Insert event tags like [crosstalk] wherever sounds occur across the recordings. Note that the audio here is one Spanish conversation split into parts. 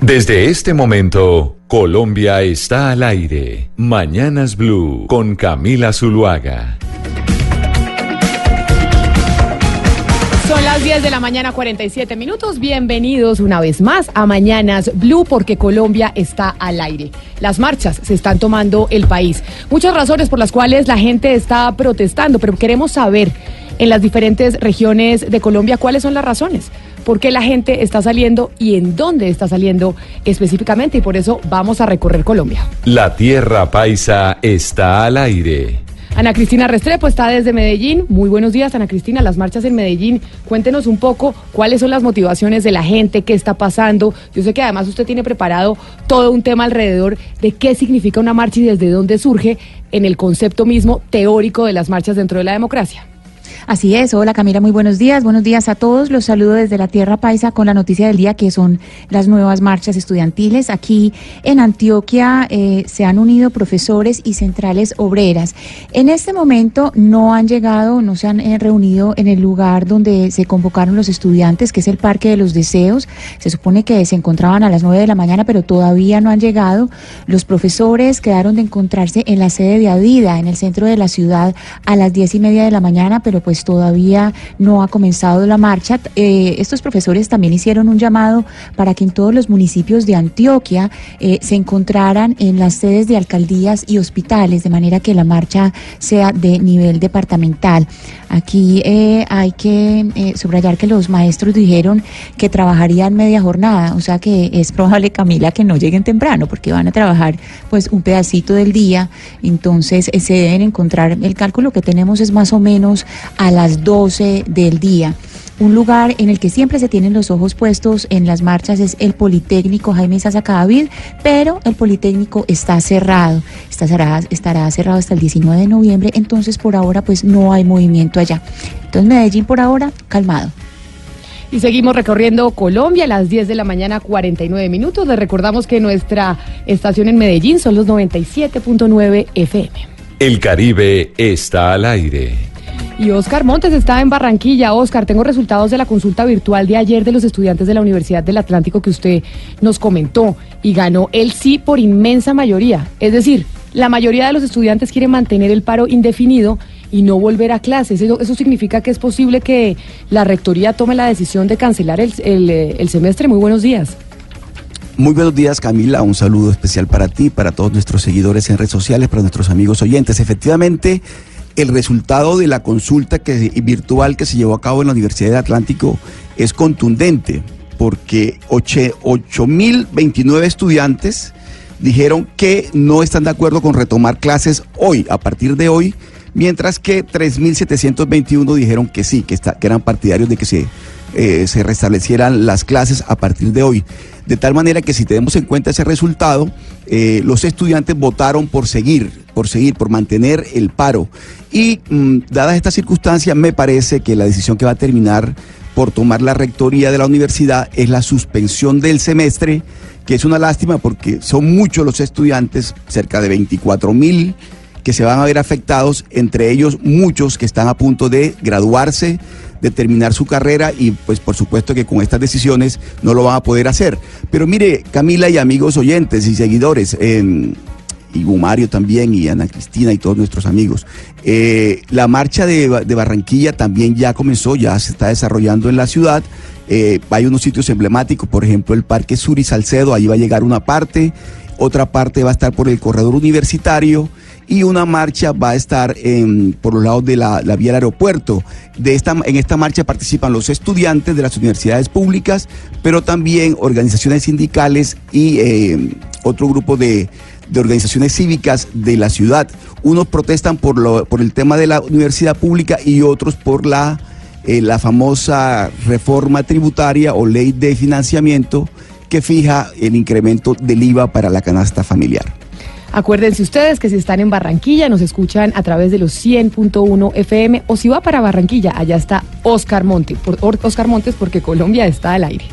Desde este momento, Colombia está al aire. Mañanas Blue con Camila Zuluaga. Son las 10 de la mañana, 47 minutos. Bienvenidos una vez más a Mañanas Blue, porque Colombia está al aire. Las marchas se están tomando el país. Muchas razones por las cuales la gente está protestando, pero queremos saber en las diferentes regiones de Colombia cuáles son las razones. ¿Por qué la gente está saliendo y en dónde está saliendo específicamente? Y por eso vamos a recorrer Colombia. La tierra paisa está al aire. Ana Cristina Restrepo está desde Medellín. Muy buenos días, Ana Cristina. Las marchas en Medellín. Cuéntenos un poco cuáles son las motivaciones de la gente, qué está pasando. Yo sé que además usted tiene preparado todo un tema alrededor de qué significa una marcha y desde dónde surge en el concepto mismo teórico de las marchas dentro de la democracia. Así es, hola Camila, muy buenos días, buenos días a todos, los saludo desde la Tierra Paisa con la noticia del día que son las nuevas marchas estudiantiles. Aquí en Antioquia eh, se han unido profesores y centrales obreras. En este momento no han llegado, no se han eh, reunido en el lugar donde se convocaron los estudiantes, que es el Parque de los Deseos. Se supone que se encontraban a las nueve de la mañana, pero todavía no han llegado. Los profesores quedaron de encontrarse en la sede de Adida, en el centro de la ciudad, a las diez y media de la mañana, pero pues todavía no ha comenzado la marcha. Eh, estos profesores también hicieron un llamado para que en todos los municipios de Antioquia eh, se encontraran en las sedes de alcaldías y hospitales, de manera que la marcha sea de nivel departamental. Aquí eh, hay que subrayar que los maestros dijeron que trabajarían media jornada, o sea que es probable, Camila, que no lleguen temprano, porque van a trabajar pues un pedacito del día, entonces se deben encontrar, el cálculo que tenemos es más o menos a las 12 del día. Un lugar en el que siempre se tienen los ojos puestos en las marchas es el Politécnico Jaime Sasa Cadavid, pero el Politécnico está cerrado, está cerrado, estará cerrado hasta el 19 de noviembre, entonces por ahora pues no hay movimiento allá. Entonces Medellín por ahora calmado. Y seguimos recorriendo Colombia a las 10 de la mañana, 49 minutos. Les recordamos que nuestra estación en Medellín son los 97.9 FM. El Caribe está al aire. Y Oscar Montes está en Barranquilla. Oscar, tengo resultados de la consulta virtual de ayer de los estudiantes de la Universidad del Atlántico que usted nos comentó y ganó el sí por inmensa mayoría. Es decir, la mayoría de los estudiantes quieren mantener el paro indefinido y no volver a clases. Eso, significa que es posible que la rectoría tome la decisión de cancelar el, el semestre. Muy buenos días. Muy buenos días Camila, un saludo especial para ti, para todos nuestros seguidores en redes sociales, para nuestros amigos oyentes. Efectivamente, el resultado de la consulta que, virtual que se llevó a cabo en la Universidad del Atlántico es contundente, porque 8.029 estudiantes dijeron que no están de acuerdo con retomar clases hoy, a partir de hoy, mientras que 3.721 dijeron que sí, que, que eran partidarios de que se eh, se restablecieran las clases a partir de hoy. De tal manera que si tenemos en cuenta ese resultado, eh, los estudiantes votaron por seguir, por seguir, por mantener el paro. Y mm, dadas estas circunstancias, me parece que la decisión que va a terminar por tomar la rectoría de la universidad es la suspensión del semestre, que es una lástima porque son muchos los estudiantes, cerca de 24 mil que se van a ver afectados, entre ellos muchos que están a punto de graduarse, de terminar su carrera y pues por supuesto que con estas decisiones no lo van a poder hacer. Pero mire, Camila y amigos oyentes y seguidores, y Gumario también, y Ana Cristina y todos nuestros amigos. Eh, la marcha de, Barranquilla también ya comenzó, ya se está desarrollando en la ciudad. Eh, hay unos sitios emblemáticos, por ejemplo el Parque Sur y Salcedo, ahí va a llegar una parte, otra parte va a estar por el corredor universitario y una marcha va a estar por los lados de la, vía del aeropuerto. De esta, en esta marcha participan los estudiantes de las universidades públicas, pero también organizaciones sindicales y eh, otro grupo de, organizaciones cívicas de la ciudad. Unos protestan por, lo, por el tema de la universidad pública y otros por la eh, la famosa reforma tributaria o ley de financiamiento que fija el incremento del IVA para la canasta familiar. Acuérdense ustedes que si están en Barranquilla nos escuchan a través de los 100.1 FM o si va para Barranquilla, allá está Oscar Monte, por, Oscar Montes porque Colombia está al aire.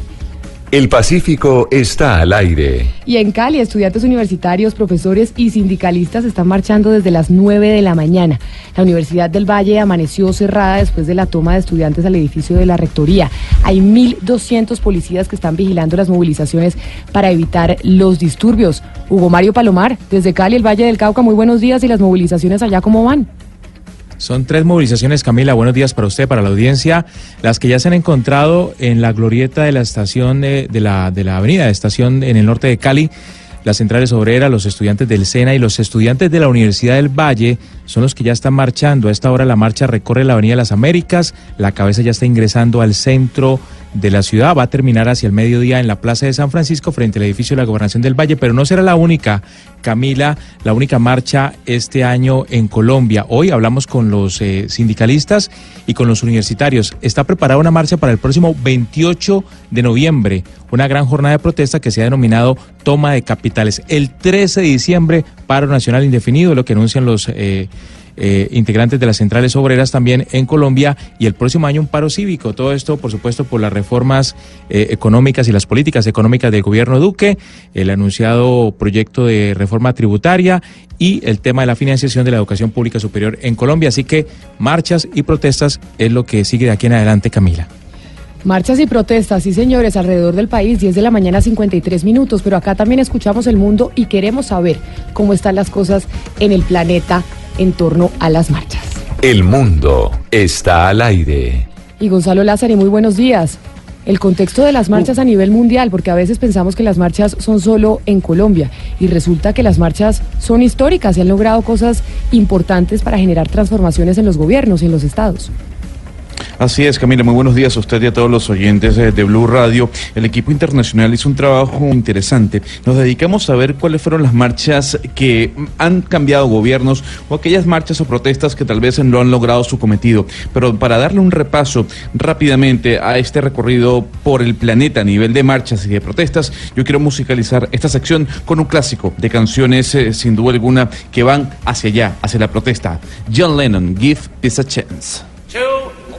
El Pacífico está al aire. Y en Cali, estudiantes universitarios, profesores y sindicalistas están marchando desde las 9 de la mañana. La Universidad del Valle amaneció cerrada después de la toma de estudiantes al edificio de la Rectoría. Hay 1.200 policías que están vigilando las movilizaciones para evitar los disturbios. Hugo Mario Palomar, desde Cali, el Valle del Cauca, muy buenos días y las movilizaciones allá, ¿cómo van? Son tres movilizaciones, Camila. Buenos días para usted, para la audiencia. Las que ya se han encontrado en la glorieta de la estación de, la, de la avenida de estación en el norte de Cali las centrales obreras, los estudiantes del SENA y los estudiantes de la Universidad del Valle son los que ya están marchando. A esta hora la marcha recorre la Avenida de las Américas, la cabeza ya está ingresando al centro de la ciudad, va a terminar hacia el mediodía en la Plaza de San Francisco frente al edificio de la Gobernación del Valle, pero no será la única, Camila, la única marcha este año en Colombia. Hoy hablamos con los eh, sindicalistas y con los universitarios. Está preparada una marcha para el próximo 28 de noviembre, una gran jornada de protesta que se ha denominado Toma de Capitales. El 13 de diciembre, paro nacional indefinido, lo que anuncian los... Eh, eh, integrantes de las centrales obreras también en Colombia y el próximo año un paro cívico. Todo esto, por supuesto, por las reformas eh, económicas y las políticas económicas del gobierno Duque, el anunciado proyecto de reforma tributaria y el tema de la financiación de la educación pública superior en Colombia. Así que marchas y protestas es lo que sigue de aquí en adelante, Camila. Marchas y protestas, sí señores, alrededor del país, 10 de la mañana 53 minutos, pero acá también escuchamos el mundo y queremos saber cómo están las cosas en el planeta en torno a las marchas. El mundo está al aire. Y Gonzalo Lázaro, muy buenos días. El contexto de las marchas a nivel mundial, porque a veces pensamos que las marchas son solo en Colombia y resulta que las marchas son históricas y han logrado cosas importantes para generar transformaciones en los gobiernos y en los estados. Así es, Camila, muy buenos días a usted y a todos los oyentes de, Blue Radio. El equipo internacional hizo un trabajo interesante. Nos dedicamos a ver cuáles fueron las marchas que han cambiado gobiernos o aquellas marchas o protestas que tal vez no han logrado su cometido. Pero para darle un repaso rápidamente a este recorrido por el planeta a nivel de marchas y de protestas, yo quiero musicalizar esta sección con un clásico de canciones, eh, sin duda alguna, que van hacia allá, hacia la protesta. John Lennon, Give Peace a Chance.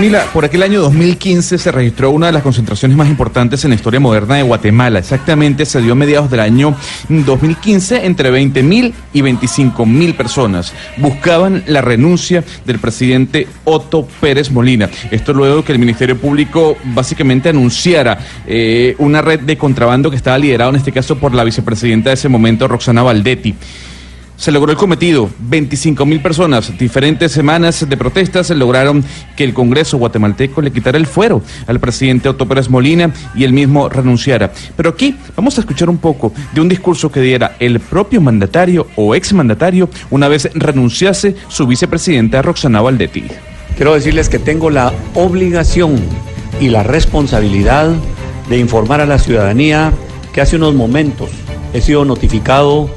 Camila, por aquel año 2015 se registró una de las concentraciones más importantes en la historia moderna de Guatemala. Exactamente se dio a mediados del año 2015 entre 20.000 y 25.000 personas. Buscaban la renuncia del presidente Otto Pérez Molina. Esto luego que el Ministerio Público básicamente anunciara eh, una red de contrabando que estaba liderado en este caso por la vicepresidenta de ese momento, Roxana Valdetti se logró el cometido. 25 mil personas, diferentes semanas de protestas lograron que el Congreso guatemalteco le quitara el fuero al presidente Otto Pérez Molina y él mismo renunciara. Pero aquí vamos a escuchar un poco de un discurso que diera el propio mandatario o exmandatario una vez renunciase su vicepresidenta Roxana Valdetti. Quiero decirles que tengo la obligación y la responsabilidad de informar a la ciudadanía que hace unos momentos he sido notificado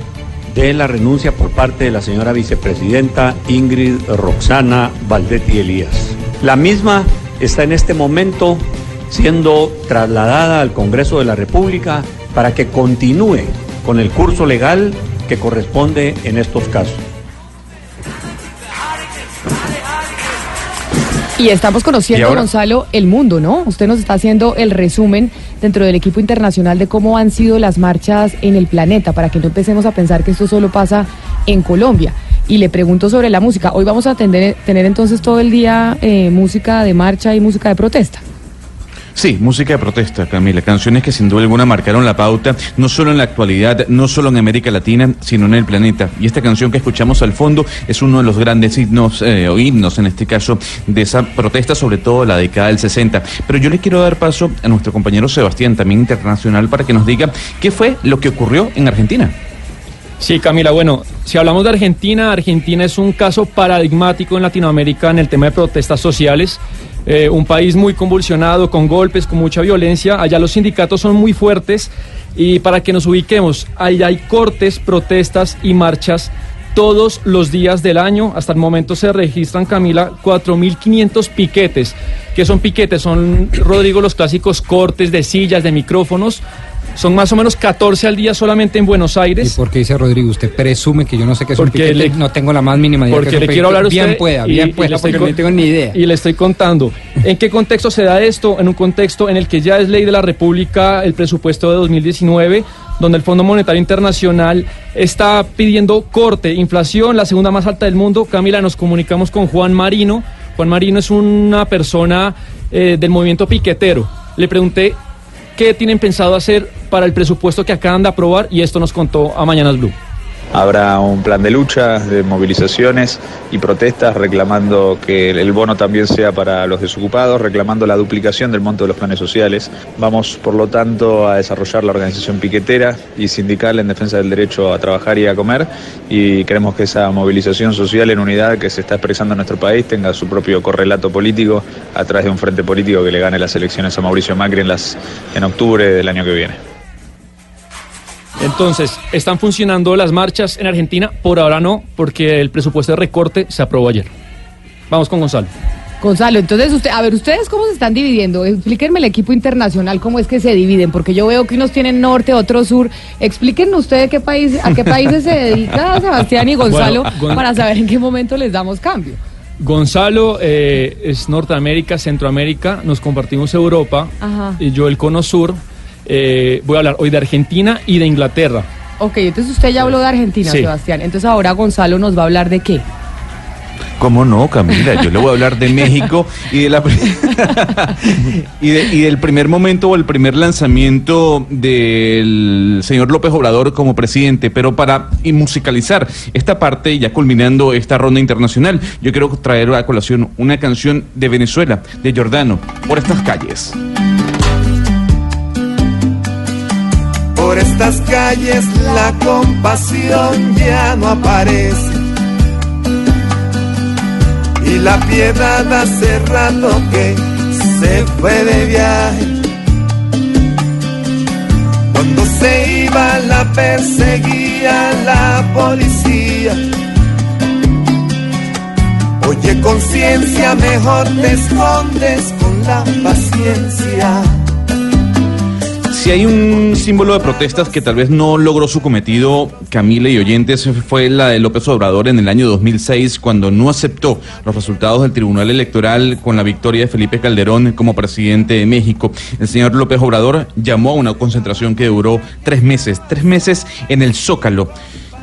de la renuncia por parte de la señora vicepresidenta Ingrid Roxana Valdetti Elías. La misma está en este momento siendo trasladada al Congreso de la República para que continúe con el curso legal que corresponde en estos casos. Y estamos conociendo, Gonzalo, el mundo, ¿no? Usted nos está haciendo el resumen dentro del equipo internacional de cómo han sido las marchas en el planeta, para que no empecemos a pensar que esto solo pasa en Colombia. Y le pregunto sobre la música. Hoy vamos a tener, tener entonces todo el día eh, música de marcha y música de protesta. Sí, música de protesta, Camila. Canciones que sin duda alguna marcaron la pauta, no solo en la actualidad, no solo en América Latina, sino en el planeta. Y esta canción que escuchamos al fondo es uno de los grandes himnos, eh, o himnos en este caso, de esa protesta, sobre todo la década del 60. Pero yo le quiero dar paso a nuestro compañero Sebastián, también internacional, para que nos diga qué fue lo que ocurrió en Argentina. Sí, Camila, bueno, si hablamos de Argentina, Argentina es un caso paradigmático en Latinoamérica en el tema de protestas sociales. Eh, un país muy convulsionado, con golpes, con mucha violencia. Allá los sindicatos son muy fuertes y para que nos ubiquemos, allá hay cortes, protestas y marchas todos los días del año. Hasta el momento se registran, Camila, 4.500 piquetes. ¿Qué son piquetes? Son, Rodrigo, los clásicos cortes de sillas, de micrófonos son más o menos 14 al día solamente en Buenos Aires. ¿Y por qué dice Rodrigo? Usted presume que yo no sé qué es porque un piquete, no tengo la más mínima idea. Porque le quiero hablar a usted. Bien pueda, bien pueda, porque no tengo ni idea. Y le estoy contando. ¿En qué contexto se da esto? En un contexto en el que ya es ley de la República el presupuesto de 2019, donde el Fondo Monetario Internacional está pidiendo corte, inflación, la segunda más alta del mundo. Camila, nos comunicamos con Juan Marino. Juan Marino es una persona eh, del movimiento piquetero. Le pregunté qué tienen pensado hacer para el presupuesto que acaban de aprobar y esto nos contó a Mañanas Blue. Habrá un plan de lucha, de movilizaciones y protestas reclamando que el bono también sea para los desocupados, reclamando la duplicación del monto de los planes sociales. Vamos, por lo tanto, a desarrollar la organización piquetera y sindical en defensa del derecho a trabajar y a comer y queremos que esa movilización social en unidad que se está expresando en nuestro país tenga su propio correlato político a través de un frente político que le gane las elecciones a Mauricio Macri en, las, en octubre del año que viene. Entonces, ¿están funcionando las marchas en Argentina? Por ahora no, porque el presupuesto de recorte se aprobó ayer. Vamos con Gonzalo. Gonzalo, entonces usted, a ver, ustedes cómo se están dividiendo. Explíquenme el equipo internacional cómo es que se dividen, porque yo veo que unos tienen norte, otros sur. Explíquenme ustedes qué país, a qué países se dedica [laughs] Sebastián y Gonzalo para saber en qué momento les damos cambio. Gonzalo eh, es Norteamérica, Centroamérica, nos compartimos Europa y yo el Cono Sur. Eh, voy a hablar hoy de Argentina y de Inglaterra. Ok, entonces usted ya habló de Argentina, Sebastián. Entonces ahora Gonzalo nos va a hablar de qué. ¿Cómo no, Camila? Yo le voy a hablar de México y de la [laughs] y, y, del primer momento o el primer lanzamiento del señor López Obrador como presidente. Pero para musicalizar esta parte, ya culminando esta ronda internacional, yo quiero traer a colación una canción de Venezuela, de Jordano, por estas calles. Por estas calles la compasión ya no aparece. Y la piedad hace rato que se fue de viaje. Cuando se iba la perseguía la policía. Oye conciencia, mejor te escondes con la paciencia. Si hay un símbolo de protestas que tal vez no logró su cometido, Camila y oyentes, fue la de López Obrador en el año 2006, cuando no aceptó los resultados del Tribunal Electoral con la victoria de Felipe Calderón como presidente de México. El señor López Obrador llamó a una concentración que duró tres meses, tres meses en el Zócalo.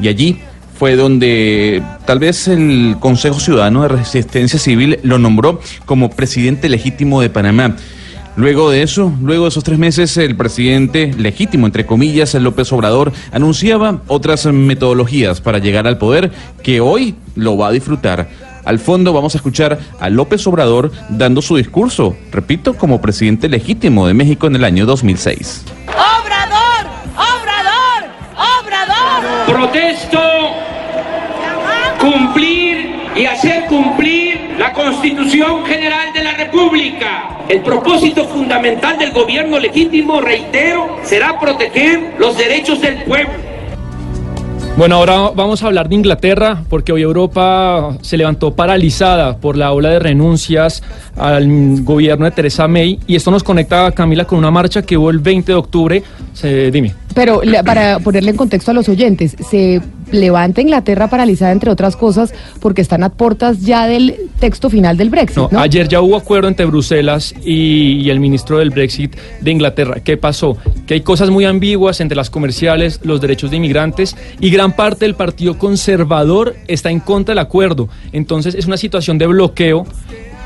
Y allí fue donde tal vez el Consejo Ciudadano de Resistencia Civil lo nombró como presidente legítimo de Panamá. Luego de eso, luego de esos tres meses, el presidente legítimo, entre comillas, el López Obrador, anunciaba otras metodologías para llegar al poder que hoy lo va a disfrutar. Al fondo vamos a escuchar a López Obrador dando su discurso, repito, como presidente legítimo de México en el año 2006. ¡Obrador! ¡Obrador! ¡Obrador! Protesto Constitución General de la República. El propósito fundamental del gobierno legítimo, reitero, será proteger los derechos del pueblo. Bueno, ahora vamos a hablar de Inglaterra, porque hoy Europa se levantó paralizada por la ola de renuncias al gobierno de Theresa May, y esto nos conecta, Camila, con una marcha que hubo el 20 de octubre. dime. Pero para ponerle en contexto a los oyentes, se levanta Inglaterra paralizada, entre otras cosas, porque están a puertas ya del texto final del Brexit. No, Ayer ya hubo acuerdo entre Bruselas y, el ministro del Brexit de Inglaterra. ¿Qué pasó? Que hay cosas muy ambiguas entre las comerciales, los derechos de inmigrantes y gran parte del Partido Conservador está en contra del acuerdo. Entonces es una situación de bloqueo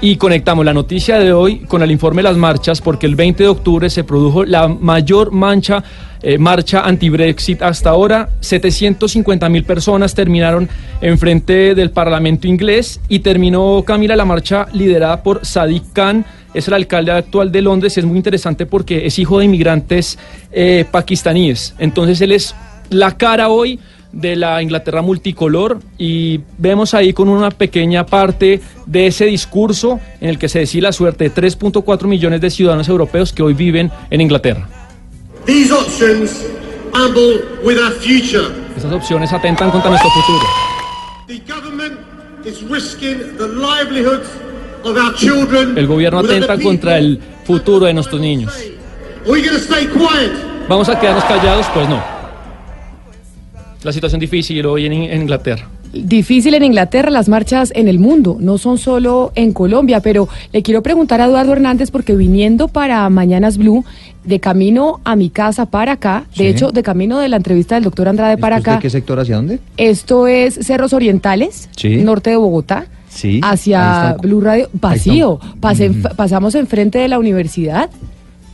y conectamos la noticia de hoy con el informe de las marchas porque el 20 de octubre se produjo la mayor mancha eh, marcha anti-Brexit hasta ahora. 750 mil personas terminaron enfrente del Parlamento inglés y terminó, Camila, la marcha liderada por Sadiq Khan. Es el alcalde actual de Londres es muy interesante porque es hijo de inmigrantes eh, pakistaníes. Entonces él es la cara hoy de la Inglaterra multicolor y vemos ahí con una pequeña parte de ese discurso en el que se decía la suerte de 3.4 millones de ciudadanos europeos que hoy viven en Inglaterra. These options amble with our future. Esas opciones atentan contra nuestro futuro. The government is risking the livelihoods of our children. El gobierno atenta contra el futuro de nuestros niños. Are we going to stay quiet? ¿Vamos a quedarnos callados? Pues no. La situación difícil hoy en, en Inglaterra. Difícil en Inglaterra, las marchas en el mundo, no son solo en Colombia, pero le quiero preguntar a Eduardo Hernández porque viniendo para Mañanas Blue, de camino a mi casa para acá, de Sí. hecho, de camino de la entrevista del doctor Andrade para ¿Esto es acá, ¿De qué sector hacia dónde? esto es Cerros Orientales, Sí. norte de Bogotá, Sí. hacia. Blue Radio, vacío, Pasé- pasamos enfrente de la universidad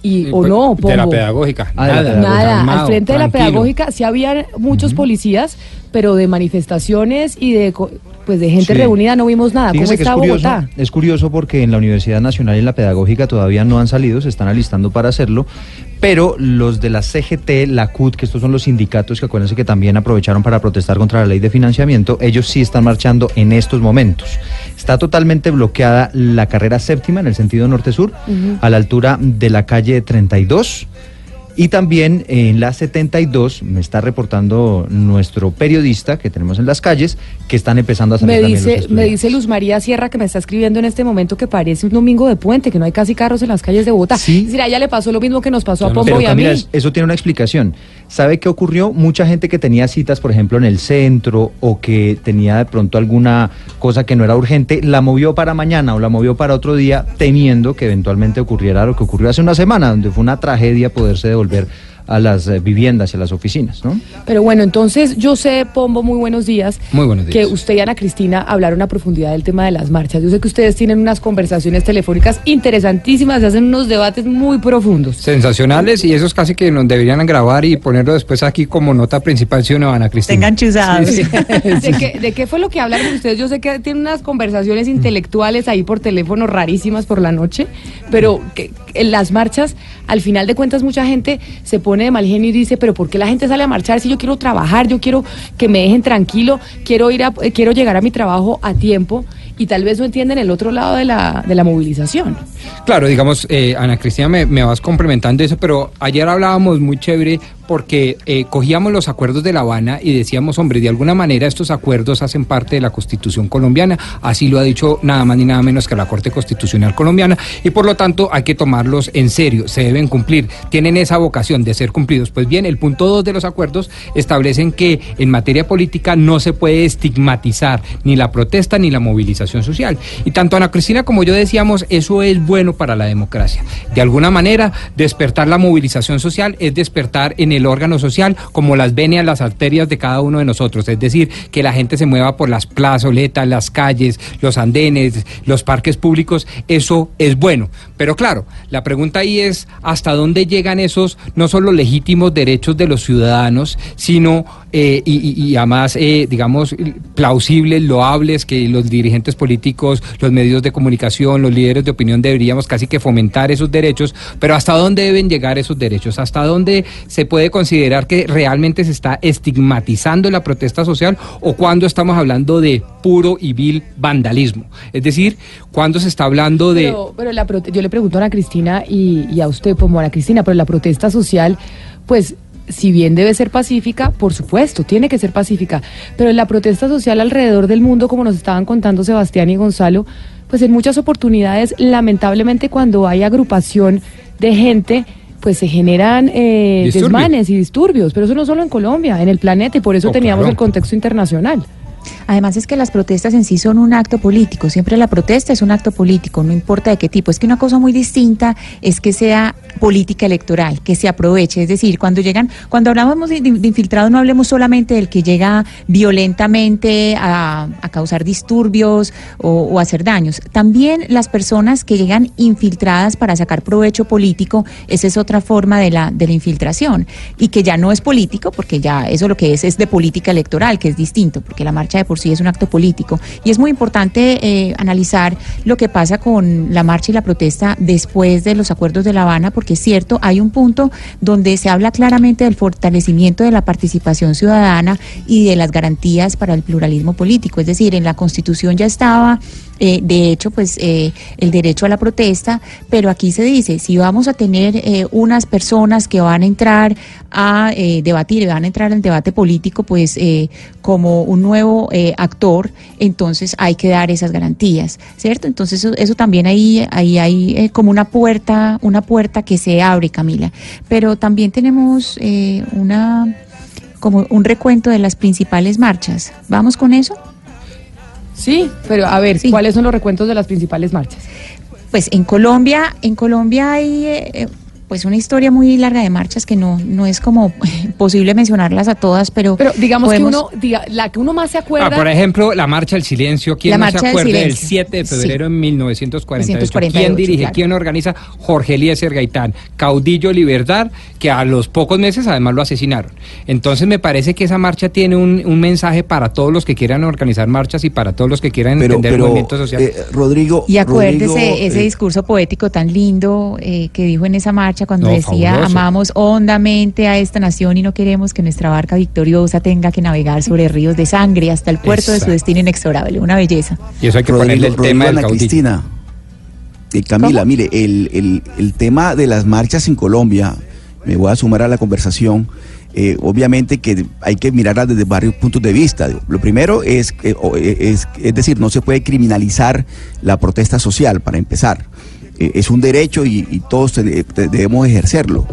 y, o pues, no, de la Pombo. pedagógica. Ah, de la nada, pedagógica. Nada, al frente de la pedagógica sí habían muchos policías, pero de manifestaciones y de pues de gente Sí. reunida no vimos nada. ¿Cómo Fíjese que está es curioso, Bogotá? es curioso porque en la Universidad Nacional y en la Pedagógica todavía no han salido, se están alistando para hacerlo, pero los de la CGT, la CUT, que estos son los sindicatos que acuérdense que también aprovecharon para protestar contra la ley de financiamiento, ellos sí están marchando en estos momentos. Está totalmente bloqueada la carrera séptima en el sentido norte-sur, a la altura de la calle 32. Y también en la 72 me está reportando nuestro periodista que tenemos en las calles que están empezando a salir Me los dice, me dice Luz María Sierra que me está escribiendo en este momento que parece un domingo de puente, que no hay casi carros en las calles de Bogotá. Es decir, a ella le pasó lo mismo que nos pasó a Pombo Pero y a mí. Camila, eso tiene una explicación. ¿Sabe qué ocurrió? Mucha gente que tenía citas, por ejemplo, en el centro o que tenía de pronto alguna cosa que no era urgente, la movió para mañana o la movió para otro día, temiendo que eventualmente ocurriera lo que ocurrió hace una semana, donde fue una tragedia poderse devolver a las eh, viviendas y a las oficinas, ¿no? Pero bueno, entonces yo sé, Pombo, muy buenos días. Muy buenos días. Que usted y Ana Cristina hablaron a profundidad del tema de las marchas. Yo sé que ustedes tienen unas conversaciones telefónicas interesantísimas, hacen unos debates muy profundos. Sensacionales y esos casi que nos deberían grabar y ponerlo después aquí como nota principal, ¿sí o no, Ana Cristina? Tengan chuzados. [laughs] ¿De, qué, de qué fue lo que hablaron ustedes? Yo sé que tienen unas conversaciones intelectuales ahí por teléfono rarísimas por la noche, pero que, las marchas, al final de cuentas, mucha gente se pone de mal genio y dice, pero ¿por qué la gente sale a marchar si yo quiero trabajar, yo quiero que me dejen tranquilo, quiero ir a, eh, quiero llegar a mi trabajo a tiempo? Y tal vez no entienden el otro lado de la, de la movilización. Claro, digamos, eh, Ana Cristina, me vas complementando eso, pero ayer hablábamos muy chévere porque eh, cogíamos los acuerdos de La Habana y decíamos, hombre, de alguna manera estos acuerdos hacen parte de la Constitución colombiana, así lo ha dicho nada más ni nada menos que la Corte Constitucional colombiana, y por lo tanto hay que tomarlos en serio, se deben cumplir, tienen esa vocación de ser cumplidos. Pues bien, el punto 2 de los acuerdos establecen que en materia política no se puede estigmatizar ni la protesta ni la movilización social. Y tanto Ana Cristina como yo decíamos, eso es bueno para la democracia. De alguna manera, despertar la movilización social es despertar en el órgano social como las venas, las arterias de cada uno de nosotros. Es decir, que la gente se mueva por las plazoletas, las calles, los andenes, los parques públicos. Eso es bueno. Pero claro, la pregunta ahí es hasta dónde llegan esos no solo legítimos derechos de los ciudadanos, sino eh, y, y- además, eh, digamos, plausibles, loables, que los dirigentes políticos, los medios de comunicación, los líderes de opinión deberíamos casi que fomentar esos derechos, pero ¿hasta dónde deben llegar esos derechos? ¿Hasta dónde se puede considerar que realmente se está estigmatizando la protesta social o cuando estamos hablando de puro y vil vandalismo? Es decir, cuando se está hablando de... Pero, pero la yo le pregunto a Ana Cristina y, y a usted como Ana Cristina, pero la protesta social, pues si bien debe ser pacífica, por supuesto, tiene que ser pacífica, pero la protesta social alrededor del mundo, como nos estaban contando Sebastián y Gonzalo, pues en muchas oportunidades, lamentablemente cuando hay agrupación de gente, pues se generan eh, desmanes y disturbios, pero eso no solo en Colombia, en el planeta, y por eso Oh, teníamos claro. el contexto internacional. Además es que las protestas en sí son un acto político, siempre la protesta es un acto político, no importa de qué tipo. Es que una cosa muy distinta es que sea política electoral, que se aproveche. Es decir, cuando llegan, cuando hablamos de, de infiltrado no hablemos solamente del que llega violentamente a, causar disturbios o, o hacer daños. También las personas que llegan infiltradas para sacar provecho político, esa es otra forma de la, de la infiltración. Y que ya no es político, porque ya eso lo que es es de política electoral, que es distinto, porque la marcha por sí es un acto político. Y es muy importante eh, analizar lo que pasa con la marcha y la protesta después de los acuerdos de La Habana, porque es cierto, hay un punto donde se habla claramente del fortalecimiento de la participación ciudadana y de las garantías para el pluralismo político. Es decir, en la Constitución ya estaba eh, de hecho, pues eh, el derecho a la protesta, pero aquí se dice, si vamos a tener eh, unas personas que van a entrar a eh, debatir, van a entrar al debate político, pues eh, como un nuevo eh, actor, entonces hay que dar esas garantías, ¿cierto? Entonces eso, eso también ahí, ahí hay como una puerta, una puerta que se abre, Camila. Pero también tenemos una como un recuento de las principales marchas. ¿Vamos con eso? Sí, pero a ver, ¿cuáles son los recuentos de las principales marchas? Pues en Colombia, en Colombia hay eh, pues una historia muy larga de marchas que no, no es como [laughs] posible mencionarlas a todas, pero, Pero digamos podemos- que uno, diga, la que uno más se acuerda. Ah, por ejemplo, la Marcha del Silencio. ¿Quién La no Marcha se del acuerda del Silencio. 7 de febrero Sí. en 1948? 1948, ¿Quién dirige? claro. ¿Quién organiza? Jorge Eliezer Gaitán, caudillo Libertad, que a los pocos meses además lo asesinaron. Entonces me parece que esa marcha tiene un, un mensaje para todos los que quieran organizar marchas y para todos los que quieran Pero, entender el pero movimiento social. eh, Rodrigo. Y acuérdese Rodrigo, ese eh, discurso poético tan lindo eh, que dijo en esa marcha cuando No, decía fabuloso. amamos hondamente a esta nación y no queremos que nuestra barca victoriosa tenga que navegar sobre ríos de sangre hasta el puerto de su destino inexorable. Una belleza. Y eso hay que Rodrigo- ponerle el tema Rodrigo, del Ana. Cristina. Eh, Camila, mire, el, el- el tema de las marchas en Colombia, me voy a sumar a la conversación. eh, obviamente que hay que mirarla desde varios puntos de vista. Lo primero es, eh, es, es decir, no se puede criminalizar la protesta social, para empezar. Eh, es un derecho y, y todos debemos ejercerlo.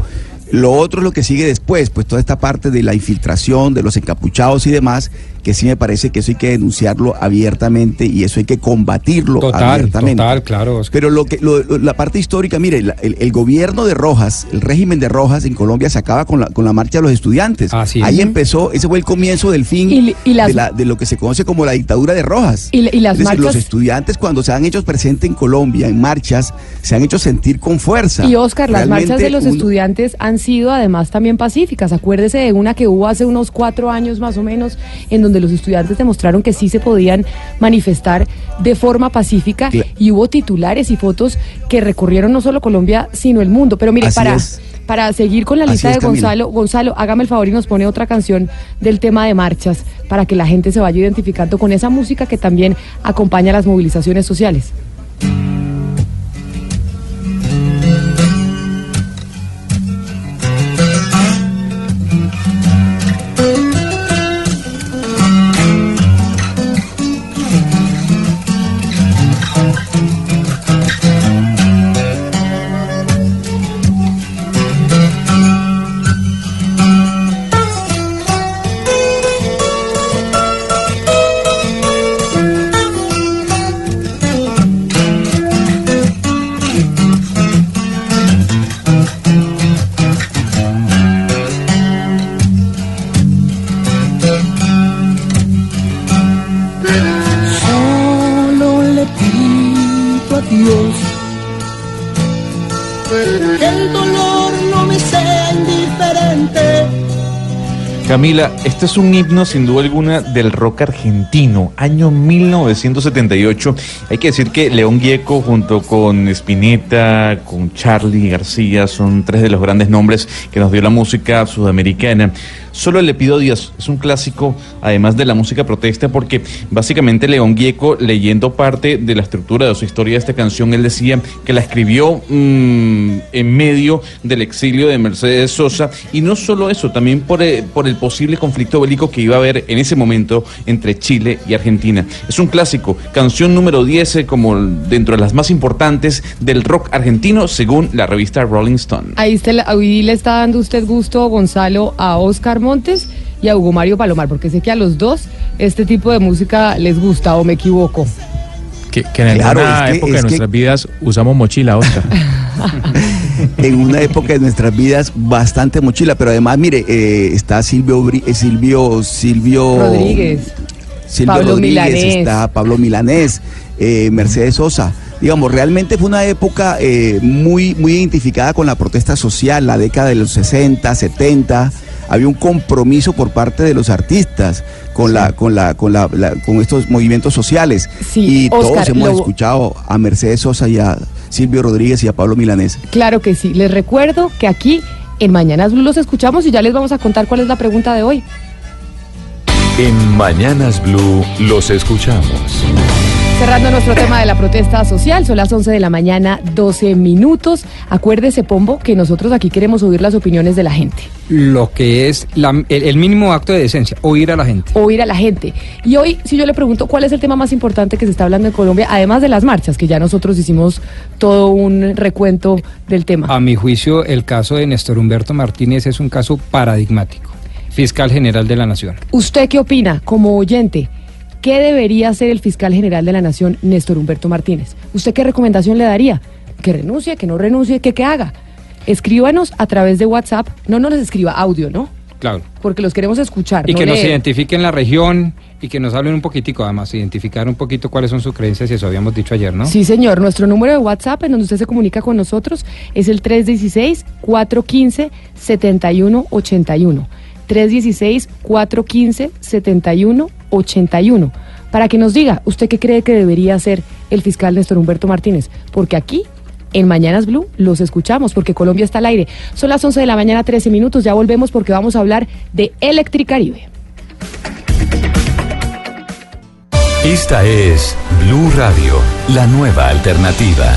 Lo otro es lo que sigue después, pues toda esta parte de la infiltración, de los encapuchados y demás, que sí me parece que eso hay que denunciarlo abiertamente y eso hay que combatirlo Total, abiertamente. total, claro. Oscar. Pero lo que lo- lo- la parte histórica, mire, la- el, el gobierno de Rojas, el régimen de Rojas en Colombia se acaba con la, con la marcha de los estudiantes. Así Ahí es. empezó, ese fue el comienzo del fin Y- y las- de, la- de lo que se conoce como la dictadura de Rojas. Y- y las es decir, los marchas- estudiantes cuando se han hecho presentes en Colombia en marchas, se han hecho sentir con fuerza. Y Oscar, las marchas de los un- estudiantes han sido además también pacíficas. Acuérdese de una que hubo hace unos cuatro años más o menos, en donde los estudiantes demostraron que sí se podían manifestar de forma pacífica y hubo titulares y fotos que recorrieron no solo Colombia, sino el mundo. Pero mire, Así para, es. para seguir con la lista es, de Camila. Gonzalo, Gonzalo, hágame el favor y nos pone otra canción del tema de marchas para que la gente se vaya identificando con esa música que también acompaña las movilizaciones sociales. Dios que el dolor no me sea indiferente. Camila, este es un himno sin duda alguna del rock argentino, año 1978. Hay que decir que León Gieco junto con Spinetta, con Charlie García, son tres de los grandes nombres que nos dio la música sudamericana. Solo le pido Dios, es un clásico, además de la música protesta, porque básicamente León Gieco, leyendo parte de la estructura de su historia de esta canción, él decía que la escribió mm, en medio del exilio de Mercedes Sosa, y no solo eso, también por el, por el posible conflicto bélico que iba a haber en ese momento entre Chile y Argentina. Es un clásico, canción número 10 eh, como dentro de las más importantes del rock argentino, según la revista Rolling Stone. Ahí, ahí le está dando usted gusto, Gonzalo, a Oscar Montes y a Hugo Mario Palomar, porque sé que a los dos este tipo de música les gusta o me equivoco. Que, que en Claro, alguna es que- época de que- nuestras vidas usamos mochila, Oscar. [laughs] en una época de nuestras vidas bastante mochila, pero además, mire, eh, está Silvio, Bri- eh, Silvio, Silvio Rodríguez. Silvio Pablo Rodríguez, Milanés. está Pablo Milanés, eh, Mercedes Sosa. Digamos, realmente fue una época eh, muy, muy identificada con la protesta social, la década de los 60, 70. Había un compromiso por parte de los artistas con la, con la, con la, la- con estos movimientos sociales. Sí, y todos Oscar, hemos lo- escuchado a Mercedes Sosa y a Silvio Rodríguez y a Pablo Milanés. Claro que sí. Les recuerdo que aquí en Mañanas Blue los escuchamos y ya les vamos a contar cuál es la pregunta de hoy. En Mañanas Blue los escuchamos. Cerrando nuestro tema de la protesta social, son las 11 de la mañana, 12 minutos. Acuérdese, Pombo, que nosotros aquí queremos oír las opiniones de la gente. Lo que es la- el, el mínimo acto de decencia, oír a la gente. Oír a la gente. Y hoy, si yo le pregunto cuál es el tema más importante que se está hablando en Colombia, además de las marchas, que ya nosotros hicimos todo un recuento del tema. A mi juicio, el caso de Néstor Humberto Martínez es un caso paradigmático. Fiscal General de la Nación. ¿Usted qué opina como oyente? ¿Qué debería hacer el fiscal general de la Nación, Néstor Humberto Martínez? ¿Usted qué recomendación le daría? ¿Que renuncie, que no renuncie, que qué haga? Escríbanos a través de WhatsApp. No nos escriba audio, ¿no? Claro. Porque los queremos escuchar. Y no que nos identifiquen la región y que nos hablen un poquitico, además, identificar un poquito cuáles son sus creencias, y eso habíamos dicho ayer, ¿no? Sí, señor. Nuestro número de WhatsApp en donde usted se comunica con nosotros es el 316-415-7181. 316-415-7181. Para que nos diga, ¿usted qué cree que debería hacer el fiscal Néstor Humberto Martínez? Porque aquí, en Mañanas Blue, los escuchamos, porque Colombia está al aire. Son las 11 de la mañana, 13 minutos. Ya volvemos porque vamos a hablar de Electricaribe. Esta es Blue Radio, la nueva alternativa.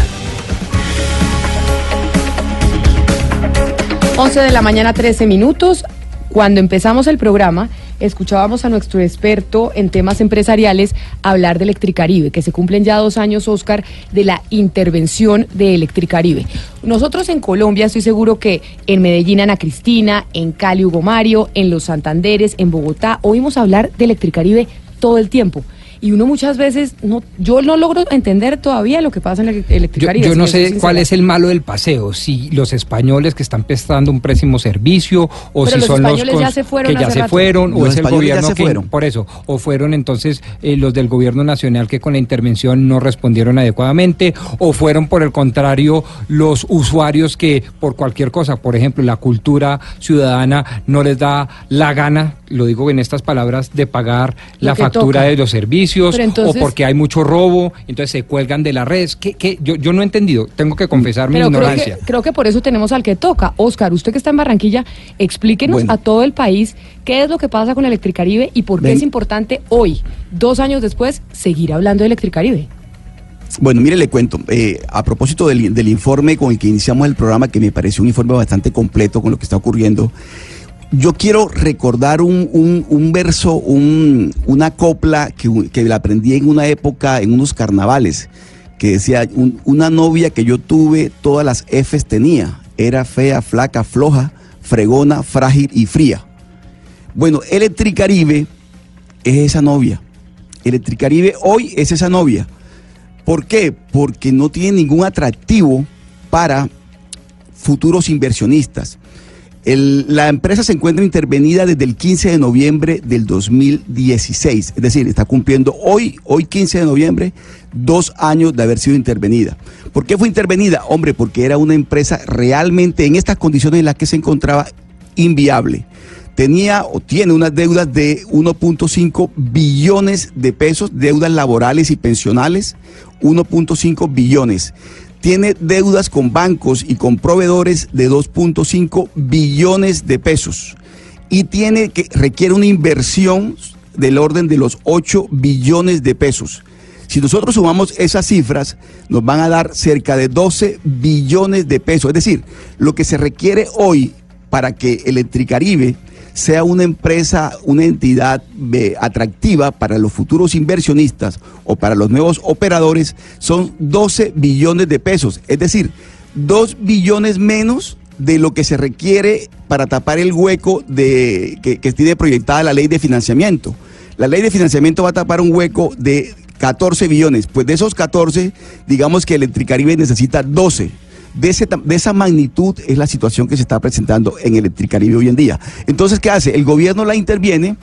11 de la mañana, 13 minutos. Cuando empezamos el programa, escuchábamos a nuestro experto en temas empresariales hablar de Electricaribe, que se cumplen ya dos años, Oscar, de la intervención de Electricaribe. Nosotros en Colombia, estoy seguro que en Medellín, Ana Cristina, en Cali, Hugo Mario, en Los Santanderes, en Bogotá, oímos hablar de Electricaribe todo el tiempo. Y uno muchas veces, no, yo no logro entender todavía lo que pasa en el Yo, Electricaribe. yo no sé cuál es el malo del paseo, si los españoles que están prestando un pésimo servicio o Pero si los son los españoles ya cons- se fueron que ya se rato. fueron o Los es el gobierno se que fueron. por eso o fueron entonces eh, los del gobierno nacional que con la intervención no respondieron adecuadamente o fueron por el contrario los usuarios que por cualquier cosa, por ejemplo, la cultura ciudadana no les da la gana, lo digo en estas palabras, de pagar Lo la factura toca. de los servicios entonces- o porque hay mucho robo, entonces se cuelgan de las redes. ¿Qué, qué? Yo, yo no he entendido, tengo que confesar mi creo ignorancia. que, creo que por eso tenemos al que toca. Oscar, usted que está en Barranquilla, explíquenos Bueno. a todo el país qué es lo que pasa con Electricaribe y por qué Ven. es importante hoy, dos años después, seguir hablando de Electricaribe. Bueno, mire, le cuento. eh, a propósito del, del informe con el que iniciamos el programa, que me pareció un informe bastante completo con lo que está ocurriendo, yo quiero recordar un, un- verso, un- una copla que, que la aprendí en una época, en unos carnavales, que decía, "Un- una novia que yo tuve, todas las Fs tenía. Era fea, flaca, floja, fregona, frágil y fría. Bueno, Electricaribe es esa novia. Electricaribe hoy es esa novia. ¿Por qué? Porque no tiene ningún atractivo para futuros inversionistas. La empresa se encuentra intervenida desde el 15 de noviembre del 2016, es decir, está cumpliendo hoy, hoy 15 de noviembre, dos años de haber sido intervenida. ¿Por qué fue intervenida? Hombre, porque era una empresa realmente en estas condiciones en las que se encontraba inviable. Tenía o tiene unas deudas de 1.5 billones de pesos, deudas laborales y pensionales, 1.5 billones tiene deudas con bancos y con proveedores de 2.5 billones de pesos y tiene que requiere una inversión del orden de los 8 billones de pesos. Si nosotros sumamos esas cifras, nos van a dar cerca de 12 billones de pesos. Es decir, lo que se requiere hoy para que Electricaribe sea una empresa, una entidad eh, atractiva para los futuros inversionistas o para los nuevos operadores son 12 billones de pesos, es decir, 2 billones menos de lo que se requiere para tapar el hueco de, que, que tiene proyectada la ley de financiamiento. La ley de financiamiento va a tapar un hueco de 14 billones. Pues de esos 14, digamos que Electricaribe necesita 12. De, de esa magnitud es la situación que se está presentando en Electricaribe hoy en día. Entonces, ¿qué hace? El gobierno la interviene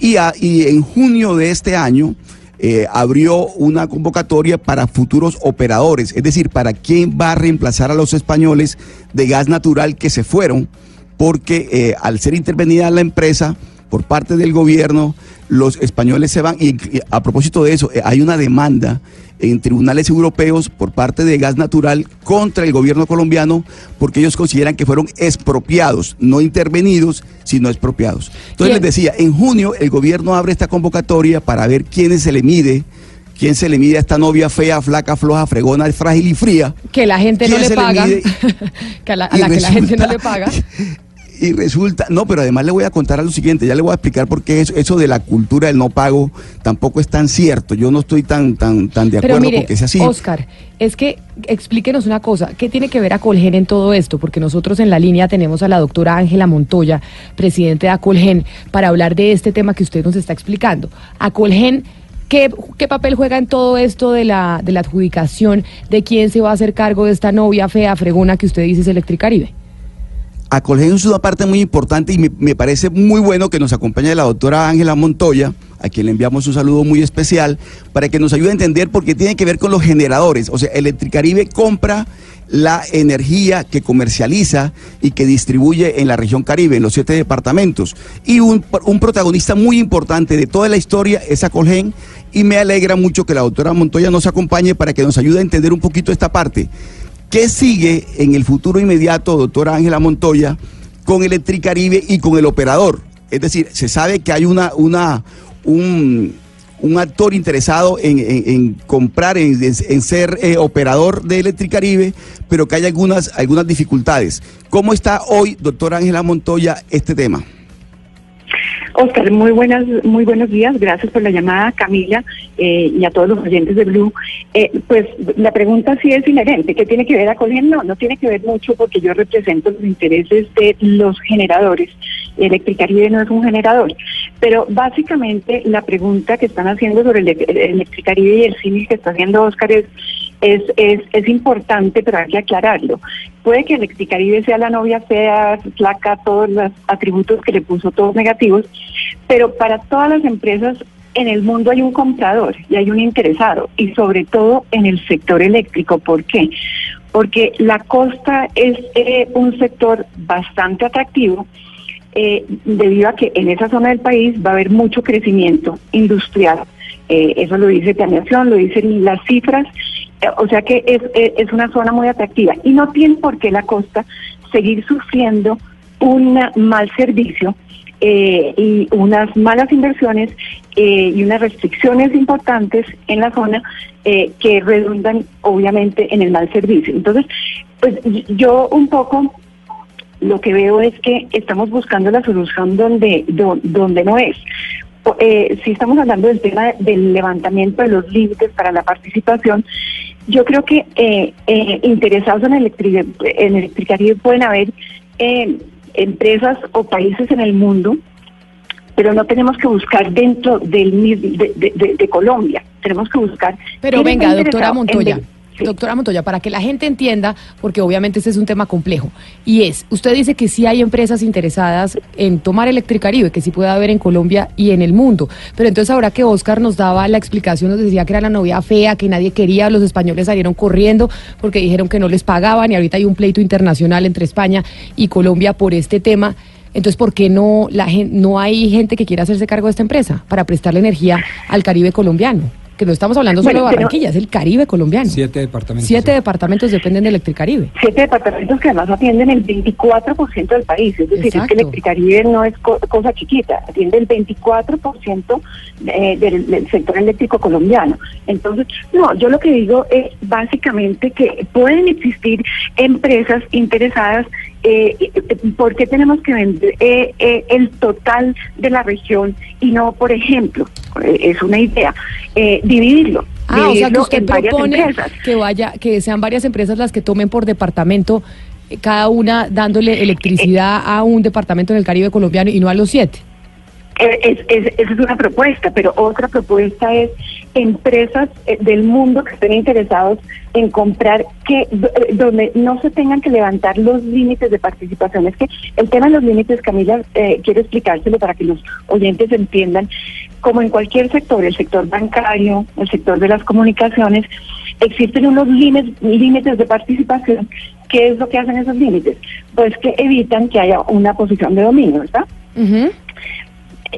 y, y en junio de este año eh, abrió una convocatoria para futuros operadores, es decir, para quién va a reemplazar a los españoles de gas natural que se fueron, porque eh, al ser intervenida la empresa por parte del gobierno, los españoles se van, y, y a propósito de eso, eh, hay una demanda en tribunales europeos por parte de gas natural contra el gobierno colombiano porque ellos consideran que fueron expropiados, no intervenidos, sino expropiados. Entonces les decía, en junio el gobierno abre esta convocatoria para ver quiénes se le mide, quién se le mide a esta novia fea, flaca, floja, fregona, frágil y fría. Que la gente no ¿Quién le paga. [laughs] que a la, a Y la que la gente no le paga. [laughs] Y resulta, no, pero además le voy a contar lo siguiente, ya le voy a explicar por qué eso, eso de la cultura del no pago tampoco es tan cierto. Yo no estoy tan, tan, tan de acuerdo mire, con que sea así. Oscar, es que explíquenos una cosa, ¿qué tiene que ver Acolgen en todo esto? Porque nosotros en la línea tenemos a la doctora Ángela Montoya, presidente de Acolgen, para hablar de este tema que usted nos está explicando. Acolgen, ¿qué, qué papel juega en todo esto de la, de la adjudicación de quién se va a hacer cargo de esta novia fea, fregona que usted dice es Electricaribe? Acolgen es una parte muy importante y me, parece muy bueno que nos acompañe la doctora Ángela Montoya, a quien le enviamos un saludo muy especial, para que nos ayude a entender porque tiene que ver con los generadores. O sea, Electricaribe compra la energía que comercializa y que distribuye en la región Caribe, en los siete departamentos. Y un, un protagonista muy importante de toda la historia es Acolgen y me alegra mucho que la doctora Montoya nos acompañe para que nos ayude a entender un poquito esta parte. ¿Qué sigue en el futuro inmediato, doctora Ángela Montoya, con Electricaribe y con el operador? Es decir, se sabe que hay una, una, un, actor interesado en, comprar, en, en ser eh, operador de Electricaribe, pero que hay algunas, algunas dificultades. ¿Cómo está hoy, doctora Ángela Montoya, este tema? Oscar, muy buenas, muy buenos días. Gracias por la llamada, Camila, eh, y a todos los oyentes de Blue. Eh, pues la pregunta sí es inherente. ¿Qué tiene que ver a Colgen? No, no tiene que ver mucho porque yo represento los intereses de los generadores. Electricaribe no es un generador. Pero básicamente la pregunta que están haciendo sobre el, el Electricaribe y el símil que está haciendo Oscar es, es, es, es importante, pero hay que aclararlo. Puede que Electricaribe sea la novia fea, flaca, todos los atributos que le puso, todos negativos, pero para todas las empresas en el mundo hay un comprador y hay un interesado, y sobre todo en el sector eléctrico. ¿Por qué? Porque la costa es eh, un sector bastante atractivo eh, debido a que en esa zona del país va a haber mucho crecimiento industrial. Eh, eso lo dice Planeación, lo dicen las cifras. Eh, o sea que es, es, es una zona muy atractiva y no tiene por qué la costa seguir sufriendo un mal servicio eh, y unas malas inversiones eh, y unas restricciones importantes en la zona eh, que redundan obviamente en el mal servicio. Entonces, pues yo un poco lo que veo es que estamos buscando la solución donde, do- donde no es. Eh, si estamos hablando del tema del levantamiento de los límites para la participación, yo creo que eh, eh, interesados en, electri en Electricaribe pueden haber eh, empresas o países en el mundo, pero no tenemos que buscar dentro del de, de- de- de Colombia, tenemos que buscar... Pero venga, doctora Montoya. Doctora Montoya, para que la gente entienda, porque obviamente este es un tema complejo, y es, usted dice que sí hay empresas interesadas en tomar Electricaribe, que sí puede haber en Colombia y en el mundo, pero entonces ahora que Oscar nos daba la explicación, nos decía que era la novia fea, que nadie quería, los españoles salieron corriendo porque dijeron que no les pagaban y ahorita hay un pleito internacional entre España y Colombia por este tema. Entonces, ¿por qué no, la no hay gente que quiera hacerse cargo de esta empresa para prestarle energía al Caribe colombiano? Que no estamos hablando solo Bueno, de pero- Barranquilla, es el Caribe colombiano. Siete departamentos. Siete departamentos dependen de Electricaribe. siete departamentos que además atienden el 24% del país, es decir, es Exacto. que Electricaribe no es co- cosa chiquita, atiende el 24% de- del, del sector eléctrico colombiano. Entonces, no, yo lo que digo es básicamente que pueden existir empresas interesadas, eh, eh, ¿por qué tenemos que vender eh, eh, el total de la región y no, por ejemplo, eh, es una idea, eh, dividirlo? Ah, o sea que usted propone empresas. que vaya, que sean varias empresas las que tomen por departamento eh, cada una dándole electricidad a un departamento en el Caribe colombiano y no a los siete. Eh, Es, es- esa es una propuesta, pero otra propuesta es empresas eh, del mundo que estén interesados en comprar que eh, donde no se tengan que levantar los límites de participación. Es que el tema de los límites, Camila, eh, quiero explicárselo para que los oyentes entiendan. Como en cualquier sector, el sector bancario, el sector de las comunicaciones, existen unos límites, límites de participación. ¿Qué es lo que hacen esos límites? Pues que evitan que haya una posición de dominio, ¿verdad?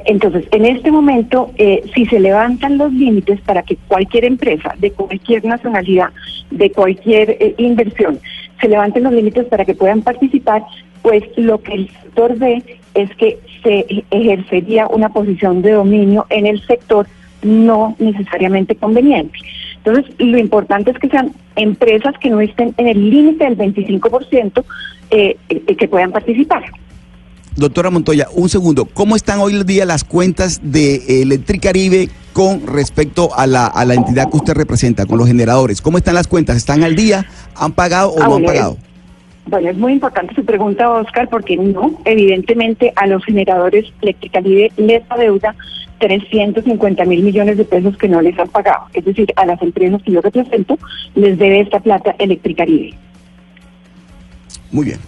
Entonces, en este momento, eh, si se levantan los límites para que cualquier empresa de cualquier nacionalidad, de cualquier eh, inversión, se levanten los límites para que puedan participar, pues lo que el sector ve es que se ejercería una posición de dominio en el sector no necesariamente conveniente. Entonces, lo importante es que sean empresas que no estén en el límite del 25% eh, eh, que puedan participar. Doctora Montoya, un segundo. ¿Cómo están hoy en día las cuentas de Electricaribe con respecto a la, a la entidad que usted representa, con los generadores? ¿Cómo están las cuentas? ¿Están al día? ¿Han pagado o Ah, no han pagado? Bueno, es muy importante su pregunta, Oscar, porque no, evidentemente a los generadores Electricalibe les adeuda 350 mil millones de pesos que no les han pagado. Es decir, a las empresas que yo represento les debe esta plata Electricaribe. Muy bien.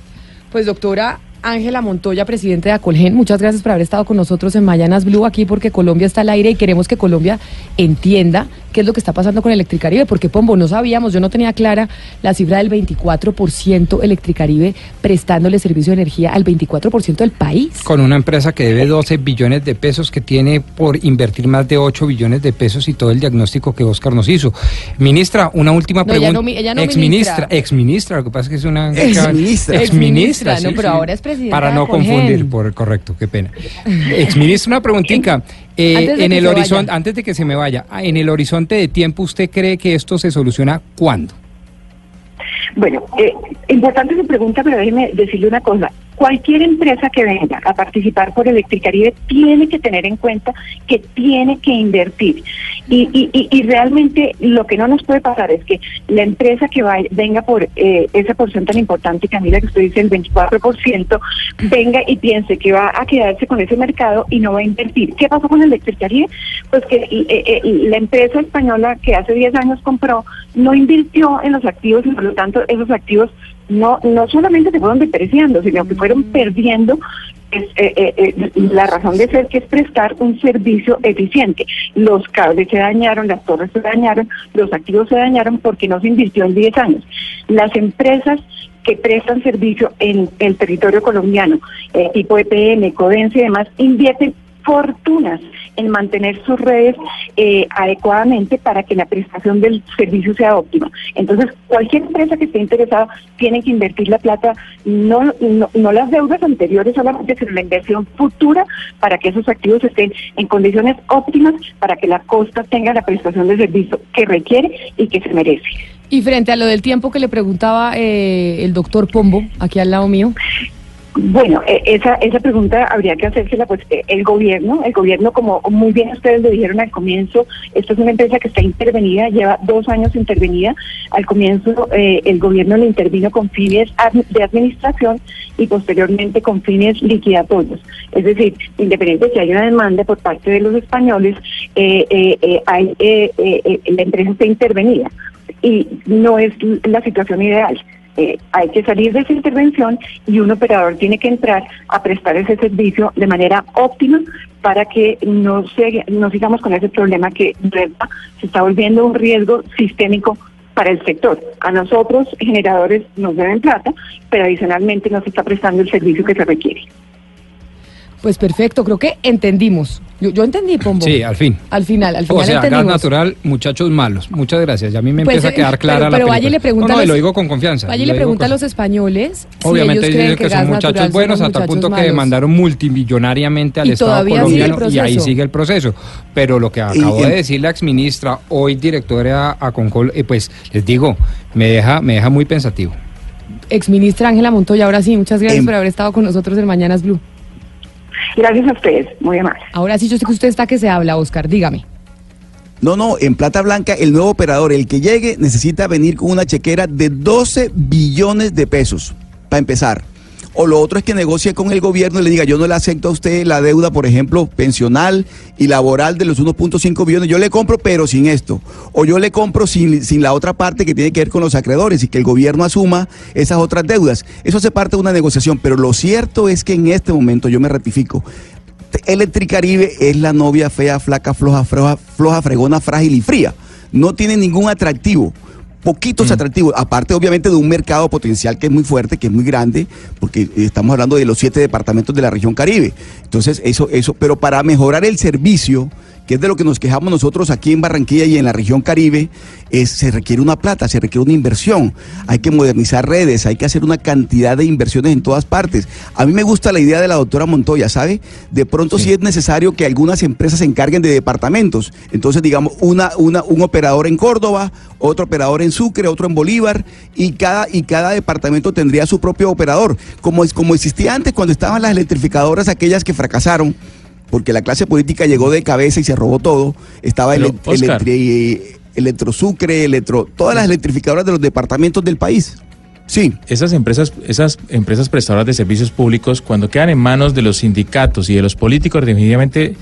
Pues doctora Ángela Montoya, presidente de Acolgen, muchas gracias por haber estado con nosotros en Mañanas Blue aquí porque Colombia está al aire y queremos que Colombia entienda qué es lo que está pasando con Electricaribe, porque Pombo, no sabíamos, yo no tenía clara la cifra del 24% Electricaribe prestándole servicio de energía al 24% del país. Con una empresa que debe 12 billones de pesos, que tiene por invertir más de 8 billones de pesos y todo el diagnóstico que Oscar nos hizo. Ministra, una última No, ella pregunta. no ella no exministra, ministra. exministra, lo que pasa es que es una... Exministra. Exministra, no, sí, pero sí. ahora es presidenta Para no confundir, por correcto, qué pena. Exministra, una preguntita. [laughs] Eh, en el horizonte, vaya. antes de que se me vaya, ah, en el horizonte de tiempo, ¿usted cree que esto se soluciona cuándo? Bueno, eh, importante su pregunta, pero déjeme decirle una cosa. Cualquier empresa que venga a participar por Electricaribe tiene que tener en cuenta que tiene que invertir. Y, y, y, y realmente lo que no nos puede pasar es que la empresa que vaya- venga por eh, esa porción tan importante, Camila, que usted dice el 24%, venga y piense que va a quedarse con ese mercado y no va a invertir. ¿Qué pasó con Electricaribe? Pues que eh, eh, la empresa española que hace 10 años compró no invirtió en los activos y por lo tanto esos activos no no solamente se fueron depreciando, sino que fueron perdiendo pues, eh, eh, eh, la razón de ser que es prestar un servicio eficiente. Los cables se dañaron, las torres se dañaron, los activos se dañaron porque no se invirtió en 10 años. Las empresas que prestan servicio en el territorio colombiano, tipo EPM, Codense y demás, invierten fortunas en mantener sus redes eh, adecuadamente para que la prestación del servicio sea óptima. Entonces, cualquier empresa que esté interesada tiene que invertir la plata, no, no, no las deudas anteriores solamente, sino la inversión futura para que esos activos estén en condiciones óptimas para que la costa tenga la prestación de servicio que requiere y que se merece. Y frente a lo del tiempo que le preguntaba eh, el doctor Pombo, aquí al lado mío. Bueno, eh, esa, esa pregunta habría que hacérsela pues eh, el gobierno, el gobierno como muy bien ustedes lo dijeron al comienzo, esta es una empresa que está intervenida, lleva dos años intervenida, al comienzo eh, el gobierno le intervino con fines de administración y posteriormente con fines liquidatorios, es decir, independiente de si hay una demanda por parte de los españoles, eh, eh, eh, hay, eh, eh, la empresa está intervenida. Y no es la situación ideal. Eh, hay que salir de esa intervención y un operador tiene que entrar a prestar ese servicio de manera óptima para que no, se, no sigamos con ese problema que se está volviendo un riesgo sistémico para el sector. A nosotros, generadores, nos deben plata, pero adicionalmente no se está prestando el servicio que se requiere. Pues perfecto, creo que entendimos. Yo, yo entendí, Pombo. Sí, al fin. Al final, al final O sea, gas natural, muchachos malos. Muchas gracias. Ya a mí me Pues, empieza a quedar eh, clara pero- la pero vaya y le pregunta No, los- lo digo con confianza. Vaya le pregunta a los españoles Obviamente si ellos creen dicen que, son muchachos natural buenos unos a tal muchachos punto que demandaron multimillonariamente al Y Estado el colombiano y ahí sigue el proceso. Pero lo que acabo y- de decir la exministra, hoy directora a Concol, eh, pues les digo, me deja, me deja muy pensativo. Exministra Ángela Montoya, ahora sí, muchas gracias Em- por haber estado con nosotros en Mañanas Blue. Gracias a ustedes, muy amable. Ahora sí, yo sé que usted está que se habla, Oscar, dígame. No, no, en Plata Blanca el nuevo operador, el que llegue, necesita venir con una chequera de 12 billones de pesos. para empezar. O lo otro es que negocie con el gobierno y le diga, yo no le acepto a usted la deuda, por ejemplo, pensional y laboral de los 1.5 billones, yo le compro, pero sin esto. O yo le compro sin, sin la otra parte que tiene que ver con los acreedores y que el gobierno asuma esas otras deudas. Eso hace parte de una negociación, pero lo cierto es que en este momento, yo me ratifico, Electricaribe es la novia fea, flaca, floja, floja, floja, fregona, frágil y fría. No tiene ningún atractivo poquitos atractivos, aparte obviamente de un mercado potencial que es muy fuerte, que es muy grande, porque estamos hablando de los siete departamentos de la región Caribe. Entonces, eso, eso, pero para mejorar el servicio, que es de lo que nos quejamos nosotros aquí en Barranquilla y en la región Caribe, es, se requiere una plata, se requiere una inversión. Hay que modernizar redes, hay que hacer una cantidad de inversiones en todas partes. A mí me gusta la idea de la doctora Montoya, ¿sabe? De pronto sí, es necesario que algunas empresas se encarguen de departamentos. Entonces, digamos, una, una, un operador en Córdoba, otro operador en Sucre, otro en Bolívar, y cada, y cada departamento tendría su propio operador, como, como existía antes cuando estaban las electrificadoras aquellas que fracasaron porque la clase política llegó de cabeza y se robó todo. Estaba el, electri- Electrosucre, electro, todas las electrificadoras de los departamentos del país. Sí. Esas empresas, esas empresas prestadoras de servicios públicos, cuando quedan en manos de los sindicatos y de los políticos, definitivamente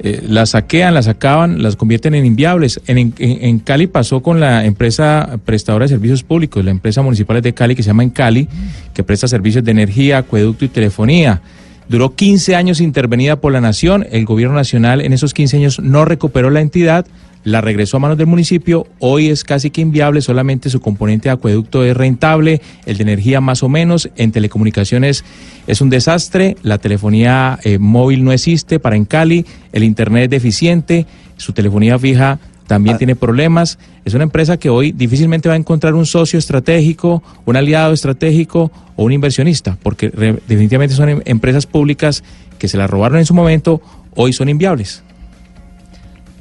eh, las saquean, las acaban, las convierten en inviables. En, en- en Cali pasó con la empresa prestadora de servicios públicos, la empresa municipal de Cali que se llama Encali, que presta servicios de energía, acueducto y telefonía. Duró 15 años intervenida por la nación, el gobierno nacional en esos 15 años no recuperó la entidad, la regresó a manos del municipio, hoy es casi que inviable, solamente su componente de acueducto es rentable, el de energía más o menos, en telecomunicaciones es un desastre, la telefonía eh, móvil no existe para en Cali, el internet es deficiente, su telefonía fija también tiene problemas, es una empresa que hoy difícilmente va a encontrar un socio estratégico, un aliado estratégico o un inversionista, porque re- definitivamente son em- empresas públicas que se las robaron en su momento, hoy son inviables.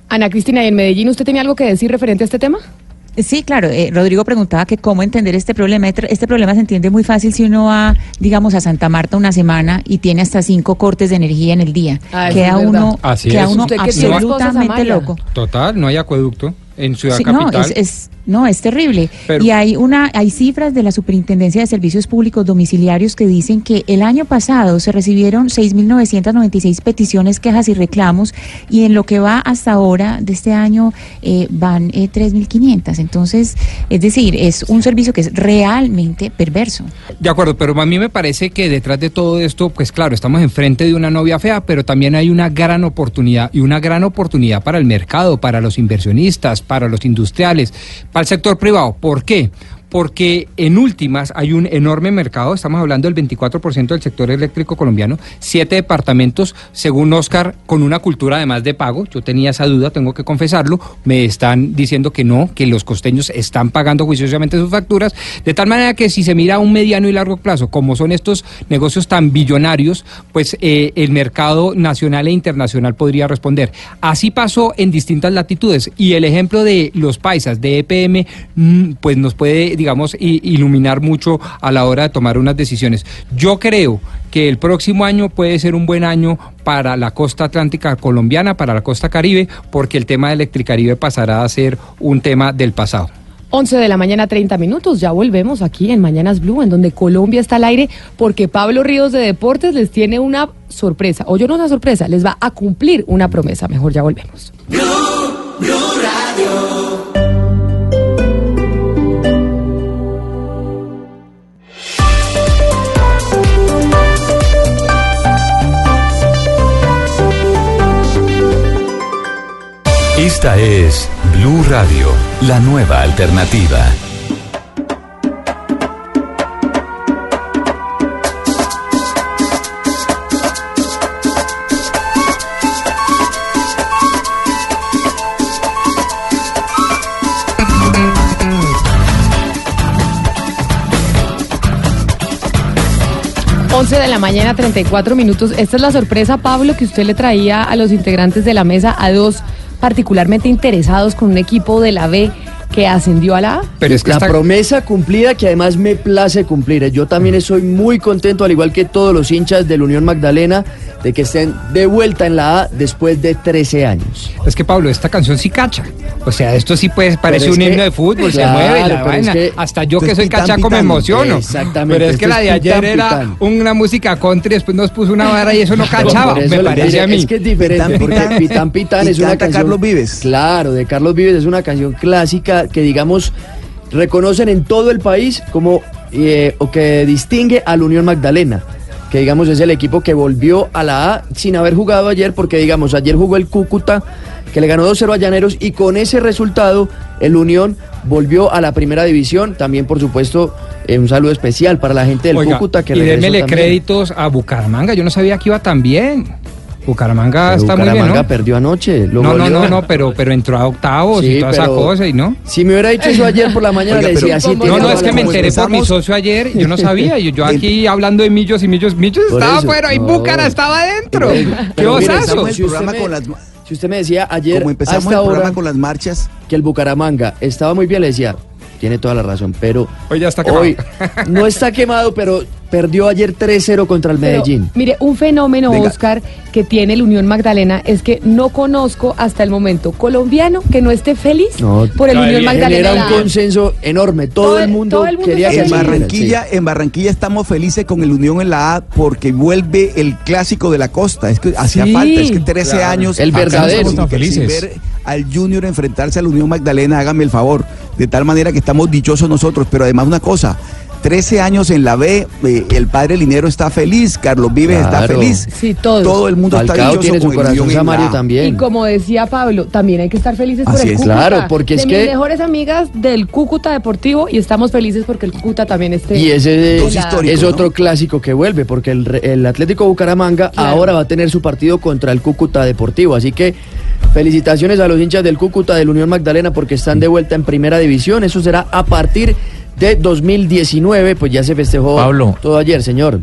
Ana Cristina, ¿y en Medellín usted tenía algo que decir referente a este tema? Sí, claro. eh, Rodrigo preguntaba que cómo entender este problema. Este- Este problema se entiende muy fácil si uno va, digamos, a Santa Marta una semana y tiene hasta cinco cortes de energía en el día. Ah, queda uno, Así queda es. uno absolutamente loco. Total, no hay acueducto en Ciudad Sí, no, Capital. es, es- no, es terrible. Pero- y hay una, hay cifras de la Superintendencia de Servicios Públicos Domiciliarios que dicen que el año pasado se recibieron 6.996 peticiones, quejas y reclamos, y en lo que va hasta ahora de este año eh, van eh, 3.500. Entonces, es decir, es un servicio que es realmente perverso. De acuerdo, pero a mí me parece que detrás de todo esto, pues claro, estamos enfrente de una novia fea, pero también hay una gran oportunidad y una gran oportunidad para el mercado, para los inversionistas, para los industriales, para el sector privado. ¿Por qué? Porque en últimas hay un enorme mercado, estamos hablando del 24% del sector eléctrico colombiano, siete departamentos, según Oscar, con una cultura además de pago. Yo tenía esa duda, tengo que confesarlo. Me están diciendo que no, que los costeños están pagando juiciosamente sus facturas, de tal manera que si se mira a un mediano y largo plazo, como son estos negocios tan billonarios, pues eh, el mercado nacional e internacional podría responder. Así pasó en distintas latitudes y el ejemplo de los paisas de EPM, mm, pues nos puede, digamos, iluminar mucho a la hora de tomar unas decisiones. Yo creo que el próximo año puede ser un buen año para la costa atlántica colombiana, para la costa caribe, porque el tema de Electricaribe pasará a ser un tema del pasado. 11 de la mañana, 30 minutos. Ya volvemos aquí en Mañanas Blue, en donde Colombia está al aire, porque Pablo Ríos de Deportes les tiene una sorpresa. O yo no una sorpresa, les va a cumplir una promesa. Mejor ya volvemos. Esta es Blue Radio, la nueva alternativa. Once 11 de la mañana, 34 minutos. Esta es la sorpresa, Pablo, que usted le traía a los integrantes de la mesa, a dos particularmente interesados con un equipo de la B que ascendió a la A. Pero es que la esta- promesa cumplida que además me place cumplir. Yo también estoy muy contento, al igual que todos los hinchas de la Unión Magdalena, de que estén de vuelta en la A después de 13 años. Es que Pablo, esta canción sí cacha. O sea, esto sí pues parece un que- himno de fútbol, Claro, se mueve la pero es vaina. que- Hasta yo que soy pitán, cachaco me emociono. Exactamente, Pero es que la de ayer pitán, era pitán. una música country, después nos puso una vara y eso no cachaba, eso me parece a mí. Es que es diferente, porque Pitán Pitán [laughs] es una canción. Carlos Vives. Claro, de Carlos Vives es una canción clásica que, digamos, reconocen en todo el país como eh, o que distingue a la Unión Magdalena. Que digamos es el equipo que volvió a la A sin haber jugado ayer, porque digamos, ayer jugó el Cúcuta, que le ganó 2-0 a Llaneros, y con ese resultado, el Unión volvió a la primera división. También, por supuesto, eh, un saludo especial para la gente del Oiga, Cúcuta que y regresó démele créditos a Bucaramanga, yo no sabía que iba tan bien. Bucaramanga Pero está muy bien, Bucaramanga ¿no? perdió anoche. lo No, no, no, no, pero, pero entró a octavos Sí, y toda esa cosa, ¿y no? Si me hubiera dicho eso ayer por la mañana, Oiga, le decía así. No, no, es que me enteré por mi socio ayer, yo no sabía, y yo [laughs] aquí hablando de millos y millos, millos Por estaba fuera y no. Búcara estaba adentro. ¡Qué osazo! Si usted, me, con las- si usted me decía ayer Como empezamos hasta el programa ahora con las marchas. que el Bucaramanga estaba muy bien, le decía, tiene toda la razón, pero Hoy ya está quemado. hoy [laughs] no está quemado, pero perdió ayer 3-0 contra el Pero, Medellín. mire, un fenómeno, Venga. Oscar, que tiene la Unión Magdalena es que no conozco hasta el momento colombiano que no esté feliz No, por el Unión Magdalena. De un consenso enorme. Todo, Todo el el- mundo todo el mundo quería que En feliz. Barranquilla, en Barranquilla estamos felices con el Unión en la A porque vuelve el clásico de la costa. Es que hacía Sí, falta, es que 13 claro. años. El verdadero. sin- felices. sin ver al Junior enfrentarse a la Unión Magdalena, hágame el favor. De tal manera que estamos dichosos nosotros, pero además una cosa. 13 años en la B, eh, el padre Linero está feliz, Carlos Vives está feliz. Sí, todos. Todo el mundo está Falcao dichoso tiene su con corazón samario también. Y como decía Pablo, también hay que estar felices por el es. Cúcuta. Claro, porque de es mis que- mejores amigas del Cúcuta Deportivo y estamos felices porque el Cúcuta también esté. Y ese Dos es, otro clásico que vuelve, porque el, re- el Atlético Bucaramanga Claro. ahora va a tener su partido contra el Cúcuta Deportivo. Así que felicitaciones a los hinchas del Cúcuta del Unión Magdalena porque están de vuelta en primera división. Eso será a partir de 2019, pues ya se festejó Pablo. todo ayer, señor.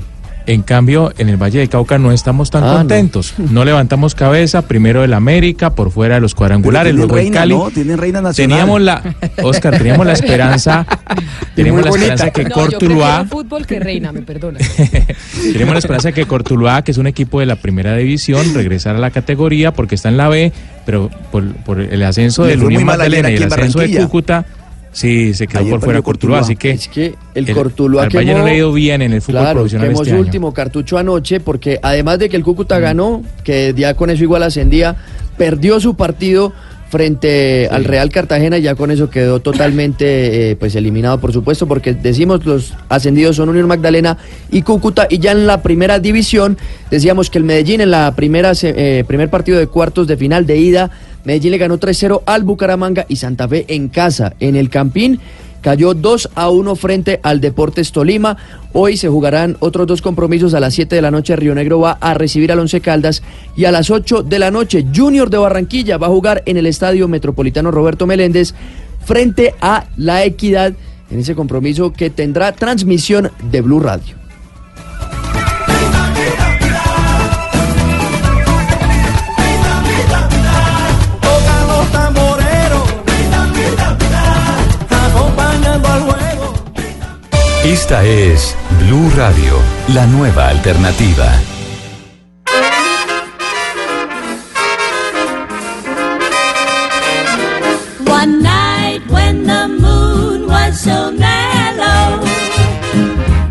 En cambio, en el Valle del Cauca no estamos tan Ah, contentos. No. levantamos cabeza, primero el América, por fuera de los cuadrangulares, luego reina, Cali. ¿no? Tienen reina nacional. Teníamos la, Oscar, teníamos la esperanza, [laughs] teníamos la esperanza que no, Cortuluá, fútbol que reina, me perdona. [laughs] tenemos la esperanza que Cortuluá, que es un equipo de la primera división, regresara a la categoría porque está en la B, pero por, por el ascenso muy Unión Magdalena y el en ascenso de. Cúcuta, sí, se quedó Ayer por fuera Cortuluá, Cortuluá. así que Es que el el- Cortuluá al Valle no quemó- le ha ido bien en el fútbol Claro, profesional quemó este su año. último cartucho anoche porque además de que el Cúcuta ganó, que ya con eso igual ascendía, perdió su partido frente al Real Cartagena y ya con eso quedó totalmente eh, pues eliminado por supuesto porque decimos los ascendidos son Unión Magdalena y Cúcuta y ya en la primera división decíamos que el Medellín en la primera eh, primer partido de cuartos de final de ida Medellín le ganó 3-0 al Bucaramanga y Santa Fe en casa en el Campín cayó 2 a 1 frente al Deportes Tolima. Hoy se jugarán otros dos compromisos a las 7 de la noche. Río Negro va a recibir al Once Caldas y a las 8 de la noche Junior de Barranquilla va a jugar en el Estadio Metropolitano Roberto Meléndez frente a La Equidad en ese compromiso que tendrá transmisión de Blue Radio. Esta es Blue Radio, la nueva alternativa. One night when the moon was so mellow,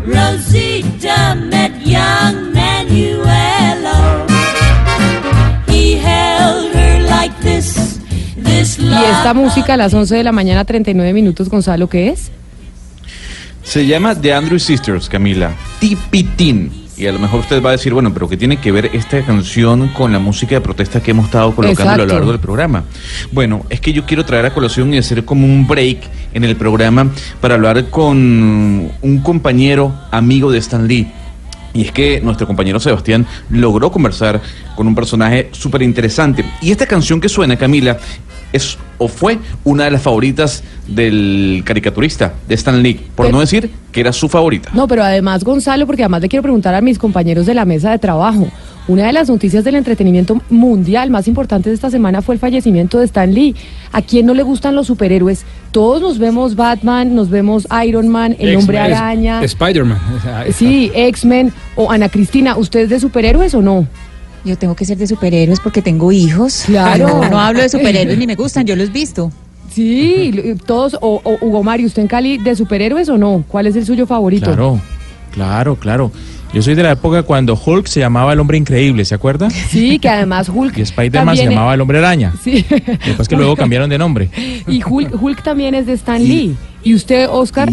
Rosita met young Manuelo. He held her like this, this Y esta música a las 11 de la mañana, 39 minutos, Gonzalo, ¿qué es? Se llama The Andrew Sisters, Camila. Tipitín. Y a lo mejor usted va a decir, bueno, pero ¿qué tiene que ver esta canción con la música de protesta que hemos estado colocando a lo largo del programa? Bueno, es que yo quiero traer a colación y hacer como un break en el programa para hablar con un compañero amigo de Stan Lee. Y es que nuestro compañero Sebastián logró conversar con un personaje súper interesante. Y esta canción que suena, Camila, es o fue una de las favoritas del caricaturista, de Stan Lee, por Pero- no decir que era su favorita. No, pero además, Gonzalo, porque además le quiero preguntar a mis compañeros de la mesa de trabajo. Una de las noticias del entretenimiento mundial más importantes de esta semana fue el fallecimiento de Stan Lee. ¿A quién no le gustan los superhéroes? Todos nos vemos Batman, nos vemos Iron Man, el Hombre Araña. Spider-Man. Sí, X-Men o Ana Cristina, ¿usted es de superhéroes o no? Yo tengo que ser de superhéroes porque tengo hijos. Claro. No, no hablo de [laughs] superhéroes ni me gustan, yo los he visto. Sí, lo- todos, o, o Hugo Mario, ¿usted en Cali de superhéroes o no? ¿Cuál es el suyo favorito? Claro, claro, claro. Yo soy de la época cuando Hulk se llamaba el hombre increíble, ¿se acuerda? Sí, que además Hulk. [laughs] Y Spider-Man se llamaba el hombre araña. Sí. Después que luego cambiaron de nombre. [laughs] Y Hulk, Hulk también es de Stan Lee. ¿Y usted, Oscar?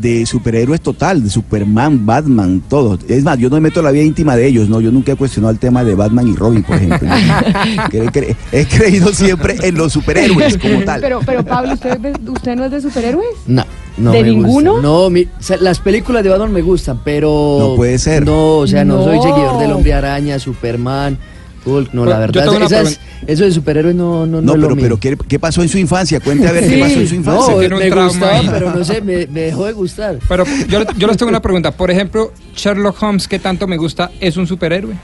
De superhéroes total, de Superman, Batman, todo. Es más, yo no me meto en la vida íntima de ellos, ¿no? Yo nunca he cuestionado el tema de Batman y Robin, por ejemplo. [laughs] Cre- cre- he creído siempre en los superhéroes como tal. Pero, pero Pablo, ¿usted, ¿usted no es de superhéroes? No, no ¿De gusta. ninguno? No, mi- o sea, las películas de Batman me gustan, pero... No puede ser. No, o sea, no, soy No. seguidor del Hombre Araña, Superman, Hulk, no, Pero la verdad, esas- eso de superhéroes no, no, no, No, es lo pero, mío. pero ¿qué, qué pasó en su infancia? Cuente a ver qué Sí. pasó en su infancia. No, me trauma gustaba, ahí. pero no sé, me, me dejó de gustar. Pero yo, yo les tengo una pregunta. Por ejemplo, Sherlock Holmes, que tanto me gusta, ¿es un superhéroe?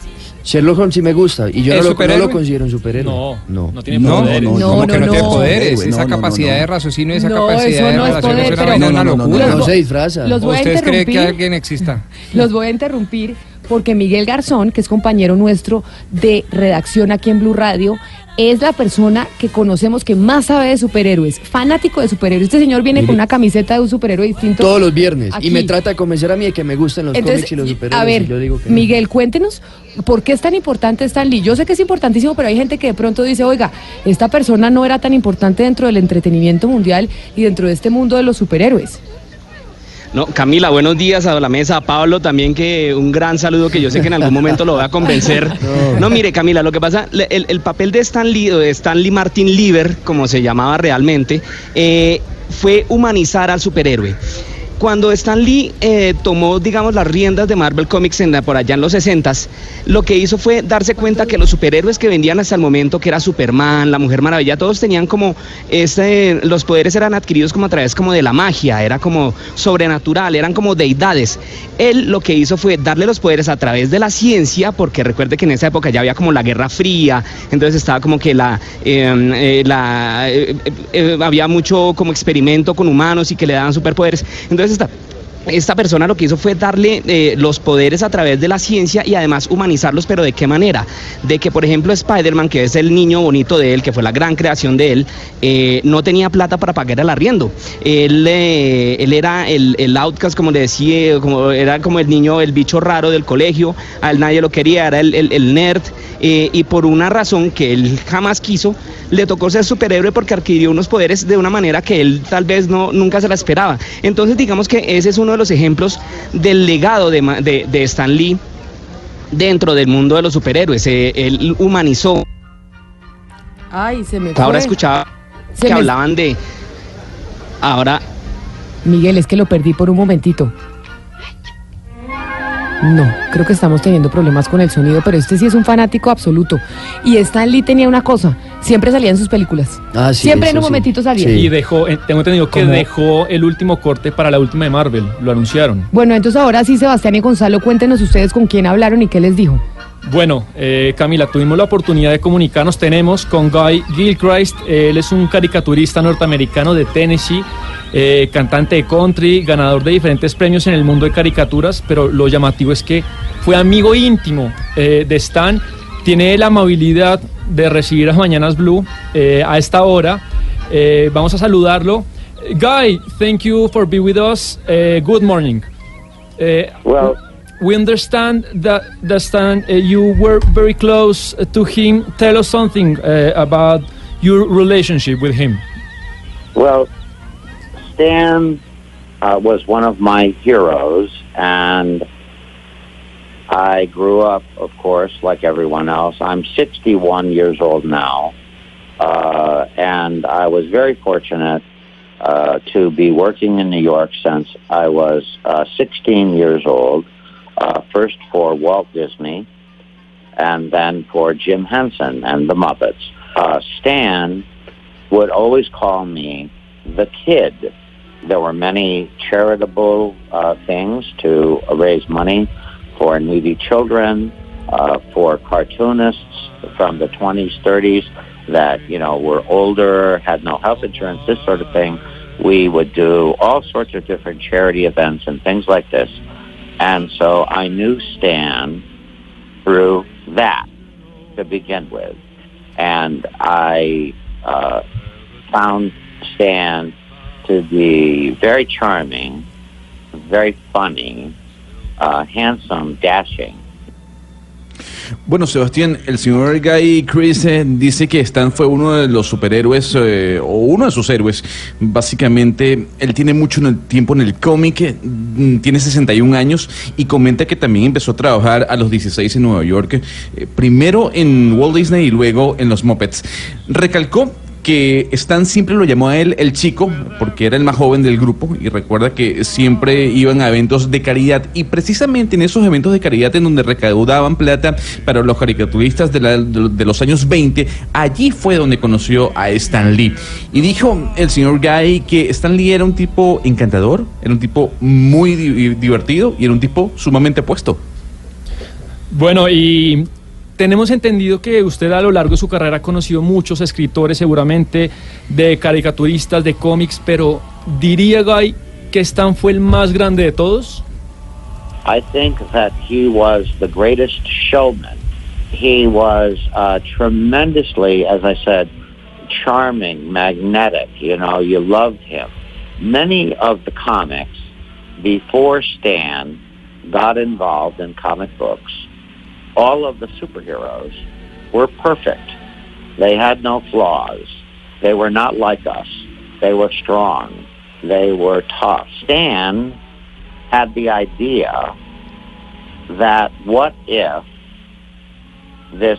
Sherlock Holmes sí me gusta, y yo ¿Es no lo, no lo considero un superhéroe. No, no, no tiene poderes. No, ¿Cómo no, que no, no, tiene no. poderes? No, esa no, no, capacidad no. de raciocinio, esa No, capacidad eso de no es relación poder, es una No, no, no, locura. no, no se disfraza. Los voy ¿Ustedes creen que alguien exista? Los voy a interrumpir porque Miguel Garzón, que es compañero nuestro de redacción aquí en Blue Radio, es la persona que conocemos que más sabe de superhéroes, fanático de superhéroes. Este señor viene con una camiseta de un superhéroe distinto. Todos los viernes. Aquí. Y me trata de convencer a mí de que me gustan los Entonces, cómics y los superhéroes. a ver, y yo digo que no. Miguel, cuéntenos por qué es tan importante Stan Lee. Yo sé que es importantísimo, pero hay gente que de pronto dice, oiga, esta persona no era tan importante dentro del entretenimiento mundial y dentro de este mundo de los superhéroes. No, Camila, buenos días a la mesa, a Pablo también que un gran saludo que yo sé que en algún momento lo voy a convencer. [laughs] No, mire Camila, lo que pasa, el, el papel de Stan Lee, o de Stanley Martin Lieber, como se llamaba realmente, eh, fue humanizar al superhéroe. Cuando Stan Lee eh, tomó, digamos, las riendas de Marvel Comics por allá en los 60s, lo que hizo fue darse cuenta que los superhéroes que vendían hasta el momento, que era Superman, la Mujer Maravilla, todos tenían como, este, los poderes eran adquiridos como a través como de la magia, era como sobrenatural, eran como deidades. Él lo que hizo fue darle los poderes a través de la ciencia, porque recuerde que en esa época ya había como la Guerra Fría, entonces estaba como que la, eh, eh, la eh, había mucho como experimento con humanos y que le daban superpoderes. Entonces esta, esta persona lo que hizo fue darle eh, los poderes a través de la ciencia y además humanizarlos, pero ¿de qué manera? De que, por ejemplo, Spider-Man, que es el niño bonito de él, que fue la gran creación de él, eh, no tenía plata para pagar el arriendo. Él, eh, él era el, el outcast, como le decía, como, era como el niño, el bicho raro del colegio, a él nadie lo quería, era el, el- nerd, y por una razón que él jamás quiso, le tocó ser superhéroe porque adquirió unos poderes de una manera que él tal vez no, nunca se la esperaba. Entonces digamos que ese es uno de los ejemplos del legado de, de, de Stan Lee dentro del mundo de los superhéroes. Eh, él humanizó. Ay, se me fue. Ahora escuchaba Se que me- hablaban de... Ahora Miguel, es que lo perdí por un momentito. No, creo que estamos teniendo problemas con el sonido, pero este sí es un fanático absoluto. Y Stan Lee tenía una cosa, siempre salía en sus películas. Ah, sí, siempre en un sí. momentito salía. Y dejó, eh, tengo entendido que ¿Cómo? dejó el último corte para la última de Marvel, lo anunciaron. Bueno, entonces ahora sí, Sebastián y Gonzalo, cuéntenos ustedes con quién hablaron y qué les dijo. Bueno, eh, Camila, tuvimos la oportunidad de comunicarnos, tenemos con Guy Gilchrist, él es un caricaturista norteamericano de Tennessee, eh, cantante de country, ganador de diferentes premios en el mundo de caricaturas, pero lo llamativo es que fue amigo íntimo eh, de Stan, tiene la amabilidad de recibir a Mañanas Blue a esta hora, vamos a saludarlo. Guy, thank you for being with us, good morning. Well, we understand that, Stan, uh, you were very close to him. Tell us something uh, about your relationship with him. well, Stan uh, was one of my heroes, and I grew up, of course, like everyone else. I'm 61 years old now, uh, and I was very fortunate uh, to be working in New York since I was uh, 16 years old, uh, first for Walt Disney, and then for Jim Henson and the Muppets. Uh, Stan would always call me the kid. There were many charitable uh, things to raise money for needy children, uh, for cartoonists from the 20s, 30s that, you know, were older, had no health insurance, this sort of thing. We would do all sorts of different charity events and things like this. And so I knew Stan through that to begin with. And I uh, found Stan to be very charming, very funny, uh, handsome, dashing. Bueno, Sebastián, el señor Guy Chris eh, dice que Stan fue uno de los superhéroes eh, o uno de sus héroes. Básicamente, él tiene mucho tiempo en el cómic, eh, tiene 61 años y comenta que también empezó a trabajar a los 16 en Nueva York, eh, primero en Walt Disney y luego en los Muppets. Recalcó que Stan siempre lo llamó a él el chico, porque era el más joven del grupo, y recuerda que siempre iban a eventos de caridad, y precisamente en esos eventos de caridad en donde recaudaban plata para los caricaturistas de, los años 20, allí fue donde conoció a Stan Lee. Y dijo el señor Guy que Stan Lee era un tipo encantador, era un tipo muy di- divertido y era un tipo sumamente apuesto. Bueno, y tenemos entendido que usted a lo largo de su carrera ha conocido muchos escritores seguramente, de caricaturistas, de cómics, pero diría Guy que Stan fue el más grande de todos. I think that he was the greatest showman. He was uh, tremendously, as I said, charming, magnetic. You know, you loved him. Many of the comics before Stan got involved in comic books, all of the superheroes were perfect. They had no flaws. They were not like us. They were strong. They were tough. Stan had the idea that what if this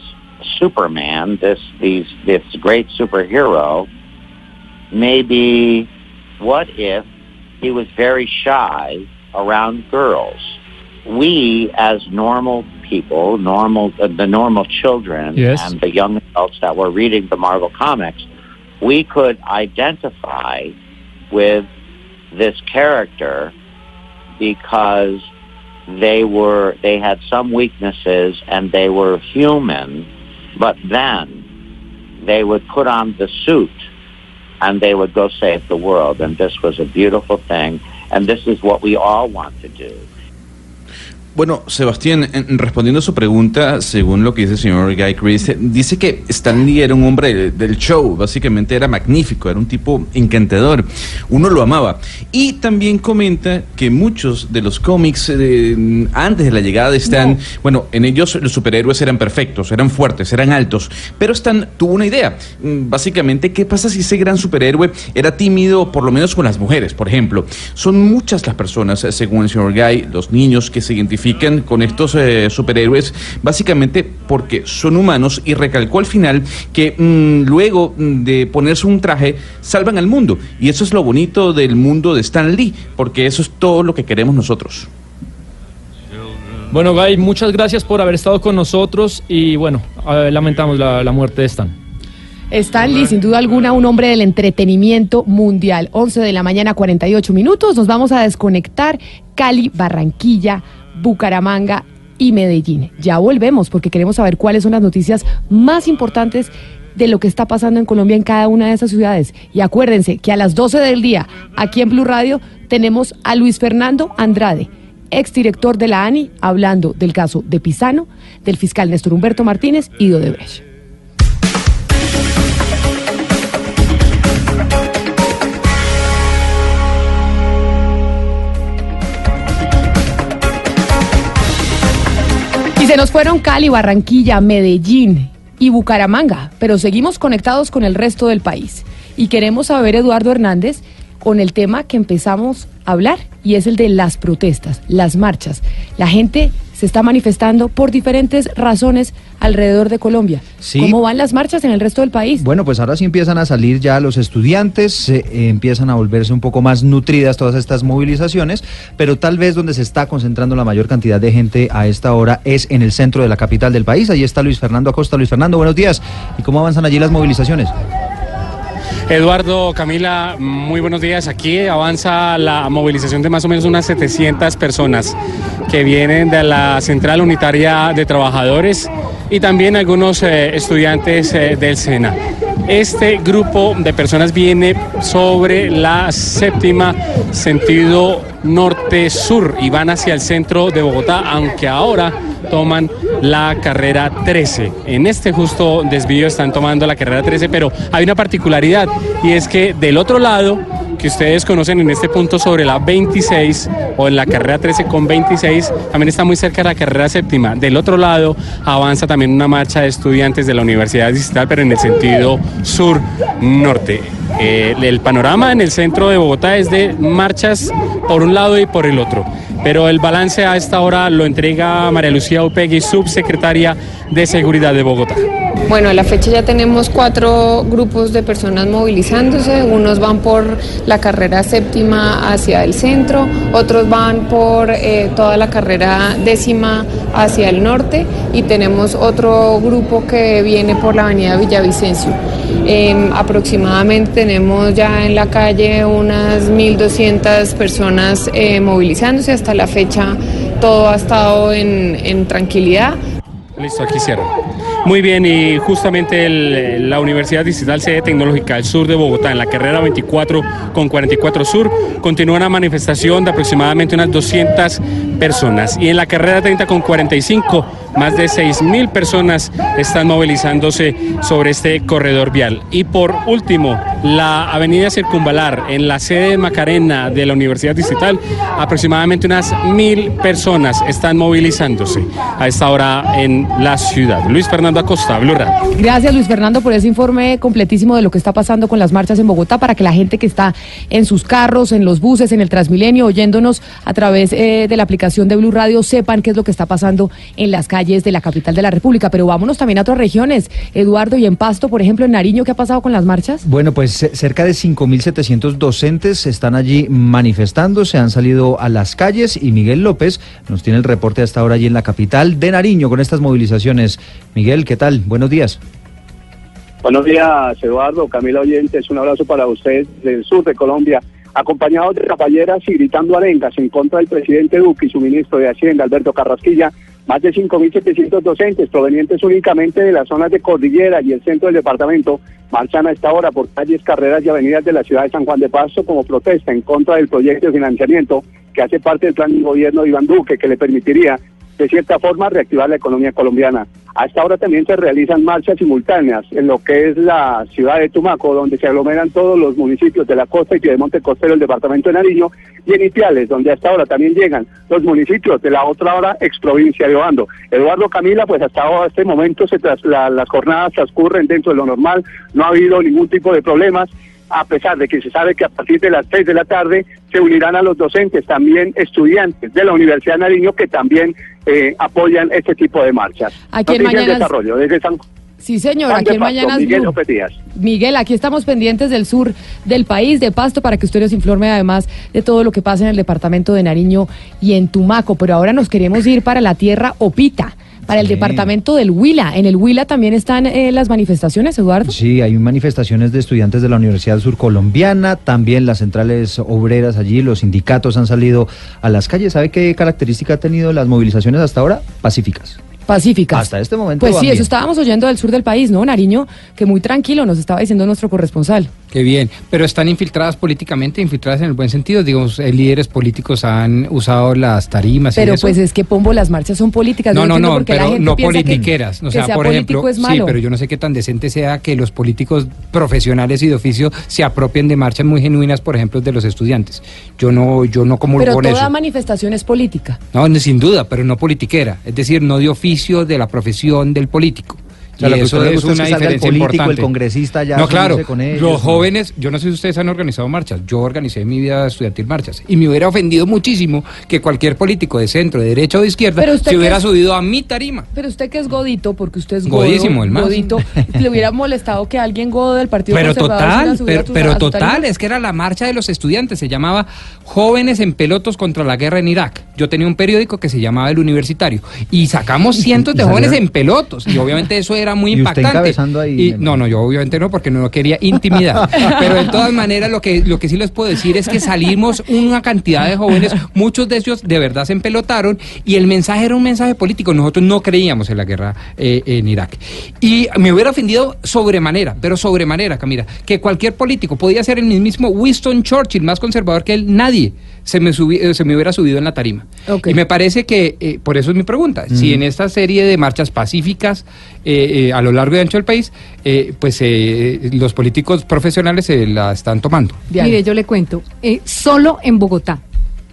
Superman, this these this great superhero, maybe what if he was very shy around girls? We as normal people, normal uh, the normal children Yes. and the young adults that were reading the Marvel comics, we could identify with this character because they were they had some weaknesses and they were human but then they would put on the suit and they would go save the world. And this was a beautiful thing. And this is what we all want to do Bueno, Sebastián, en- respondiendo a su pregunta, según lo que dice el señor Guy Chris, dice que Stan Lee era un hombre de- del show, básicamente era magnífico, era un tipo encantador, uno lo amaba. Y también comenta que muchos de los cómics eh, antes de la llegada de Stan, bueno, en ellos los superhéroes eran perfectos, eran fuertes, eran altos, pero Stan tuvo una idea, Mm, básicamente, ¿qué pasa si ese gran superhéroe era tímido, por lo menos con las mujeres, por ejemplo? Son muchas las personas, eh, según el señor Guy, los niños que se identifican con estos eh, superhéroes, básicamente porque son humanos y recalcó al final que mm, luego mm, de ponerse un traje salvan al mundo. Y eso es lo bonito del mundo de Stan Lee, porque eso es todo lo que queremos nosotros. Bueno, Guy, muchas gracias por haber estado con nosotros y bueno, eh, lamentamos la, la muerte de Stan. Stan Lee, sin duda alguna, un hombre del entretenimiento mundial. 11 de la mañana, 48 minutos. Nos vamos a desconectar. Cali, Barranquilla, Bucaramanga y Medellín. Ya volvemos porque queremos saber cuáles son las noticias más importantes de lo que está pasando en Colombia en cada una de esas ciudades. Y acuérdense que a las 12 del día, aquí en Blue Radio, tenemos a Luis Fernando Andrade, exdirector de la ANI, hablando del caso de Pisano, del fiscal Néstor Humberto Martínez y de Odebrecht. Se nos fueron Cali, Barranquilla, Medellín y Bucaramanga, pero seguimos conectados con el resto del país. Y queremos saber, Eduardo Hernández, con el tema que empezamos a hablar, y es el de las protestas, las marchas. La gente se está manifestando por diferentes razones alrededor de Colombia. Sí. ¿Cómo van las marchas en el resto del país? Bueno, pues ahora sí empiezan a salir ya los estudiantes, se, eh, empiezan a volverse un poco más nutridas todas estas movilizaciones, pero tal vez donde se está concentrando la mayor cantidad de gente a esta hora es en el centro de la capital del país. Allí está Luis Fernando Acosta. Luis Fernando, buenos días. ¿Y cómo avanzan allí las movilizaciones? Eduardo, Camila, muy buenos días. Aquí avanza la movilización de más o menos unas 700 personas que vienen de la Central Unitaria de Trabajadores y también algunos eh, estudiantes eh, del SENA. Este grupo de personas viene sobre la séptima sentido norte-sur y van hacia el centro de Bogotá, aunque ahora toman la carrera 13. En este justo desvío están tomando la carrera 13, pero hay una particularidad y es que del otro lado que ustedes conocen en este punto sobre la 26 o en la carrera 13 con 26, también está muy cerca de la carrera séptima. Del otro lado avanza también una marcha de estudiantes de la Universidad Digital, pero en el sentido sur-norte. Eh, el panorama en el centro de Bogotá es de marchas por un lado y por el otro. Pero el balance a esta hora lo entrega María Lucía Upegui, subsecretaria de Seguridad de Bogotá. Bueno, a la fecha ya tenemos cuatro grupos de personas movilizándose. Unos van por la carrera séptima hacia el centro, otros van por eh, toda la carrera décima hacia el norte y tenemos otro grupo que viene por la avenida Villavicencio. Eh, aproximadamente tenemos ya en la calle unas 1.200 personas eh, movilizándose. Hasta la fecha todo ha estado en, en tranquilidad. Listo, aquí cierro. Muy bien, y justamente la Universidad Digital Sede Tecnológica del Sur de Bogotá, en la carrera 24 con 44 Sur, continúa una manifestación de aproximadamente unas 200 personas. Y en la carrera 30 con 45, más de 6 mil personas están movilizándose sobre este corredor vial. Y por último, la avenida Circunvalar, en la sede de Macarena de la Universidad Digital, aproximadamente unas mil personas están movilizándose a esta hora en la ciudad. Luis Fernando Acosta, Blue Radio. Gracias Luis Fernando por ese informe completísimo de lo que está pasando con las marchas en Bogotá para que la gente que está en sus carros, en los buses, en el Transmilenio, oyéndonos a través eh, de la aplicación de Blue Radio sepan qué es lo que está pasando en las calles de la capital de la República. Pero vámonos también a otras regiones. Eduardo y en Pasto, por ejemplo, en Nariño, ¿qué ha pasado con las marchas? Bueno, pues ce- cerca de 5.700 docentes están allí manifestando, se han salido a las calles y Miguel López nos tiene el reporte hasta ahora allí en la capital de Nariño con estas movilizaciones. Miguel, ¿qué tal? Buenos días. Buenos días, Eduardo, Camila Oyentes, un abrazo para usted del sur de Colombia, acompañados de caballeras y gritando arengas en contra del presidente Duque y su ministro de Hacienda, Alberto Carrasquilla, más de 5.700 docentes provenientes únicamente de las zonas de Cordillera y el centro del departamento marchan a esta hora por calles, carreras y avenidas de la ciudad de San Juan de Pasto como protesta en contra del proyecto de financiamiento que hace parte del plan de gobierno de Iván Duque que le permitiría de cierta forma reactivar la economía colombiana. A esta hora también se realizan marchas simultáneas en lo que es la ciudad de Tumaco, donde se aglomeran todos los municipios de la costa y Piedemonte Costero, el departamento de Nariño, y en Ipiales, donde a esta hora también llegan los municipios de la otra hora exprovincia de Obando. Eduardo Camila, pues hasta ahora, este momento se tras- la- las jornadas transcurren dentro de lo normal, no ha habido ningún tipo de problemas a pesar de que se sabe que a partir de las 6 de la tarde se unirán a los docentes también estudiantes de la Universidad de Nariño que también eh, apoyan este tipo de marchas. Aquí en Mañanas- desarrollo desde San Sí, señor, aquí en Pasto, Mañanas Miguel. Miguel, aquí estamos pendientes del sur del país, de Pasto, para que usted nos informe además de todo lo que pasa en el departamento de Nariño y en Tumaco. Pero ahora nos queremos ir para la tierra Opita, para el Sí. departamento del Huila. En el Huila también están eh, las manifestaciones, Eduardo. Sí, hay manifestaciones de estudiantes de la Universidad Surcolombiana, también las centrales obreras allí, los sindicatos han salido a las calles. ¿Sabe qué característica ha tenido las movilizaciones hasta ahora? Pacíficas. Pacíficas. Hasta este momento. Pues sí, eso estábamos oyendo del sur del país, ¿no? Nariño, que muy tranquilo, nos estaba diciendo nuestro corresponsal. Qué bien, pero están infiltradas políticamente, infiltradas en el buen sentido. Digamos, eh, líderes políticos han usado las tarimas y Pero eso. pues es que, Pombo, las marchas son políticas. No, no, no, por qué la pero gente no piensa que- politiqueras. O que sea, sea por político ejemplo, es sí, malo. pero yo no sé qué tan decente sea que los políticos profesionales y de oficio se apropien de marchas muy genuinas, por ejemplo, de los estudiantes. Yo no, yo no comulgo Pero con toda eso. manifestación es política. No, no, sin duda, pero no politiquera. Es decir, no de oficio de la profesión del político. O sea, Y lo que eso es una que salga el diferencia político, el importante. congresista ya No, claro. con ellos, los ¿no? jóvenes, yo no sé si ustedes han organizado marchas. Yo organicé en mi vida estudiantil marchas. Y me hubiera ofendido muchísimo que cualquier político de centro, de derecha o de izquierda se hubiera es- subido a mi tarima. Pero usted que es godito, porque usted es godo, Godísimo, el más. godito, le [laughs] hubiera molestado que alguien godo del Partido Pero Conservador total, pero, tu- pero total, es que era la marcha de los estudiantes, se llamaba Jóvenes en Pelotos contra la Guerra en Irak. Yo tenía un periódico que se llamaba El Universitario y sacamos [laughs] cientos de jóvenes en [laughs] pelotos y obviamente eso era era muy Y usted impactante. encabezando ahí, Y- no, no, yo obviamente no, porque no lo quería intimidar. [laughs] Pero de todas maneras, lo que, lo que sí les puedo decir es que salimos una cantidad de jóvenes, muchos de ellos de verdad se empelotaron, y el mensaje era un mensaje político. Nosotros no creíamos en la guerra eh, en Irak. Y me hubiera ofendido sobremanera, pero sobremanera, Camila, que cualquier político podía ser el mismo Winston Churchill, más conservador que él, nadie se me, subi- eh, se me hubiera subido en la tarima. Y me parece que, eh, por eso es mi pregunta, si Mm. en esta serie de marchas pacíficas eh, eh, a lo largo y ancho del país, eh, pues eh, los políticos profesionales se la están tomando. Mire, yo le cuento, eh, solo en Bogotá,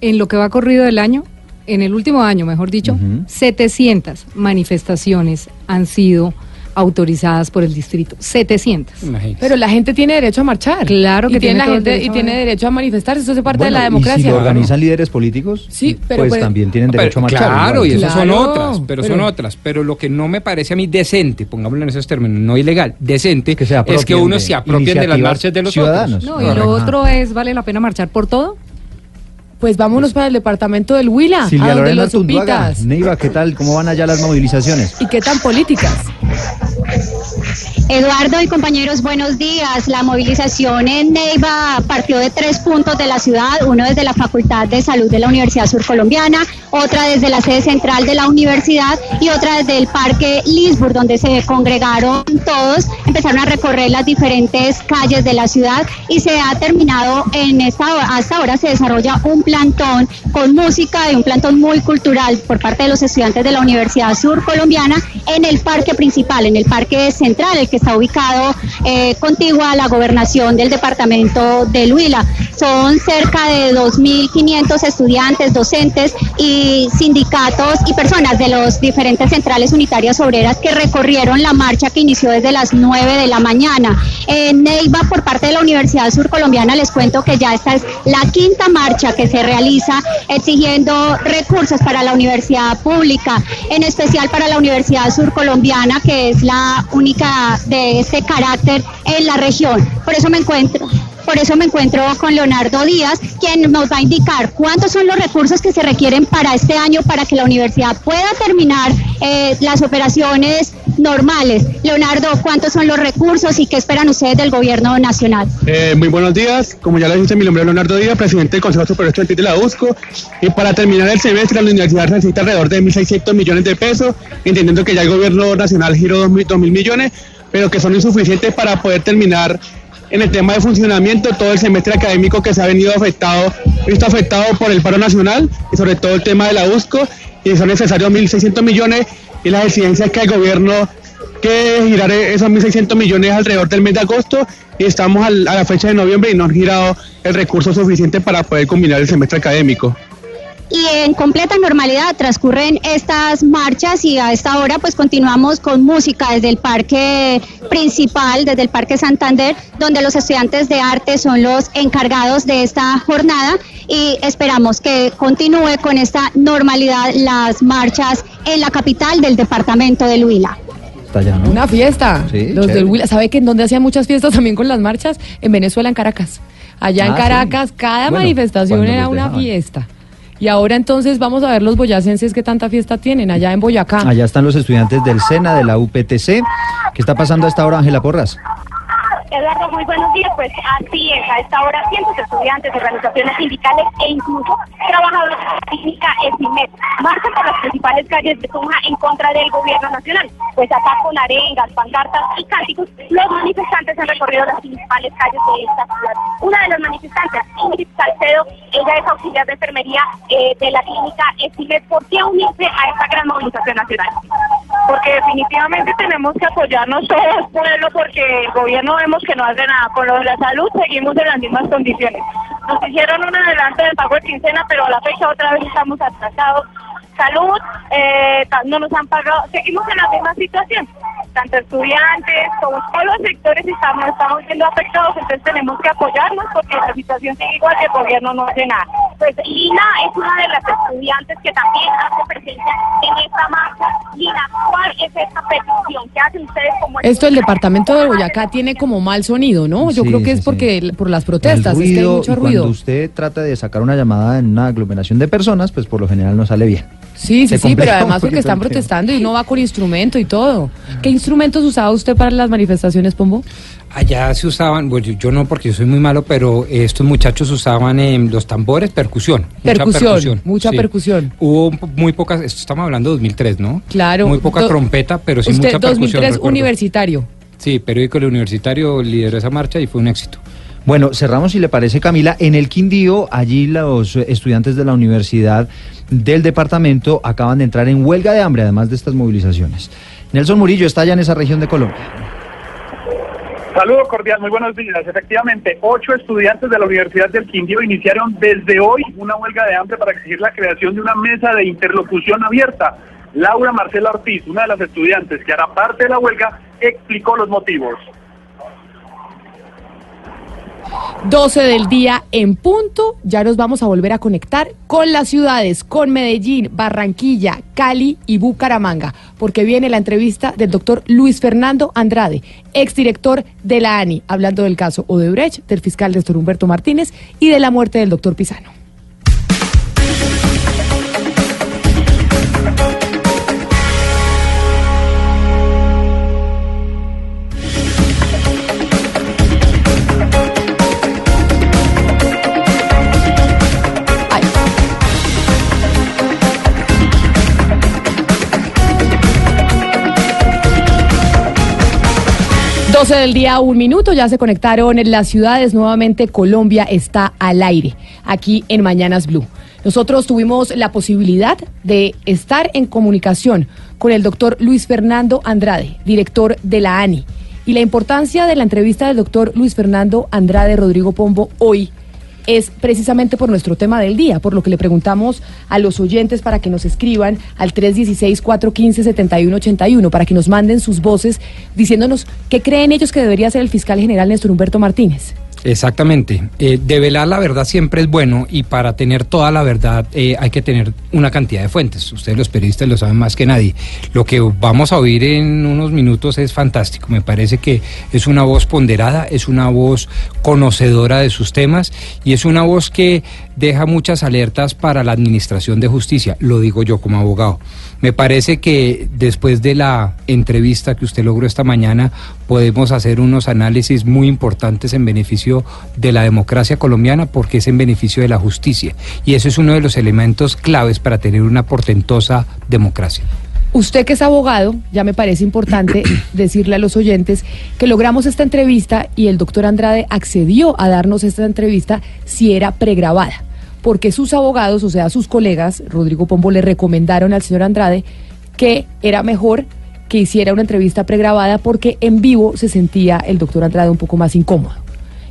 en lo que va corrido del año, en el último año, mejor dicho, 700 manifestaciones han sido autorizadas por el distrito. 700. Pero la gente tiene derecho a marchar. Claro que y tiene tiene la gente derecho y tiene derecho a manifestarse. Eso hace parte Bueno, de la Y si democracia. lo organizan líderes políticos, Sí, pero pues también tienen Pero, derecho a marchar. Claro, y esas son otras, pero, son otras. Pero lo que no me parece a mí decente, pongámoslo en esos términos, no ilegal, decente, es que uno se apropie de las marchas de los ciudadanos. otros. No, y lo otro es, ¿vale la pena marchar por todo? Pues vámonos para el departamento del Huila, Silvia a donde Lorena los supitas. Neiva, ¿qué tal? ¿Cómo van allá las movilizaciones? ¿Y qué tan políticas? Eduardo y compañeros, buenos días. La movilización en Neiva partió de tres puntos de la ciudad, uno desde la Facultad de Salud de la Universidad Surcolombiana, otra desde la sede central de la universidad y otra desde el Parque Lisburg, donde se congregaron todos, empezaron a recorrer las diferentes calles de la ciudad y se ha terminado en esta hasta ahora se desarrolla un plantón con música y un plantón muy cultural por parte de los estudiantes de la Universidad Surcolombiana en el parque principal, en el parque central, el que está ubicado eh, contiguo a la gobernación del departamento del Huila. Son cerca de 2.500 estudiantes, docentes y sindicatos y personas de los diferentes centrales unitarias obreras que recorrieron la marcha que inició desde las 9 de la mañana. En Neiva, por parte de la Universidad Surcolombiana, les cuento que ya esta es la quinta marcha que se realiza exigiendo recursos para la universidad pública, en especial para la Universidad Surcolombiana, que es la única de este carácter en la región. Por eso me encuentro. Por eso me encuentro con Leonardo Díaz, quien nos va a indicar cuántos son los recursos que se requieren para este año para que la universidad pueda terminar eh, las operaciones normales. Leonardo, ¿cuántos son los recursos y qué esperan ustedes del gobierno nacional? Eh, muy buenos días, como ya les dije, mi nombre es Leonardo Díaz, presidente del Consejo Superior Estudiantil de la USCO. Y para terminar el semestre, la universidad necesita alrededor de 1.600 millones de pesos, entendiendo que ya el gobierno nacional giró 2.000 millones, pero que son insuficientes para poder terminar en el tema de funcionamiento todo el semestre académico que se ha venido afectado, visto afectado por el paro nacional y sobre todo el tema de la USCO, y son necesarios 1.600 millones y las exigencias que el gobierno que girar esos 1.600 millones alrededor del mes de agosto y estamos a la fecha de noviembre y no han girado el recurso suficiente para poder combinar el semestre académico. Y en completa normalidad transcurren estas marchas y a esta hora pues continuamos con música desde el parque principal, desde el Parque Santander, donde los estudiantes de arte son los encargados de esta jornada y esperamos que continúe con esta normalidad las marchas en la capital del departamento del Huila. Está allá, ¿no? Una fiesta. Sí, los del Huila. ¿Sabe que en dónde hacían muchas fiestas también con las marchas? En Venezuela, en Caracas. Allá en Ah, Caracas, cada Bueno, manifestación era una fiesta. Y ahora entonces vamos a ver los boyacenses qué tanta fiesta tienen allá en Boyacá. Allá están los estudiantes del SENA, de la UPTC. ¿Qué está pasando a esta hora, Ángela Porras? Eduardo, muy buenos días. Pues así es, a esta hora cientos de estudiantes, organizaciones sindicales e incluso trabajadores de la clínica ESIMED marchan por las principales calles de Tunja en contra del gobierno nacional. Pues acá con arengas, pancartas y cánticos, los manifestantes han recorrido las principales calles de esta ciudad. Una de las manifestantes, Ingrid Salcedo, ella es auxiliar de enfermería eh, de la clínica ESIMED. ¿Por qué unirse a esta gran movilización nacional? porque definitivamente tenemos que apoyarnos todos, pueblo, porque el gobierno que no hace nada. Con lo de la salud seguimos en las mismas condiciones. Nos hicieron un adelanto del pago de quincena, pero a la fecha otra vez estamos atrasados. Salud, eh, no nos han pagado, seguimos en la misma situación. Tanto estudiantes como todos los sectores estamos, estamos siendo afectados, entonces tenemos que apoyarnos porque la situación sigue igual que el gobierno no hace nada. Pues Lina es una de las estudiantes que también hace presencia en esta marcha. Lina, ¿cuál es esta petición? ¿Qué hacen ustedes como Esto el departamento de Boyacá tiene como mal sonido, ¿no? Yo Sí, creo que sí, es porque por las protestas, El es que hay ruido, mucho y ruido. Cuando usted trata de sacar una llamada en una aglomeración de personas, pues por lo general no sale bien. Sí, sí, sí, pero además porque están protestando y uno va con instrumento y todo. ¿Qué instrumentos usaba usted para las manifestaciones, Pombo? Allá se usaban, bueno, yo no porque yo soy muy malo, pero estos muchachos usaban em, los tambores, percusión. mucha Percusión, mucha sí. percusión. Hubo muy pocas, esto estamos hablando de 2003, ¿no? Claro. Muy poca Do- trompeta, pero sí Usted, mucha percusión. 2003, recuerdo. universitario. Sí, periódico El Universitario lideró esa marcha y fue un éxito. Bueno, cerramos si le parece, Camila. En el Quindío, allí los estudiantes de la universidad del departamento acaban de entrar en huelga de hambre, además de estas movilizaciones. Nelson Murillo está allá en esa región de Colombia. Saludo cordial, muy buenos días. Efectivamente, ocho estudiantes de la Universidad del Quindío iniciaron desde hoy una huelga de hambre para exigir la creación de una mesa de interlocución abierta. Laura Marcela Ortiz, una de las estudiantes que hará parte de la huelga, explicó los motivos. 12 del día en punto. Ya nos vamos a volver a conectar con las ciudades, con Medellín, Barranquilla, Cali y Bucaramanga, porque viene la entrevista del doctor Luis Fernando Andrade, exdirector de la ANI, hablando del caso Odebrecht, del fiscal Néstor Humberto Martínez y de la muerte del doctor Pisano. 12 del día, un minuto, ya se conectaron en las ciudades, nuevamente Colombia está al aire, aquí en Mañanas Blue. Nosotros tuvimos la posibilidad de estar en comunicación con el doctor Luis Fernando Andrade, director de la ANI. Y la importancia de la entrevista del doctor Luis Fernando Andrade Rodrigo Pombo hoy es precisamente por nuestro tema del día, por lo que le preguntamos a los oyentes para que nos escriban al 316-415-7181, para que nos manden sus voces diciéndonos qué creen ellos que debería ser el fiscal general Néstor Humberto Martínez. Exactamente. Eh, develar la verdad siempre es bueno y para tener toda la verdad eh, hay que tener una cantidad de fuentes. Ustedes los periodistas lo saben más que nadie. Lo que vamos a oír en unos minutos es fantástico. Me parece que es una voz ponderada, es una voz conocedora de sus temas y es una voz que deja muchas alertas para la administración de justicia. Lo digo yo como abogado. Me parece que después de la entrevista que usted logró esta mañana, podemos hacer unos análisis muy importantes en beneficio de la democracia colombiana porque es en beneficio de la justicia. Y eso es uno de los elementos claves para tener una portentosa democracia. Usted que es abogado, ya me parece importante [coughs] decirle a los oyentes que logramos esta entrevista y el doctor Andrade accedió a darnos esta entrevista si era pregrabada, porque sus abogados, o sea, sus colegas, Rodrigo Pombo, le recomendaron al señor Andrade que era mejor que hiciera una entrevista pregrabada porque en vivo se sentía el doctor Andrade un poco más incómodo.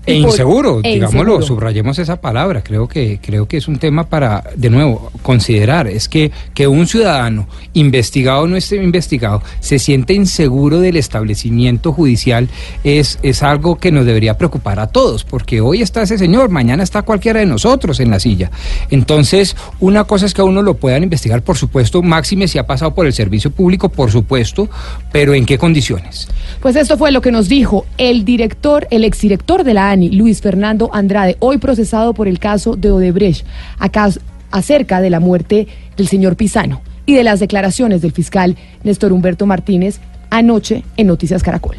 E inseguro, e digámoslo, inseguro. subrayemos esa palabra. Creo que, creo que es un tema para, de nuevo, considerar. Es que, que un ciudadano, investigado o no esté investigado, se siente inseguro del establecimiento judicial, es, es algo que nos debería preocupar a todos, porque hoy está ese señor, mañana está cualquiera de nosotros en la silla. Entonces, una cosa es que a uno lo puedan investigar, por supuesto, máxime si ha pasado por el servicio público, por supuesto, pero ¿en qué condiciones? Pues esto fue lo que nos dijo el director, el exdirector de la ANI, Luis Fernando Andrade, hoy procesado por el caso de Odebrecht, acá, acerca de la muerte del señor Pisano y de las declaraciones del fiscal Néstor Humberto Martínez anoche en Noticias Caracol.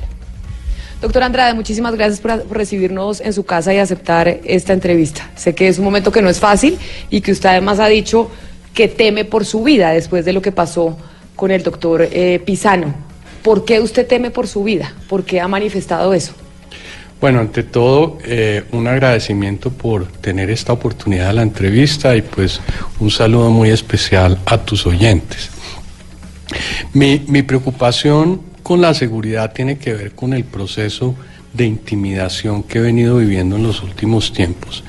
Doctor Andrade, muchísimas gracias por, por recibirnos en su casa y aceptar esta entrevista. Sé que es un momento que no es fácil y que usted además ha dicho que teme por su vida después de lo que pasó con el doctor eh, Pisano. ¿Por qué usted teme por su vida? ¿Por qué ha manifestado eso? Bueno, ante todo, eh, un agradecimiento por tener esta oportunidad de la entrevista y pues un saludo muy especial a tus oyentes. Mi, mi preocupación con la seguridad tiene que ver con el proceso de intimidación que he venido viviendo en los últimos tiempos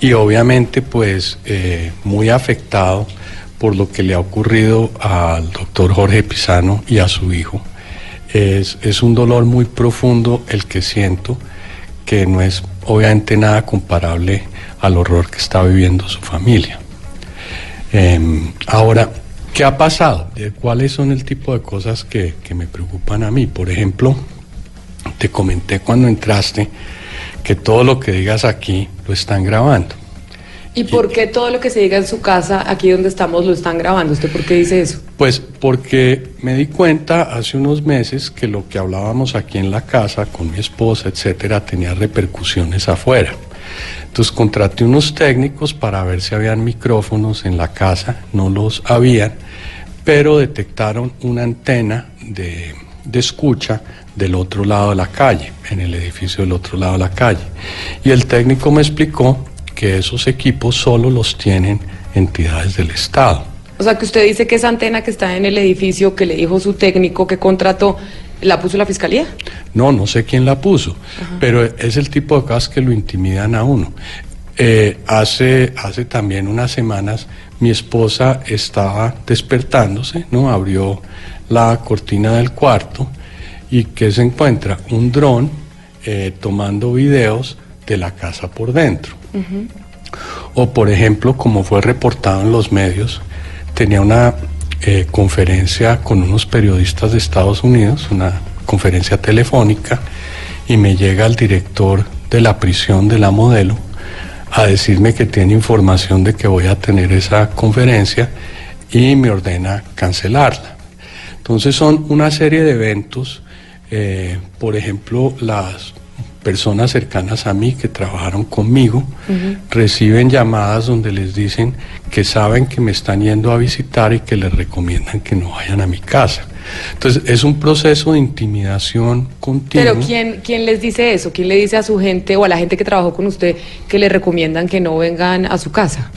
y obviamente pues eh, muy afectado por lo que le ha ocurrido al doctor Jorge Pisano y a su hijo. Es, es un dolor muy profundo el que siento, que no es obviamente nada comparable al horror que está viviendo su familia. Em, ahora, ¿qué ha pasado? ¿Cuáles son el tipo de cosas que, que me preocupan a mí? Por ejemplo, te comenté cuando entraste que todo lo que digas aquí lo están grabando. ¿Y por qué todo lo que se diga en su casa, aquí donde estamos, lo están grabando? ¿Usted por qué dice eso? Pues porque me di cuenta hace unos meses que lo que hablábamos aquí en la casa con mi esposa, etcétera, tenía repercusiones afuera. Entonces contraté unos técnicos para ver si habían micrófonos en la casa, no los habían, pero detectaron una antena de, de escucha del otro lado de la calle, en el edificio del otro lado de la calle. Y el técnico me explicó que esos equipos solo los tienen entidades del Estado. O sea, que usted dice que esa antena que está en el edificio que le dijo su técnico que contrató, ¿la puso la fiscalía? No, no sé quién la puso, pero es el tipo de cosas que lo intimidan a uno. Eh, hace, hace también unas semanas mi esposa estaba despertándose, ¿no? Abrió la cortina del cuarto y que se encuentra un dron eh, tomando videos de la casa por dentro. O por ejemplo, como fue reportado en los medios, tenía una eh, conferencia con unos periodistas de Estados Unidos, una conferencia telefónica, y me llega el director de la prisión de la modelo a decirme que tiene información de que voy a tener esa conferencia y me ordena cancelarla. Entonces son una serie de eventos, eh, por ejemplo, las personas cercanas a mí que trabajaron conmigo reciben llamadas donde les dicen que saben que me están yendo a visitar y que les recomiendan que no vayan a mi casa. Entonces es un proceso de intimidación continua. Pero ¿quién, ¿quién les dice eso? ¿Quién le dice a su gente o a la gente que trabajó con usted que le recomiendan que no vengan a su casa?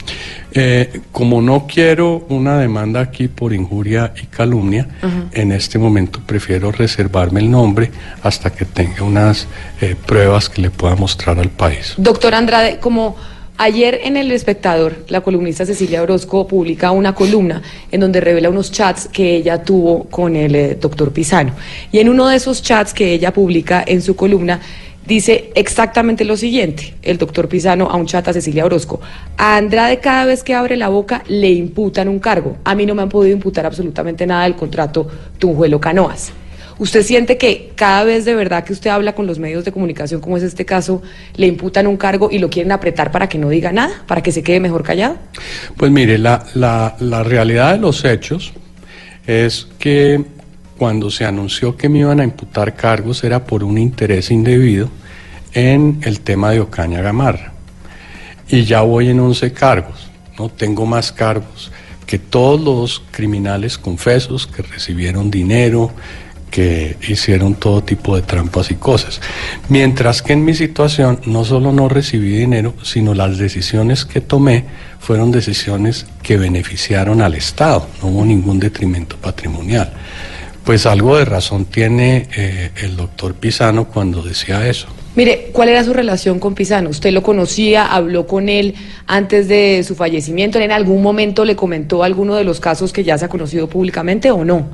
Eh, como no quiero una demanda aquí por injuria y calumnia, Ajá. en este momento prefiero reservarme el nombre hasta que tenga unas eh, pruebas que le pueda mostrar al país. Doctor Andrade, como ayer en El Espectador, la columnista Cecilia Orozco publica una columna en donde revela unos chats que ella tuvo con el eh, doctor Pisano. Y en uno de esos chats que ella publica en su columna, dice exactamente lo siguiente, el doctor Pisano a un chat a Cecilia Orozco. A Andrade cada vez que abre la boca le imputan un cargo. A mí no me han podido imputar absolutamente nada del contrato Tunjuelo Canoas. ¿Usted siente que cada vez de verdad que usted habla con los medios de comunicación, como es este caso, le imputan un cargo y lo quieren apretar para que no diga nada, para que se quede mejor callado? Pues mire, la, la, la realidad de los hechos es que cuando se anunció que me iban a imputar cargos era por un interés indebido en el tema de Ocaña Gamarra. Y ya voy en 11 cargos, no tengo más cargos que todos los criminales confesos que recibieron dinero, que hicieron todo tipo de trampas y cosas. Mientras que en mi situación no solo no recibí dinero, sino las decisiones que tomé fueron decisiones que beneficiaron al Estado, no hubo ningún detrimento patrimonial. Pues algo de razón tiene eh, el doctor Pisano cuando decía eso. Mire, ¿cuál era su relación con Pisano? ¿Usted lo conocía, habló con él antes de su fallecimiento? ¿En algún momento le comentó alguno de los casos que ya se ha conocido públicamente o no?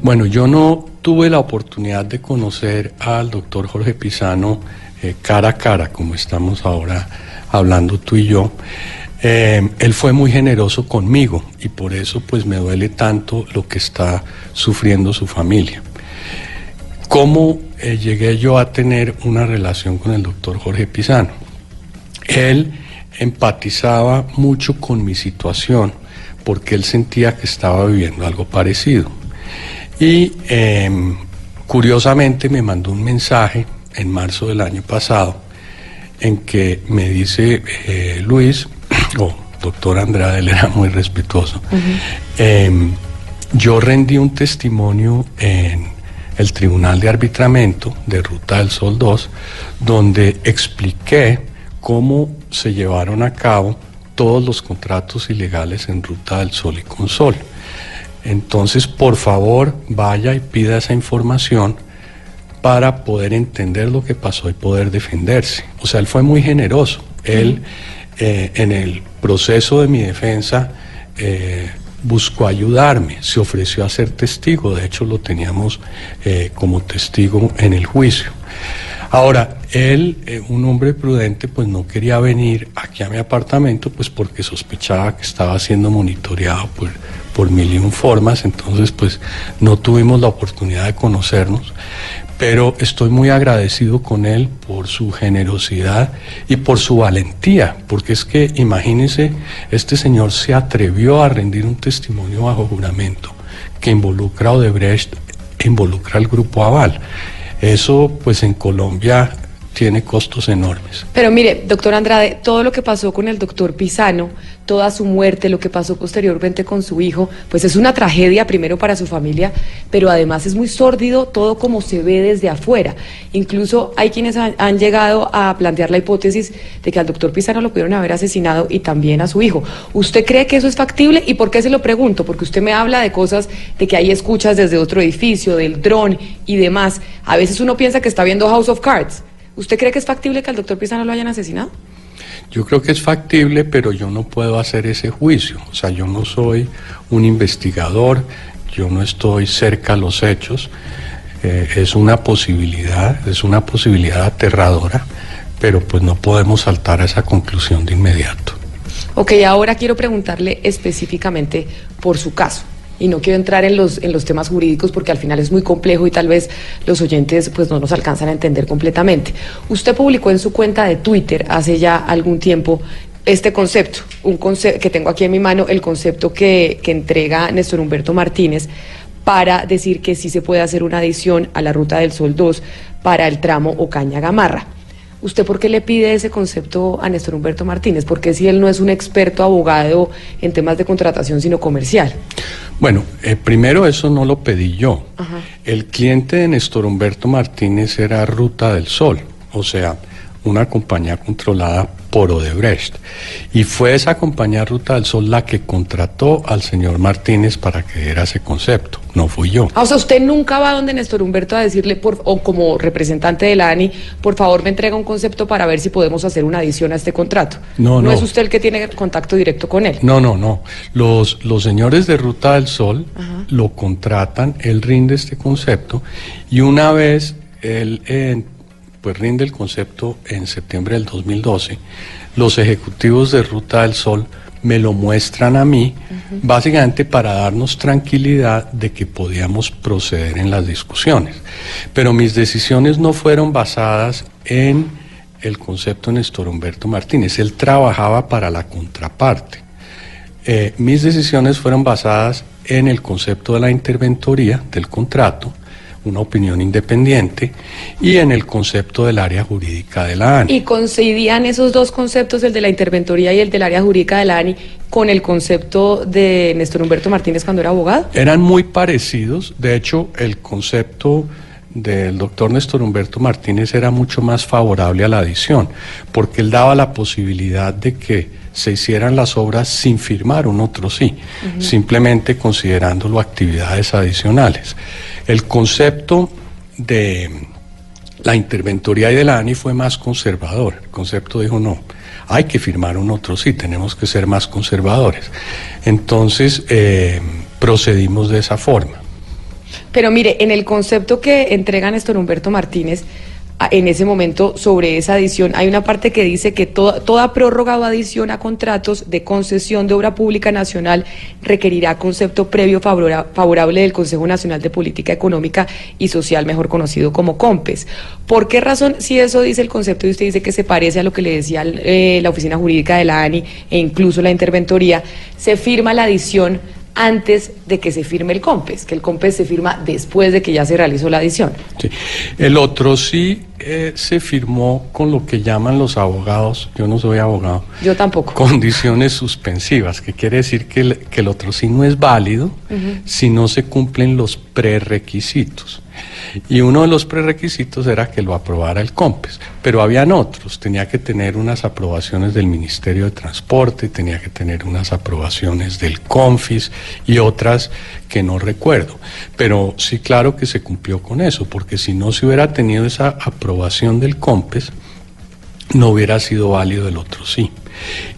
Bueno, yo no tuve la oportunidad de conocer al doctor Jorge Pisano eh, cara a cara, como estamos ahora hablando tú y yo. Eh, él fue muy generoso conmigo y por eso pues me duele tanto lo que está sufriendo su familia. ¿Cómo eh, llegué yo a tener una relación con el doctor Jorge Pisano? Él empatizaba mucho con mi situación porque él sentía que estaba viviendo algo parecido. Y eh, curiosamente me mandó un mensaje en marzo del año pasado en que me dice eh, Luis, o doctor Andrade, él era muy respetuoso, eh, yo rendí un testimonio en el Tribunal de Arbitramiento de Ruta del Sol 2, donde expliqué cómo se llevaron a cabo todos los contratos ilegales en Ruta del Sol y Consol. Entonces, por favor, vaya y pida esa información para poder entender lo que pasó y poder defenderse. O sea, él fue muy generoso. Él, eh, en el proceso de mi defensa, eh, buscó ayudarme, se ofreció a ser testigo, de hecho lo teníamos eh, como testigo en el juicio. Ahora, él, un hombre prudente, pues no quería venir aquí a mi apartamento, pues porque sospechaba que estaba siendo monitoreado por, por mil y formas, entonces pues no tuvimos la oportunidad de conocernos, pero estoy muy agradecido con él por su generosidad y por su valentía, porque es que imagínense, este señor se atrevió a rendir un testimonio bajo juramento que involucra a Odebrecht, involucra al grupo Aval. Eso pues en Colombia tiene costos enormes. Pero mire, doctor Andrade, todo lo que pasó con el doctor Pisano, toda su muerte, lo que pasó posteriormente con su hijo, pues es una tragedia primero para su familia, pero además es muy sórdido todo como se ve desde afuera. Incluso hay quienes han, han llegado a plantear la hipótesis de que al doctor Pisano lo pudieron haber asesinado y también a su hijo. ¿Usted cree que eso es factible? ¿Y por qué se lo pregunto? Porque usted me habla de cosas de que hay escuchas desde otro edificio, del dron y demás. A veces uno piensa que está viendo House of Cards. ¿Usted cree que es factible que al doctor Pisano lo hayan asesinado? Yo creo que es factible, pero yo no puedo hacer ese juicio. O sea, yo no soy un investigador, yo no estoy cerca a los hechos. Eh, es una posibilidad, es una posibilidad aterradora, pero pues no podemos saltar a esa conclusión de inmediato. Ok, ahora quiero preguntarle específicamente por su caso. Y no quiero entrar en los, en los temas jurídicos porque al final es muy complejo y tal vez los oyentes pues no nos alcanzan a entender completamente. Usted publicó en su cuenta de Twitter hace ya algún tiempo este concepto, un concepto que tengo aquí en mi mano, el concepto que, que entrega Néstor Humberto Martínez para decir que sí se puede hacer una adición a la Ruta del Sol 2 para el tramo Ocaña-Gamarra. ¿Usted por qué le pide ese concepto a Néstor Humberto Martínez? Porque si él no es un experto abogado en temas de contratación, sino comercial. Bueno, eh, primero eso no lo pedí yo. El cliente de Néstor Humberto Martínez era Ruta del Sol, o sea, una compañía controlada por Odebrecht. Y fue esa compañía Ruta del Sol la que contrató al señor Martínez para que diera ese concepto, no fui yo. Ah, o sea, usted nunca va donde Néstor Humberto a decirle, por, o como representante de la ANI, por favor me entrega un concepto para ver si podemos hacer una adición a este contrato. No, no. es usted el que tiene contacto directo con él. No, no, no. Los, los señores de Ruta del Sol lo contratan, él rinde este concepto y una vez él eh, pues rinde el concepto en septiembre del 2012, los ejecutivos de Ruta del Sol me lo muestran a mí, básicamente para darnos tranquilidad de que podíamos proceder en las discusiones. Pero mis decisiones no fueron basadas en el concepto de Néstor Humberto Martínez, él trabajaba para la contraparte. Eh, mis decisiones fueron basadas en el concepto de la interventoría del contrato, una opinión independiente, y en el concepto del área jurídica de la ANI. ¿Y coincidían esos dos conceptos, el de la interventoría y el del área jurídica de la ANI, con el concepto de Néstor Humberto Martínez cuando era abogado? Eran muy parecidos, de hecho el concepto del doctor Néstor Humberto Martínez era mucho más favorable a la adición, porque él daba la posibilidad de que se hicieran las obras sin firmar un otro sí, simplemente considerándolo actividades adicionales. El concepto de la interventoría y de la ANI fue más conservador. El concepto dijo no, hay que firmar un otro sí, tenemos que ser más conservadores. Entonces eh, procedimos de esa forma. Pero mire, en el concepto que entrega Néstor Humberto Martínez, en ese momento sobre esa adición, hay una parte que dice que toda, toda prórroga o adición a contratos de concesión de obra pública nacional requerirá concepto previo favora- favorable del Consejo Nacional de Política Económica y Social, mejor conocido como COMPES. ¿Por qué razón, si eso dice el concepto y usted dice que se parece a lo que le decía eh, la Oficina Jurídica de la ANI e incluso la Interventoría, se firma la adición antes de que se firme el COMPES, que el COMPES se firma después de que ya se realizó la adición? Sí. El otro sí eh, se firmó con lo que llaman los abogados, yo no soy abogado, Yo tampoco. condiciones suspensivas, que quiere decir que el, que el otro sí no es válido si no se cumplen los prerequisitos. Y uno de los prerequisitos era que lo aprobara el COMPES, pero habían otros, tenía que tener unas aprobaciones del Ministerio de Transporte, tenía que tener unas aprobaciones del CONFIS y otras que no recuerdo. Pero sí, claro que se cumplió con eso, porque si no se hubiera tenido esa aprobación del COMPES, no hubiera sido válido el otro sí.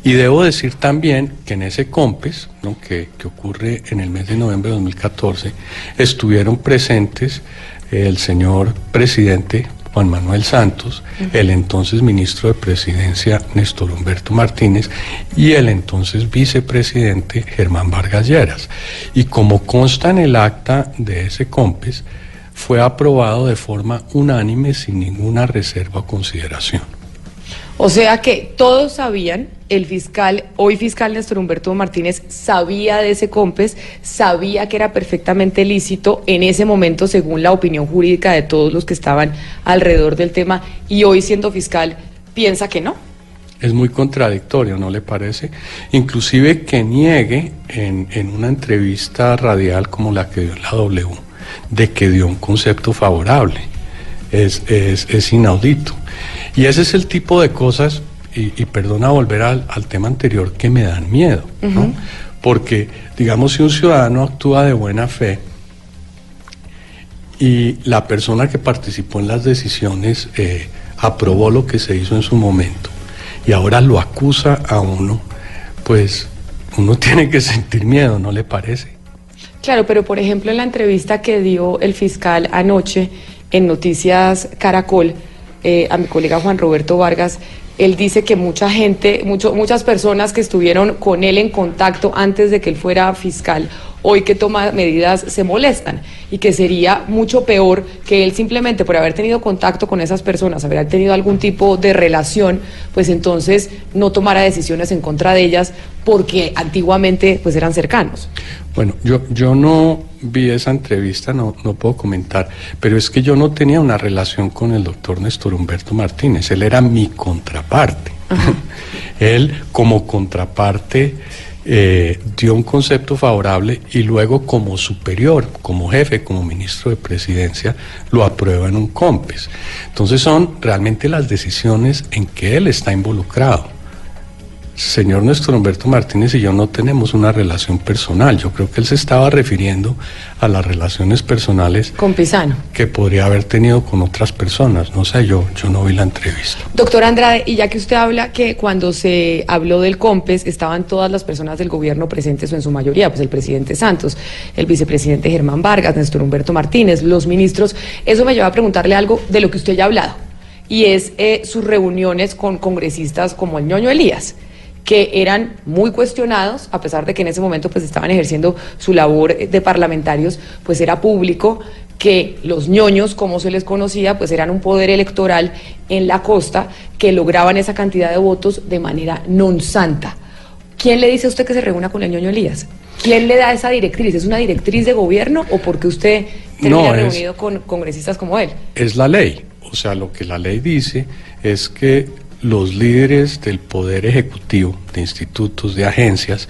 Y debo decir también que en ese COMPES, ¿no? que, que ocurre en el mes de noviembre de 2014, estuvieron presentes el señor presidente Juan Manuel Santos, el entonces ministro de Presidencia Néstor Humberto Martínez y el entonces vicepresidente Germán Vargas Lleras. Y como consta en el acta de ese COMPES, fue aprobado de forma unánime sin ninguna reserva o consideración. O sea que todos sabían, el fiscal, hoy fiscal Néstor Humberto Martínez, sabía de ese COMPES, sabía que era perfectamente lícito en ese momento, según la opinión jurídica de todos los que estaban alrededor del tema, y hoy siendo fiscal piensa que no. Es muy contradictorio, ¿no le parece? Inclusive que niegue en, en una entrevista radial como la que dio la W, de que dio un concepto favorable. Es, es, es inaudito. Y ese es el tipo de cosas, y, y perdona volver al, al, tema anterior, que me dan miedo, ¿no? Porque, digamos, si un ciudadano actúa de buena fe y la persona que participó en las decisiones eh, aprobó lo que se hizo en su momento y ahora lo acusa a uno, pues uno [laughs] tiene que sentir miedo, ¿no le parece? Claro, pero por ejemplo en la entrevista que dio el fiscal anoche en Noticias Caracol, eh, a mi colega Juan Roberto Vargas, él dice que mucha gente, mucho, muchas personas que estuvieron con él en contacto antes de que él fuera fiscal, hoy que toma medidas se molestan y que sería mucho peor que él simplemente por haber tenido contacto con esas personas, haber tenido algún tipo de relación, pues entonces no tomara decisiones en contra de ellas porque antiguamente pues eran cercanos. Bueno, yo, yo no vi esa entrevista, no, no puedo comentar, pero es que yo no tenía una relación con el doctor Néstor Humberto Martínez, él era mi contraparte. [laughs] él como contraparte eh, dio un concepto favorable y luego como superior, como jefe, como ministro de presidencia, lo aprueba en un COMPES. Entonces son realmente las decisiones en que él está involucrado señor Néstor Humberto Martínez y yo no tenemos una relación personal. Yo creo que él se estaba refiriendo a las relaciones personales con Pisano que podría haber tenido con otras personas. No sé, yo, yo no vi la entrevista. Doctor Andrade, y ya que usted habla que cuando se habló del COMPES estaban todas las personas del gobierno presentes o en su mayoría, pues el presidente Santos, el vicepresidente Germán Vargas, Néstor Humberto Martínez, los ministros, eso me lleva a preguntarle algo de lo que usted ya ha hablado, y es eh, sus reuniones con congresistas como el ñoño Elías que eran muy cuestionados, a pesar de que en ese momento pues estaban ejerciendo su labor de parlamentarios, pues era público que los ñoños, como se les conocía, pues eran un poder electoral en la costa que lograban esa cantidad de votos de manera non santa. ¿Quién le dice a usted que se reúna con el ñoño Elías? ¿Quién le da esa directriz? ¿Es una directriz de gobierno o porque usted termina No, reunido con congresistas como él? Es la ley. O sea, lo que la ley dice es que los líderes del poder ejecutivo, de institutos, de agencias,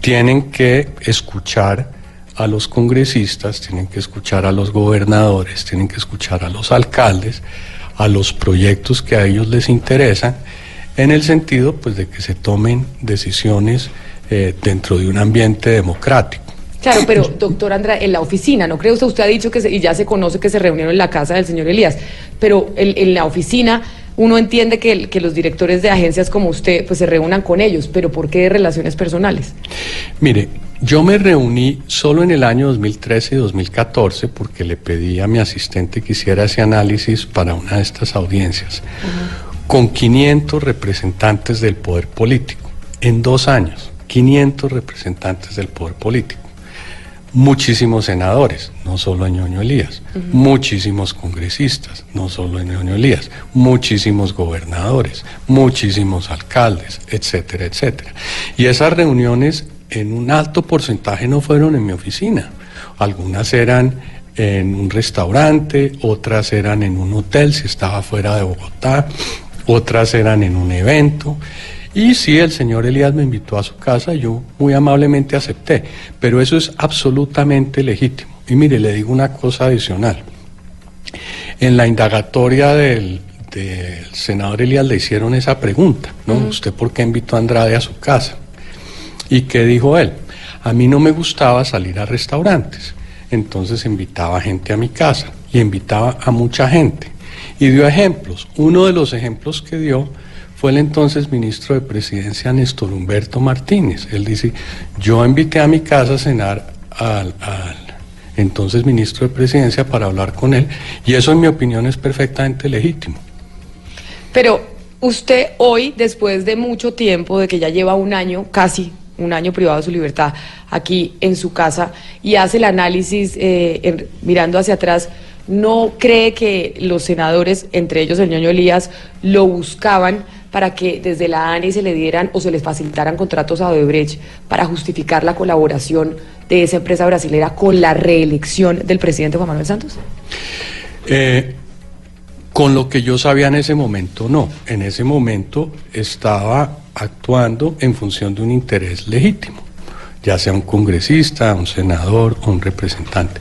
tienen que escuchar a los congresistas, tienen que escuchar a los gobernadores, tienen que escuchar a los alcaldes, a los proyectos que a ellos les interesan, en el sentido pues de que se tomen decisiones eh, dentro de un ambiente democrático. Claro, pero doctor Andra, en la oficina, ¿no cree usted? Usted ha dicho que se- y ya se conoce que se reunieron en la casa del señor Elías, pero en, en la oficina uno entiende que, los directores de agencias como usted pues se reúnan con ellos, pero ¿por qué de relaciones personales? Mire, yo me reuní solo en el año 2013 y 2014 porque le pedí a mi asistente que hiciera ese análisis para una de estas audiencias, con 500 representantes del poder político, en dos años, 500 representantes del poder político. Muchísimos senadores, no solo Ñoño Elías, muchísimos congresistas, no solo Ñoño Elías, muchísimos gobernadores, muchísimos alcaldes, etcétera, etcétera. Y esas reuniones en un alto porcentaje no fueron en mi oficina. Algunas eran en un restaurante, otras eran en un hotel si estaba fuera de Bogotá, otras eran en un evento. Y sí, el señor Elías me invitó a su casa, yo muy amablemente acepté, pero eso es absolutamente legítimo. Y mire, le digo una cosa adicional. En la indagatoria del, del senador Elías le hicieron esa pregunta, ¿no? ¿Usted por qué invitó a Andrade a su casa? ¿Y qué dijo él? A mí no me gustaba salir a restaurantes, entonces invitaba gente a mi casa y invitaba a mucha gente. Y dio ejemplos. Uno de los ejemplos que dio fue el entonces ministro de Presidencia Néstor Humberto Martínez. Él dice, yo invité a mi casa a cenar al, al entonces ministro de Presidencia para hablar con él y eso en mi opinión es perfectamente legítimo. Pero usted hoy, después de mucho tiempo, de que ya lleva un año, casi un año privado de su libertad, aquí en su casa, y hace el análisis eh, en- mirando hacia atrás, ¿no cree que los senadores, entre ellos el ñoño Elías, lo buscaban para que desde la ANI se le dieran o se les facilitaran contratos a Odebrecht para justificar la colaboración de esa empresa brasilera con la reelección del presidente Juan Manuel Santos? Eh, con lo que yo sabía en ese momento, no. En ese momento estaba actuando en función de un interés legítimo, ya sea un congresista, un senador o un representante.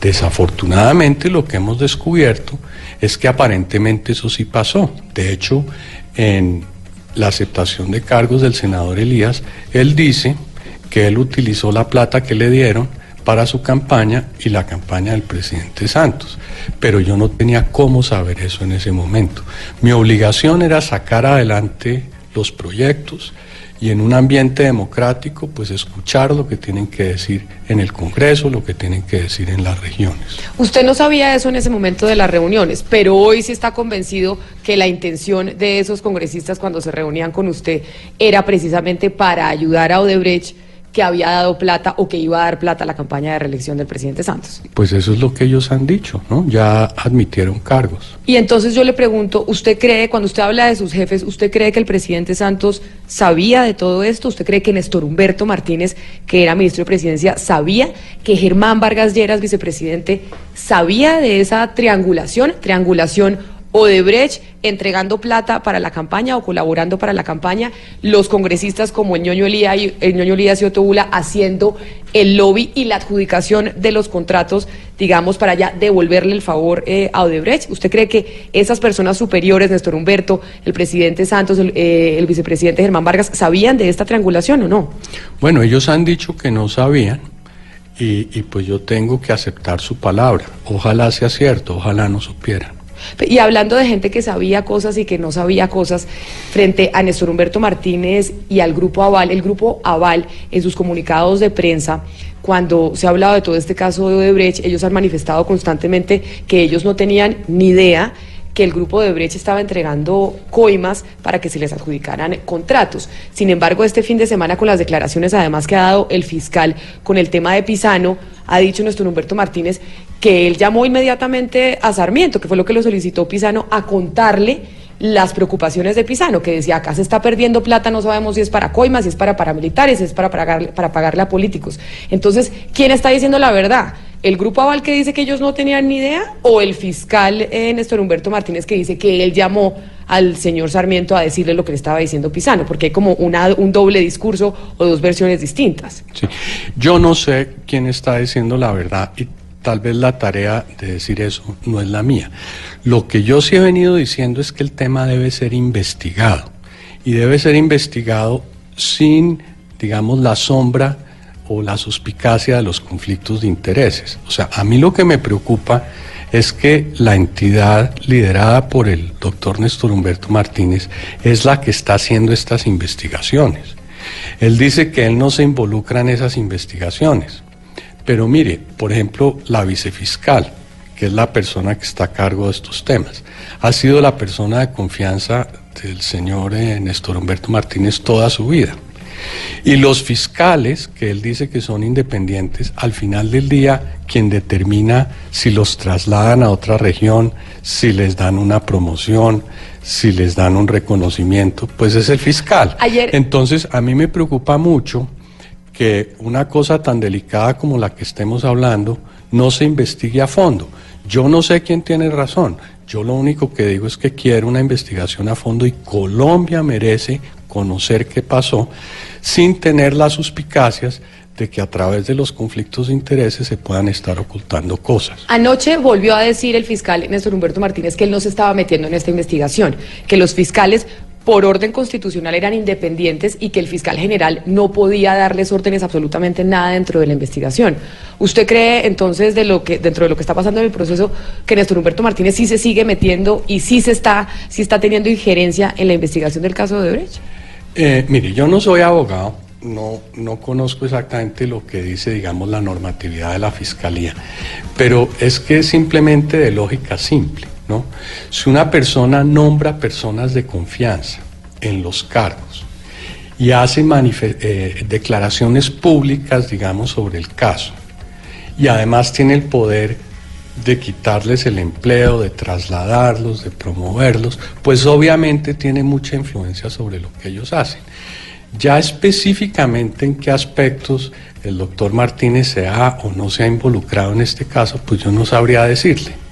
Desafortunadamente lo que hemos descubierto es que aparentemente eso sí pasó. De hecho, en la aceptación de cargos del senador Elías, él dice que él utilizó la plata que le dieron para su campaña y la campaña del presidente Santos. Pero yo no tenía cómo saber eso en ese momento. Mi obligación era sacar adelante los proyectos y en un ambiente democrático, pues escuchar lo que tienen que decir en el Congreso, lo que tienen que decir en las regiones. Usted no sabía eso en ese momento de las reuniones, pero hoy sí está convencido que la intención de esos congresistas cuando se reunían con usted era precisamente para ayudar a Odebrecht que había dado plata o que iba a dar plata a la campaña de reelección del presidente Santos. Pues eso es lo que ellos han dicho, ¿no? Ya admitieron cargos. Y entonces yo le pregunto, ¿usted cree, cuando usted habla de sus jefes, ¿usted cree que el presidente Santos sabía de todo esto? ¿Usted cree que Néstor Humberto Martínez, que era ministro de Presidencia, sabía que Germán Vargas Lleras, vicepresidente, sabía de esa triangulación, triangulación Odebrecht entregando plata para la campaña o colaborando para la campaña, los congresistas como el ñoño Elías y, el ñoño Otobula haciendo el lobby y la adjudicación de los contratos, digamos, para ya devolverle el favor eh, a Odebrecht. ¿Usted cree que esas personas superiores, Néstor Humberto, el presidente Santos, el, eh, el vicepresidente Germán Vargas, sabían de esta triangulación o no? Bueno, ellos han dicho que no sabían. Y, y pues yo tengo que aceptar su palabra. Ojalá sea cierto, ojalá no supieran. Y hablando de gente que sabía cosas y que no sabía cosas, frente a Néstor Humberto Martínez y al Grupo Aval, el Grupo Aval en sus comunicados de prensa, cuando se ha hablado de todo este caso de Odebrecht, ellos han manifestado constantemente que ellos no tenían ni idea que el grupo de Brecht estaba entregando coimas para que se les adjudicaran contratos. Sin embargo, este fin de semana, con las declaraciones además que ha dado el fiscal con el tema de Pisano, ha dicho nuestro Humberto Martínez que él llamó inmediatamente a Sarmiento, que fue lo que lo solicitó Pisano, a contarle las preocupaciones de Pisano, que decía, acá se está perdiendo plata, no sabemos si es para coimas, si es para paramilitares, si es para pagarle, para pagarle a políticos. Entonces, ¿quién está diciendo la verdad? ¿El grupo Aval que dice que ellos no tenían ni idea o el fiscal eh, Néstor Humberto Martínez que dice que él llamó al señor Sarmiento a decirle lo que le estaba diciendo Pisano? Porque hay como una, un doble discurso o dos versiones distintas. Sí. Yo no sé quién está diciendo la verdad tal vez la tarea de decir eso no es la mía. Lo que yo sí he venido diciendo es que el tema debe ser investigado y debe ser investigado sin, digamos, la sombra o la suspicacia de los conflictos de intereses. O sea, a mí lo que me preocupa es que la entidad liderada por el doctor Néstor Humberto Martínez es la que está haciendo estas investigaciones. Él dice que él no se involucra en esas investigaciones. Pero mire, por ejemplo, la vicefiscal, que es la persona que está a cargo de estos temas, ha sido la persona de confianza del señor eh, Néstor Humberto Martínez toda su vida. Y los fiscales, que él dice que son independientes, al final del día, quien determina si los trasladan a otra región, si les dan una promoción, si les dan un reconocimiento, pues es el fiscal. Entonces, a mí me preocupa mucho que una cosa tan delicada como la que estemos hablando no se investigue a fondo. Yo no sé quién tiene razón. Yo lo único que digo es que quiero una investigación a fondo y Colombia merece conocer qué pasó sin tener las suspicacias de que a través de los conflictos de intereses se puedan estar ocultando cosas. Anoche volvió a decir el fiscal Néstor Humberto Martínez que él no se estaba metiendo en esta investigación, que los fiscales por orden constitucional eran independientes y que el fiscal general no podía darles órdenes absolutamente nada dentro de la investigación. ¿Usted cree entonces de lo que dentro de lo que está pasando en el proceso que Néstor Humberto Martínez sí se sigue metiendo y sí se está sí está teniendo injerencia en la investigación del caso de Brecht? Eh, mire, yo no soy abogado, no, no conozco exactamente lo que dice, digamos, la normatividad de la fiscalía, pero es que es simplemente de lógica simple, ¿no? Si una persona nombra personas de confianza en los cargos y hace eh, declaraciones públicas, digamos, sobre el caso, y además tiene el poder de quitarles el empleo, de trasladarlos, de promoverlos, pues obviamente tiene mucha influencia sobre lo que ellos hacen. Ya específicamente en qué aspectos el doctor Martínez se ha o no se ha involucrado en este caso, pues yo no sabría decirle.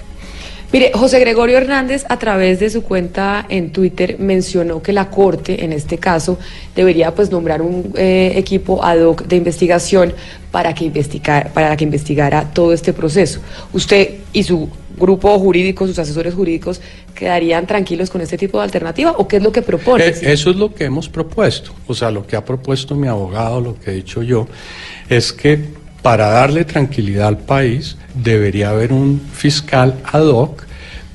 Mire, José Gregorio Hernández a través de su cuenta en Twitter mencionó que la Corte, en este caso, debería pues nombrar un eh, equipo ad hoc de investigación para que, para que investigara todo este proceso. ¿Usted y su grupo jurídico, sus asesores jurídicos, quedarían tranquilos con este tipo de alternativa o qué es lo que propone? Eh, eso es lo que hemos propuesto. O sea, lo que ha propuesto mi abogado, lo que he dicho yo, es que para darle tranquilidad al país debería haber un fiscal ad hoc,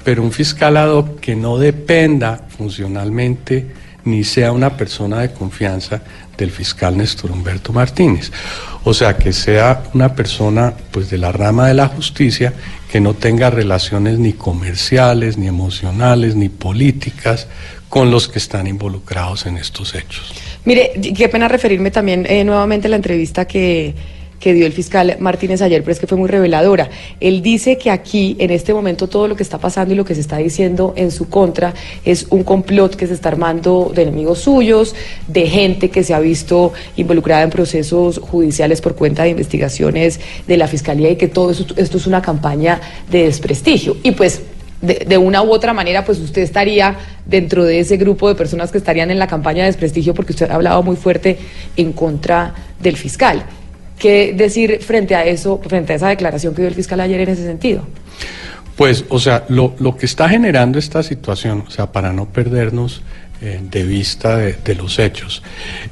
pero un fiscal ad hoc que no dependa funcionalmente ni sea una persona de confianza del fiscal Néstor Humberto Martínez. O sea, que sea una persona pues de la rama de la justicia que no tenga relaciones ni comerciales, ni emocionales, ni políticas con los que están involucrados en estos hechos. Mire, qué pena referirme también eh, nuevamente a la entrevista que que dio el fiscal Martínez ayer, pero es que fue muy reveladora. Él dice que aquí, en este momento, todo lo que está pasando y lo que se está diciendo en su contra es un complot que se está armando de enemigos suyos, de gente que se ha visto involucrada en procesos judiciales por cuenta de investigaciones de la Fiscalía y que todo esto, es una campaña de desprestigio. Y pues de, de, una u otra manera, pues usted estaría dentro de ese grupo de personas que estarían en la campaña de desprestigio porque usted ha hablado muy fuerte en contra del fiscal. ¿Qué decir frente a eso, frente a esa declaración que dio el fiscal ayer en ese sentido? Pues, o sea, lo, que está generando esta situación, o sea, para no perdernos eh, de vista de, los hechos,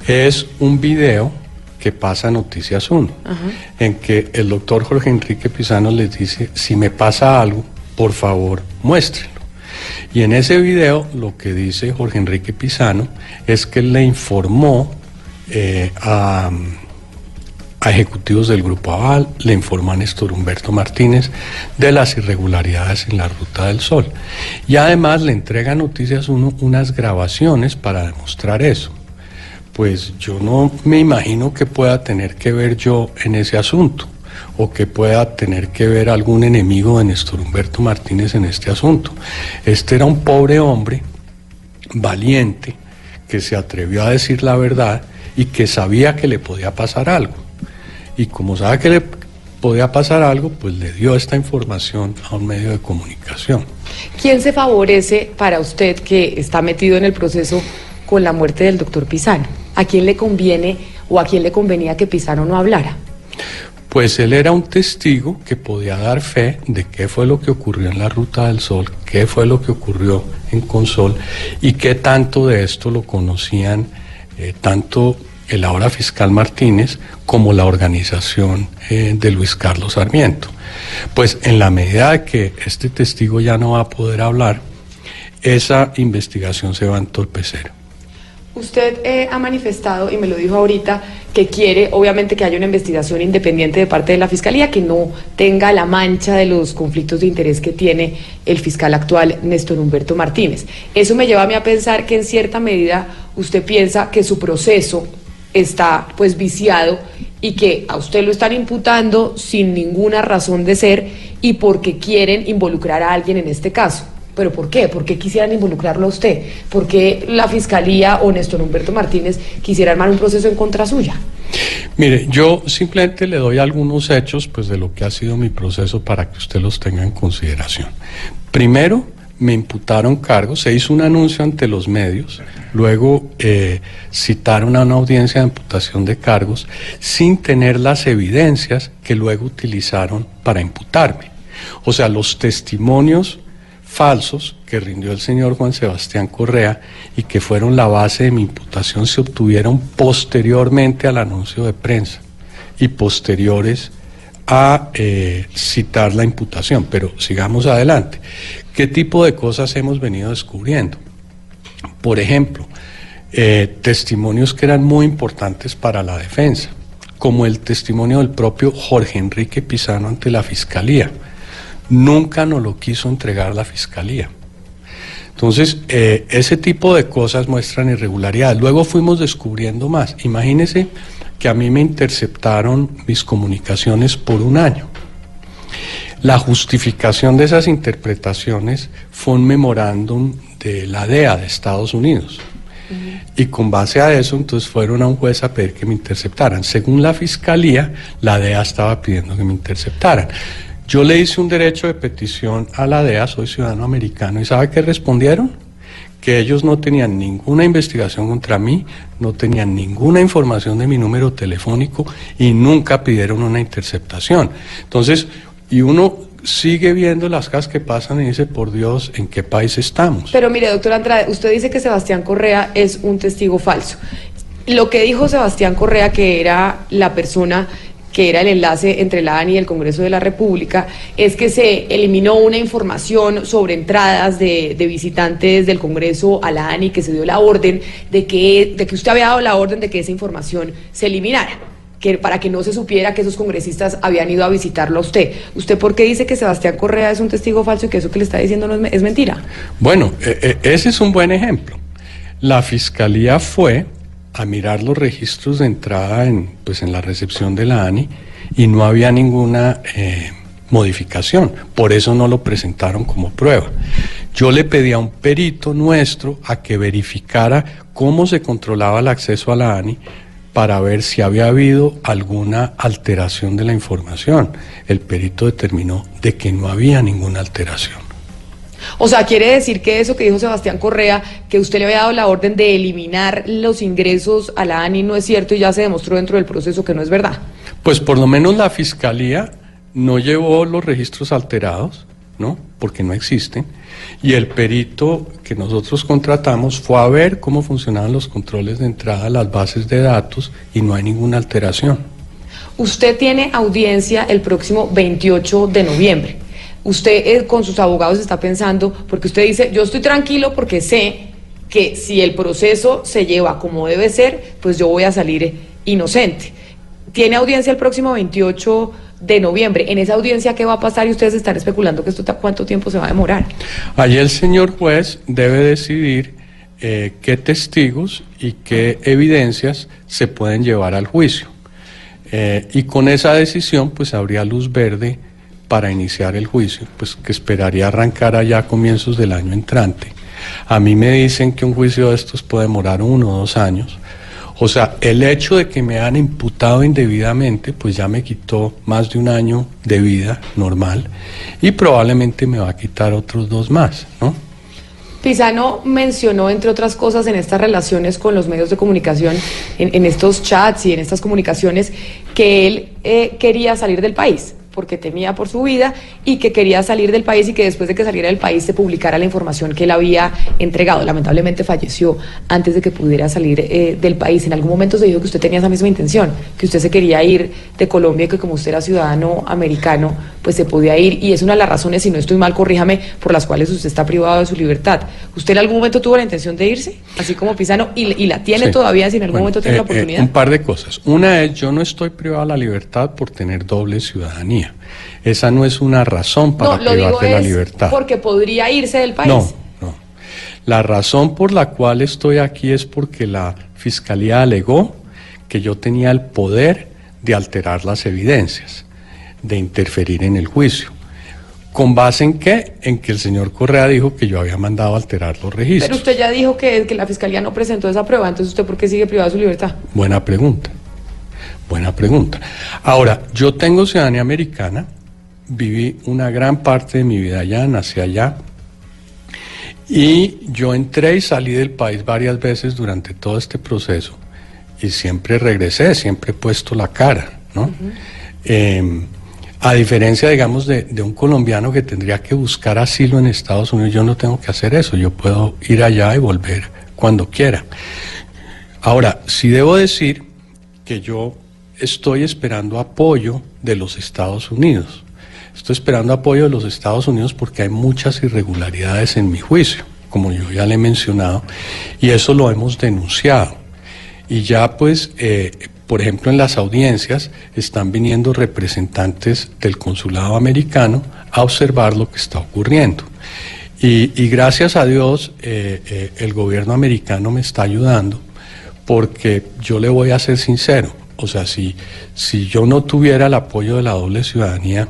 es un video que pasa Noticias 1, en que el doctor Jorge Enrique Pizano les dice, si me pasa algo, por favor, muéstrenlo. Y en ese video lo que dice Jorge Enrique Pizano es que le informó eh, a a ejecutivos del Grupo Aval, le informa a Néstor Humberto Martínez de las irregularidades en la Ruta del Sol. Y además le entrega Noticias unas grabaciones para demostrar eso. Pues yo no me imagino que pueda tener que ver yo en ese asunto o que pueda tener que ver algún enemigo de Néstor Humberto Martínez en este asunto. Este era un pobre hombre, valiente, que se atrevió a decir la verdad y que sabía que le podía pasar algo y como sabe que le podía pasar algo, pues le dio esta información a un medio de comunicación. ¿Quién se favorece para usted que está metido en el proceso con la muerte del doctor Pisano? ¿A quién le conviene o a quién le convenía que Pisano no hablara? Pues él era un testigo que podía dar fe de qué fue lo que ocurrió en la Ruta del Sol, qué fue lo que ocurrió en Consol y qué tanto de esto lo conocían eh, tanto el ahora fiscal Martínez como la organización eh, de Luis Carlos Sarmiento. Pues en la medida que este testigo ya no va a poder hablar, esa investigación se va a entorpecer. Usted eh, ha manifestado, y me lo dijo ahorita, que quiere obviamente que haya una investigación independiente de parte de la Fiscalía, que no tenga la mancha de los conflictos de interés que tiene el fiscal actual, Néstor Humberto Martínez. Eso me lleva a mí a pensar que en cierta medida usted piensa que su proceso está pues viciado y que a usted lo están imputando sin ninguna razón de ser y porque quieren involucrar a alguien en este caso. ¿Pero por qué? ¿Por qué quisieran involucrarlo a usted? ¿Por qué la Fiscalía o Néstor Humberto Martínez quisiera armar un proceso en contra suya? Mire, yo simplemente le doy algunos hechos pues de lo que ha sido mi proceso para que usted los tenga en consideración. Primero, me imputaron cargos, se hizo un anuncio ante los medios, luego eh, citaron a una audiencia de imputación de cargos sin tener las evidencias que luego utilizaron para imputarme. O sea, los testimonios falsos que rindió el señor Juan Sebastián Correa y que fueron la base de mi imputación se obtuvieron posteriormente al anuncio de prensa y posteriores a eh, citar la imputación. Pero sigamos adelante. ¿Qué tipo de cosas hemos venido descubriendo? Por ejemplo, eh, testimonios que eran muy importantes para la defensa, como el testimonio del propio Jorge Enrique Pizano ante la Fiscalía. Nunca nos lo quiso entregar la Fiscalía. Entonces, eh, ese tipo de cosas muestran irregularidades. Luego fuimos descubriendo más. Imagínense que a mí me interceptaron mis comunicaciones por un año. La justificación de esas interpretaciones fue un memorándum de la DEA de Estados Unidos. Y con base a eso, entonces fueron a un juez a pedir que me interceptaran. Según la fiscalía, la DEA estaba pidiendo que me interceptaran. Yo le hice un derecho de petición a la DEA, soy ciudadano americano, ¿y sabe qué respondieron? Que ellos no tenían ninguna investigación contra mí, no tenían ninguna información de mi número telefónico y nunca pidieron una interceptación. Entonces, y uno sigue viendo las cosas que pasan y dice, por Dios, ¿en qué país estamos? Pero mire, doctor Andrade, usted dice que Sebastián Correa es un testigo falso. Lo que dijo Sebastián Correa, que era la persona que era el enlace entre la ANI y el Congreso de la República, es que se eliminó una información sobre entradas de, visitantes del Congreso a la ANI, que se dio la orden de que, de que usted había dado la orden de que esa información se eliminara que para que no se supiera que esos congresistas habían ido a visitarlo a usted. ¿Usted por qué dice que Sebastián Correa es un testigo falso y que eso que le está diciendo no es, me- es mentira? Bueno, eh, eh, ese es un buen ejemplo. La fiscalía fue a mirar los registros de entrada en, pues, en la recepción de la ANI y no había ninguna eh, modificación. Por eso no lo presentaron como prueba. Yo le pedí a un perito nuestro a que verificara cómo se controlaba el acceso a la ANI para ver si había habido alguna alteración de la información. El perito determinó de que no había ninguna alteración. O sea, quiere decir que eso que dijo Sebastián Correa, que usted le había dado la orden de eliminar los ingresos a la ANI, no es cierto y ya se demostró dentro del proceso que no es verdad. Pues por lo menos la fiscalía no llevó los registros alterados, ¿no? Porque no existen. Y el perito que nosotros contratamos fue a ver cómo funcionaban los controles de entrada a las bases de datos y no hay ninguna alteración. Usted tiene audiencia el próximo 28 de noviembre. Usted con sus abogados está pensando, porque usted dice, yo estoy tranquilo porque sé que si el proceso se lleva como debe ser, pues yo voy a salir inocente. Tiene audiencia el próximo 28 de noviembre. En esa audiencia, ¿qué va a pasar? Y ustedes están especulando que esto cuánto tiempo se va a demorar. Allí el señor juez debe decidir eh, qué testigos y qué evidencias se pueden llevar al juicio. Eh, y con esa decisión, pues habría luz verde para iniciar el juicio, pues que esperaría arrancar allá a comienzos del año entrante. A mí me dicen que un juicio de estos puede demorar uno o dos años. O sea, el hecho de que me han imputado indebidamente, pues ya me quitó más de un año de vida normal y probablemente me va a quitar otros dos más, ¿no? Pisano mencionó, entre otras cosas, en estas relaciones con los medios de comunicación, en, estos chats y en estas comunicaciones, que él eh, quería salir del país porque temía por su vida y que quería salir del país y que después de que saliera del país se publicara la información que él había entregado. Lamentablemente falleció antes de que pudiera salir eh, del país. En algún momento se dijo que usted tenía esa misma intención, que usted se quería ir de Colombia y que como usted era ciudadano americano, pues se podía ir. Y es una de las razones, si no estoy mal, corríjame, por las cuales usted está privado de su libertad. ¿Usted en algún momento tuvo la intención de irse, así como Pisano, y, y la tiene Sí. todavía si en algún Bueno, momento tiene la eh, eh, oportunidad? un par de cosas. Una es, yo no estoy privado de la libertad por tener doble ciudadanía. Esa no es una razón para no, privarte de la libertad. porque podría irse del país. No, no. La razón por la cual estoy aquí es porque la fiscalía alegó que yo tenía el poder de alterar las evidencias, de interferir en el juicio. ¿Con base en qué? En que el señor Correa dijo que yo había mandado alterar los Pero registros. usted ya dijo que, que la fiscalía no presentó esa prueba, entonces usted por qué sigue privado de su libertad? Buena pregunta. Buena pregunta. Ahora, yo tengo ciudadanía americana, viví una gran parte de mi vida allá, nací allá, y yo entré y salí del país varias veces durante todo este proceso, y siempre regresé, siempre he puesto la cara, ¿no? Eh, a diferencia, digamos, de, de un colombiano que tendría que buscar asilo en Estados Unidos, yo no tengo que hacer eso, yo puedo ir allá y volver cuando quiera. Ahora, sí debo decir que yo estoy esperando apoyo de los Estados Unidos. Estoy esperando apoyo de los Estados Unidos porque hay muchas irregularidades en mi juicio, como yo ya le he mencionado, y eso lo hemos denunciado. Y ya pues, eh, por ejemplo, en las audiencias están viniendo representantes del consulado americano a observar lo que está ocurriendo. Y, gracias a Dios eh, eh, el gobierno americano me está ayudando porque yo le voy a ser sincero, o sea, si, si yo no tuviera el apoyo de la doble ciudadanía,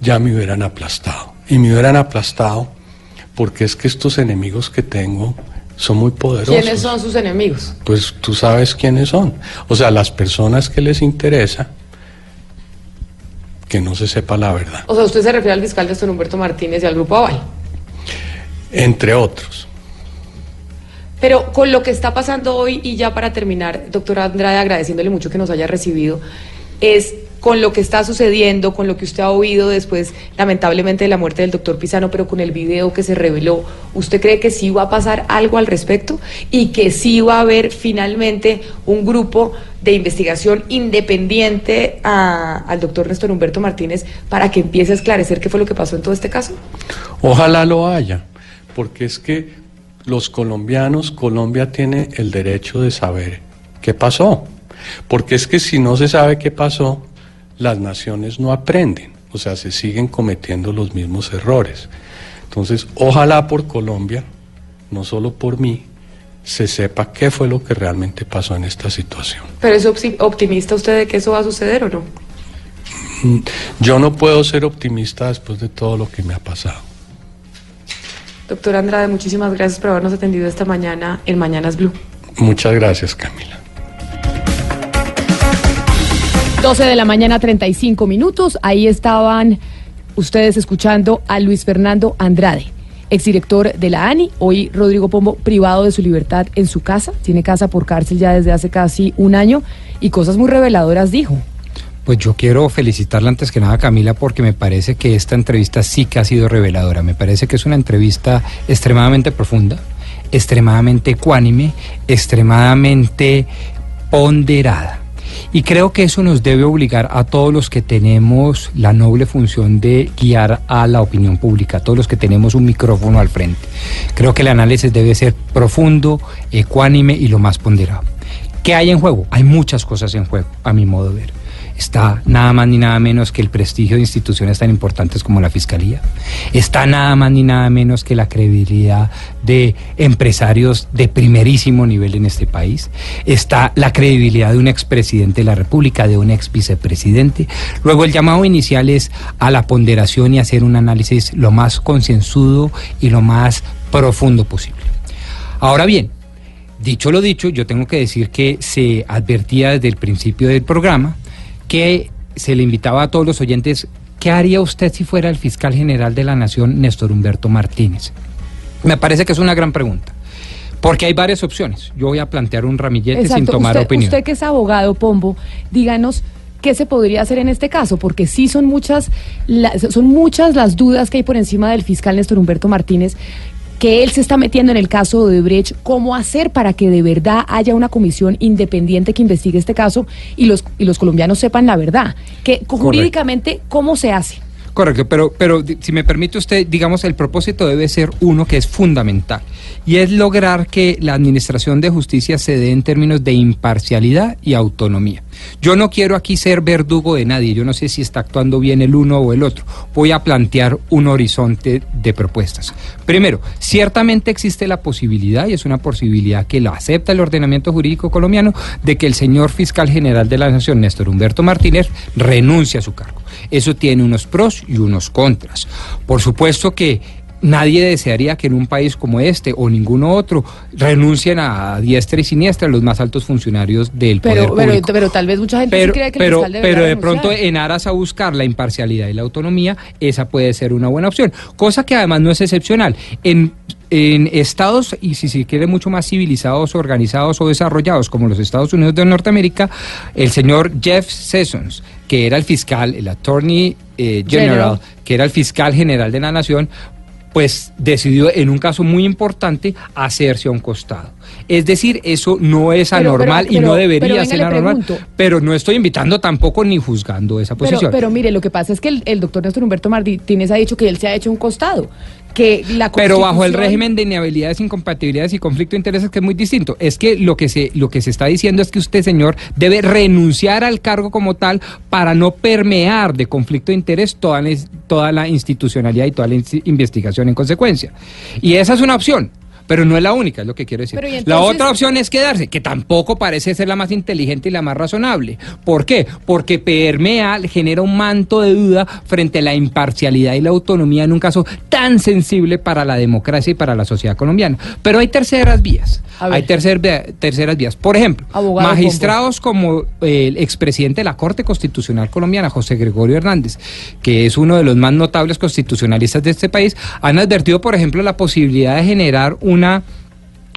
ya me hubieran aplastado. Y me hubieran aplastado porque es que estos enemigos que tengo son muy poderosos. ¿Quiénes son sus enemigos? Pues tú sabes quiénes son. O sea, las personas que les interesa que no se sepa la verdad, O sea, usted se refiere al fiscal Néstor Humberto Martínez y al Grupo Aval. entre otros. Pero con lo que está pasando hoy, y ya para terminar, doctora Andrade, agradeciéndole mucho que nos haya recibido, es con lo que está sucediendo, con lo que usted ha oído después, lamentablemente, de la muerte del doctor Pisano, pero con el video que se reveló, ¿usted cree que sí va a pasar algo al respecto? Y que sí va a haber finalmente un grupo de investigación independiente a- al doctor Néstor Humberto Martínez para que empiece a esclarecer qué fue lo que pasó en todo este caso? Ojalá lo haya, porque es que los colombianos, Colombia tiene el derecho de saber qué pasó. Porque es que si no se sabe qué pasó, las naciones no aprenden, o sea, se siguen cometiendo los mismos errores. Entonces, ojalá por Colombia, no solo por mí, se sepa qué fue lo que realmente pasó en esta situación. ¿Pero es opti- optimista usted de que eso va a suceder o no? Mm, Yo no puedo ser optimista después de todo lo que me ha pasado. Doctora Andrade, muchísimas gracias por habernos atendido esta mañana en Mañanas Blue. Muchas gracias, Camila. 12 de la mañana, 35 minutos. Ahí estaban ustedes escuchando a Luis Fernando Andrade, exdirector de la ANI. Hoy Rodrigo Pombo privado de su libertad en su casa. Tiene casa por cárcel ya desde hace casi un año y cosas muy reveladoras dijo. Pues yo quiero felicitarla antes que nada, Camila, porque me parece que esta entrevista sí que ha sido reveladora. Me parece que es una entrevista extremadamente profunda, extremadamente ecuánime, extremadamente ponderada. Y creo que eso nos debe obligar a todos los que tenemos la noble función de guiar a la opinión pública, a todos los que tenemos un micrófono al frente. Creo que el análisis debe ser profundo, ecuánime y lo más ponderado. ¿Qué hay en juego? Hay muchas cosas en juego, a mi modo de ver. Está nada más ni nada menos que el prestigio de instituciones tan importantes como la Fiscalía. Está nada más ni nada menos que la credibilidad de empresarios de primerísimo nivel en este país. Está la credibilidad de un expresidente de la República, de un ex vicepresidente. Luego el llamado inicial es a la ponderación y hacer un análisis lo más concienzudo y lo más profundo posible. Ahora bien, Dicho lo dicho, yo tengo que decir que se advertía desde el principio del programa que se le invitaba a todos los oyentes, ¿qué haría usted si fuera el fiscal general de la Nación, Néstor Humberto Martínez? Me parece que es una gran pregunta, porque hay varias opciones. Yo voy a plantear un ramillete sin tomar usted, opinión. usted que es abogado, Pombo, díganos qué se podría hacer en este caso, porque sí son muchas, la- son muchas las dudas que hay por encima del fiscal Néstor Humberto Martínez que él se está metiendo en el caso de Odebrecht, cómo hacer para que de verdad haya una comisión independiente que investigue este caso y los, y los colombianos sepan la verdad. Que jurídicamente, ¿cómo se hace? Correcto, pero, pero si me permite usted, digamos, el propósito debe ser uno que es fundamental, y es lograr que la administración de justicia se dé en términos de imparcialidad y autonomía. Yo no quiero aquí ser verdugo de nadie, yo no sé si está actuando bien el uno o el otro. Voy a plantear un horizonte de propuestas. Primero, ciertamente existe la posibilidad, y es una posibilidad que la acepta el ordenamiento jurídico colombiano, de que el señor fiscal general de la Nación, Néstor Humberto Martínez, renuncie a su cargo. Eso tiene unos pros y unos contras. Por supuesto que nadie desearía que en un país como este o ninguno otro renuncien a diestra y siniestra los más altos funcionarios del Pero, poder pero, público. pero tal vez mucha gente Pero, sí cree que el pero, de pronto en aras a buscar la imparcialidad y la autonomía, esa puede ser una buena opción. Cosa que además no es excepcional. En, en estados, y si se quiere mucho más civilizados, organizados o desarrollados, como los Estados Unidos de Norteamérica, el señor Jeff Sessions, que era el fiscal, el attorney eh, general, General. que era el fiscal general de la nación, pues decidió en un caso muy importante hacerse a un costado. Es decir, eso no es anormal pero- y no debería pero venga, ser anormal. Pero no estoy invitando tampoco ni juzgando esa posición. pero mire, lo que pasa es que el, el doctor Néstor Humberto Martínez ha dicho que él se ha hecho un costado, que la Pero bajo el régimen de inhabilidades, incompatibilidades y conflicto de intereses, que es muy distinto. Es que lo que se, lo que se está diciendo es que usted, señor, debe renunciar al cargo como tal para no permear de conflicto de interés toda la, toda la institucionalidad y toda la investigación en consecuencia. Y esa es una opción. Pero no es la única, es lo que quiero decir. Pero, ¿y La otra opción es quedarse, que tampoco parece ser la más inteligente y la más razonable. ¿Por qué? Porque permea, genera un manto de duda frente a la imparcialidad y la autonomía en un caso tan sensible para la democracia y para la sociedad colombiana. Pero hay terceras vías. Hay tercer terceras vías. Por ejemplo, Abogado magistrados como el expresidente de la Corte Constitucional colombiana, José Gregorio Hernández, que es uno de los más notables constitucionalistas de este país, han advertido, por ejemplo, la posibilidad de generar una,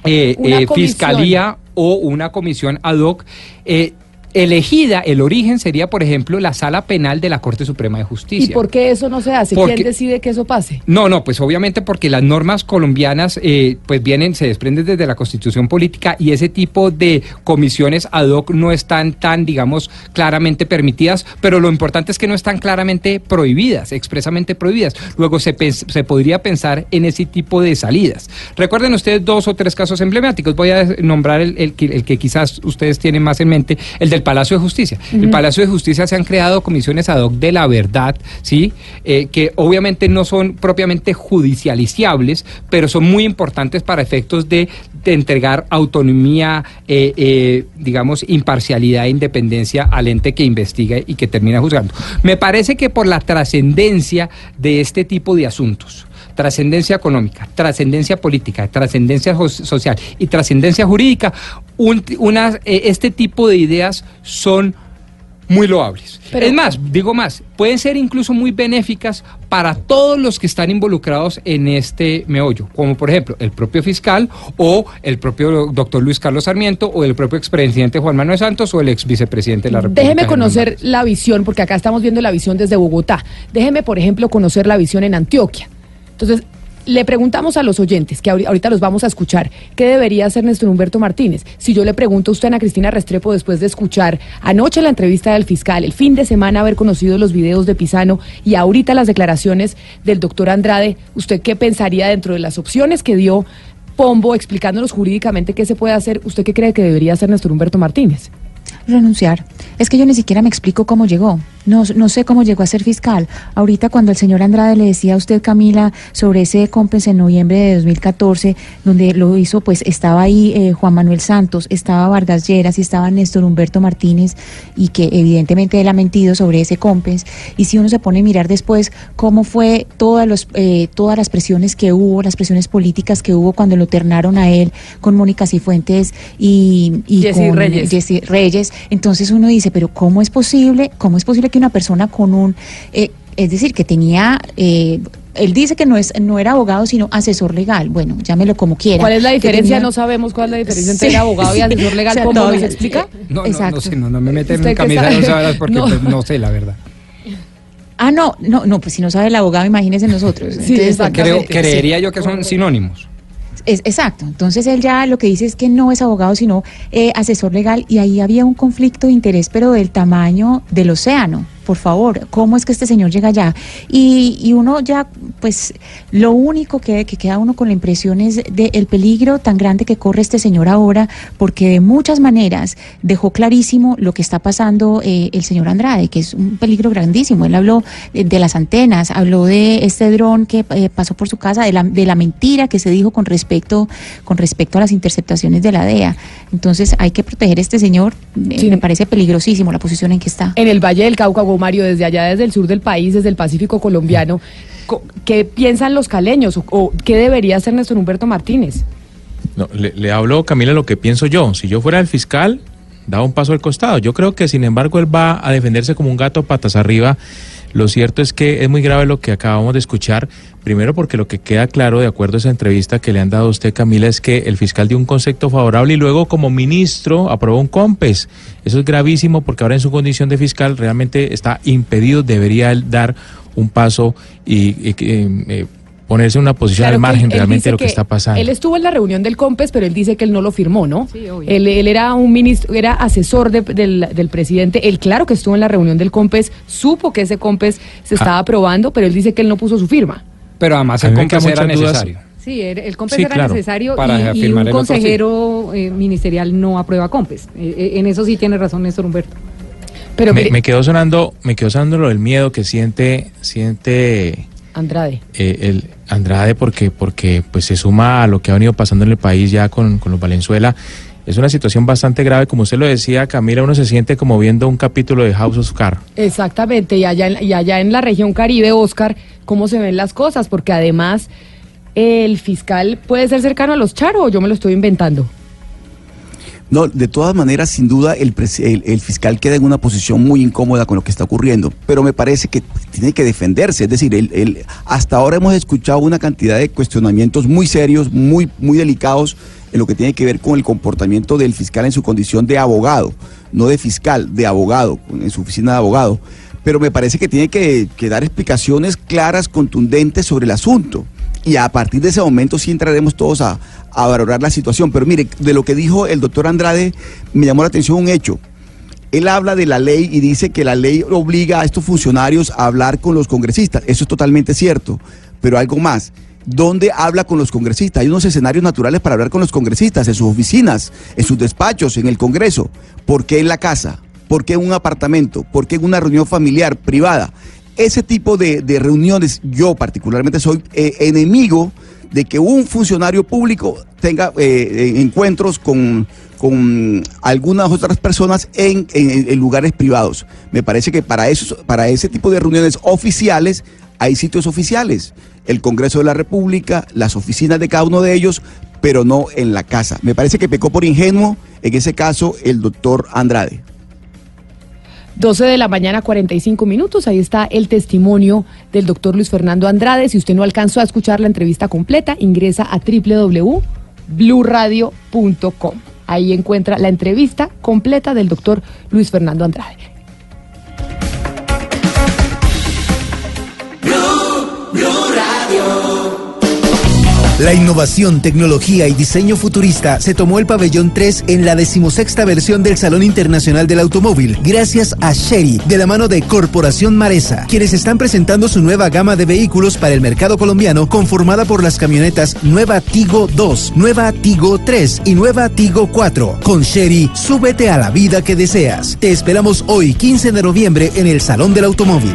eh, Una eh, fiscalía o una comisión ad hoc. eh, elegida, el origen sería, por ejemplo, la sala penal de la Corte Suprema de ¿Y Justicia. por qué eso no se hace? Porque- ¿Quién decide que eso pase? No, no, pues obviamente porque las normas colombianas eh, pues vienen, se desprenden desde la constitución política y ese tipo de comisiones ad hoc no están tan, digamos, claramente permitidas, pero lo importante es que no están claramente prohibidas, expresamente prohibidas. Luego se, se podría pensar en ese tipo de salidas. Recuerden ustedes dos o tres casos emblemáticos, voy a nombrar el, el que quizás ustedes tienen más en mente, el del Palacio de Justicia. El. Palacio de Justicia se han creado comisiones ad hoc de la verdad, ¿sí? Eh, que obviamente no son propiamente judicialiciables, pero son muy importantes para efectos de, de entregar autonomía, eh, eh, digamos, imparcialidad e independencia al ente que investiga y que termina juzgando. Me parece que por la trascendencia de este tipo de asuntos, trascendencia económica, trascendencia política, trascendencia social y trascendencia jurídica, un- unas, eh, este tipo de ideas son muy loables. Pero- es más, digo más, pueden ser incluso muy benéficas para todos los que están involucrados en este meollo, como por ejemplo el propio fiscal o el propio doctor Luis Carlos Sarmiento o el propio expresidente Juan Manuel Santos o el ex vicepresidente de la República. Déjeme conocer la visión, porque acá estamos viendo la visión desde Bogotá. Déjeme, por ejemplo, conocer la visión en Antioquia. Entonces, le preguntamos a los oyentes, que ahori- ahorita los vamos a escuchar, ¿qué debería hacer Néstor Humberto Martínez? Si yo le pregunto a usted, Ana Cristina Restrepo, después de escuchar anoche la entrevista del fiscal, el fin de semana haber conocido los videos de Pisano y ahorita las declaraciones del doctor Andrade, ¿usted qué pensaría dentro de las opciones que dio Pombo explicándonos jurídicamente qué se puede hacer? ¿Usted qué cree que debería hacer Néstor Humberto Martínez? renunciar. Es que yo ni siquiera me explico cómo llegó. No, no sé cómo llegó a ser fiscal. Ahorita cuando el señor Andrade le decía a usted, Camila, sobre ese compens en noviembre de 2014, donde lo hizo, pues estaba ahí eh, Juan Manuel Santos, estaba Vargas Lleras y estaba Néstor Humberto Martínez, y que evidentemente él ha mentido sobre ese compens. Y si uno se pone a mirar después cómo fue todas, los, eh, todas las presiones que hubo, las presiones políticas que hubo cuando lo ternaron a él con Mónica Cifuentes y, y Jessy con Reyes. Jessy Reyes. Entonces uno dice, pero ¿cómo es posible? ¿Cómo es posible que una persona con un, eh, es decir, que tenía, eh, él dice que no es, no era abogado sino asesor legal. Bueno, llámelo como quiera. ¿Cuál es la diferencia? tenía- No sabemos cuál es la diferencia entre Sí. abogado y [laughs] asesor legal. O sea, ¿Cómo nos todavía- explica? No, no, Exacto. no sé, no, no me meten ¿Usted en camisa de varas porque [laughs] No. pues, no sé la verdad. Ah, no, no, no, pues si no sabe el abogado, imagínese nosotros. Sí, Entonces, Creo, sí. creería yo que son sinónimos. Es, exacto. Entonces él ya lo que dice es que no es abogado, sino eh, asesor legal y ahí había un conflicto de interés, pero del tamaño del océano. Por favor, ¿cómo es que este señor llega allá? Y, y uno ya, pues, lo único que, que queda uno con la impresión es del peligro tan grande que corre este señor ahora, porque de muchas maneras dejó clarísimo lo que está pasando eh, el señor Andrade, que es un peligro grandísimo. Él habló de, de las antenas, habló de este dron que eh, pasó por su casa, de la, de la mentira que se dijo con respecto, con respecto a las interceptaciones de la DEA. Entonces hay que proteger a este señor. Eh, Me parece peligrosísimo la posición en que está. En el Valle del Cauca, Mario, desde allá, desde el sur del país, desde el Pacífico colombiano, co- ¿qué piensan los caleños o, o qué debería hacer Néstor Humberto Martínez? No, le, le hablo, Camila, lo que pienso yo. Si yo fuera el fiscal, daba un paso al costado. Yo creo que, sin embargo, él va a defenderse como un gato patas arriba. Lo cierto es que es muy grave lo que acabamos de escuchar. Primero porque lo que queda claro, de acuerdo a esa entrevista que le han dado a usted, Camila, es que el fiscal dio un concepto favorable y luego como ministro aprobó un COMPES. Eso es gravísimo porque ahora en su condición de fiscal realmente está impedido, debería dar un paso y, y, eh, ponerse en una posición Claro al margen él- realmente de lo que, está pasando. Él estuvo en la reunión del COMPES, pero él dice que él no lo firmó, ¿no? Sí, obvio. Él, él era un ministro, era asesor de- del, del presidente. Él, claro que estuvo en la reunión del COMPES, supo que ese COMPES se estaba aprobando, pero él dice que él no puso su firma. Pero además el COMPES era dudas. necesario. Sí, el, el COMPES Sí, era claro. necesario Para y- un consejero eh, ministerial no aprueba COMPES. Eh, eh, en eso sí tiene razón Néstor Humberto. Pero me, mire- me quedó sonando, me quedó sonando lo del miedo que siente, siente Andrade. eh, el Andrade porque porque pues se suma a lo que ha venido pasando en el país ya con, con los Valenzuela. Es una situación bastante grave, como usted lo decía, Camila, uno se siente como viendo un capítulo de House of Cards. Exactamente, y allá, en, y allá en la región Caribe, Oscar, ¿cómo se ven las cosas? Porque además el fiscal puede ser cercano a los Charo, o yo me lo estoy inventando. No, de todas maneras, sin duda, el, el- fiscal queda en una posición muy incómoda con lo que está ocurriendo, pero me parece que tiene que defenderse. Es decir, hasta ahora hemos escuchado una cantidad de cuestionamientos muy serios, muy, muy delicados en lo que tiene que ver con el comportamiento del fiscal en su condición de abogado, no de fiscal, de abogado, en su oficina de abogado. Pero me parece que tiene que dar explicaciones claras, contundentes sobre el asunto y a partir de ese momento sí entraremos todos a, a valorar la situación. Pero mire, de lo que dijo el doctor Andrade, me llamó la atención un hecho. Él habla de la ley y dice que la ley obliga a estos funcionarios a hablar con los congresistas. Eso es totalmente cierto. Pero algo más. ¿Dónde habla con los congresistas? Hay unos escenarios naturales para hablar con los congresistas, en sus oficinas, en sus despachos, en el Congreso. ¿Por qué en la casa? ¿Por qué en un apartamento? ¿Por qué en una reunión familiar, privada? Ese tipo de, de reuniones, yo particularmente soy eh, enemigo de que un funcionario público tenga eh, eh, encuentros con, con algunas otras personas en, en- en lugares privados. Me parece que para, para ese tipo de reuniones oficiales hay sitios oficiales. El Congreso de la República, las oficinas de cada uno de ellos, pero no en la casa. Me parece que pecó por ingenuo en ese caso el doctor Andrade. 12 de la mañana, 45 minutos. Ahí está el testimonio del doctor Luis Fernando Andrade. Si usted no alcanzó a escuchar la entrevista completa, ingresa a www.bluradio.com. Ahí encuentra la entrevista completa del doctor Luis Fernando Andrade. La innovación, tecnología y diseño futurista se tomó el pabellón 3 en la decimosexta versión del Salón Internacional del Automóvil, gracias a Sherry, de la mano de Corporación Maresa, quienes están presentando su nueva gama de vehículos para el mercado colombiano, conformada por las camionetas Nueva Tigo 2, Nueva Tigo 3 y Nueva Tigo 4. Con Sherry, súbete a la vida que deseas. Te esperamos hoy, 15 de noviembre, en el Salón del Automóvil.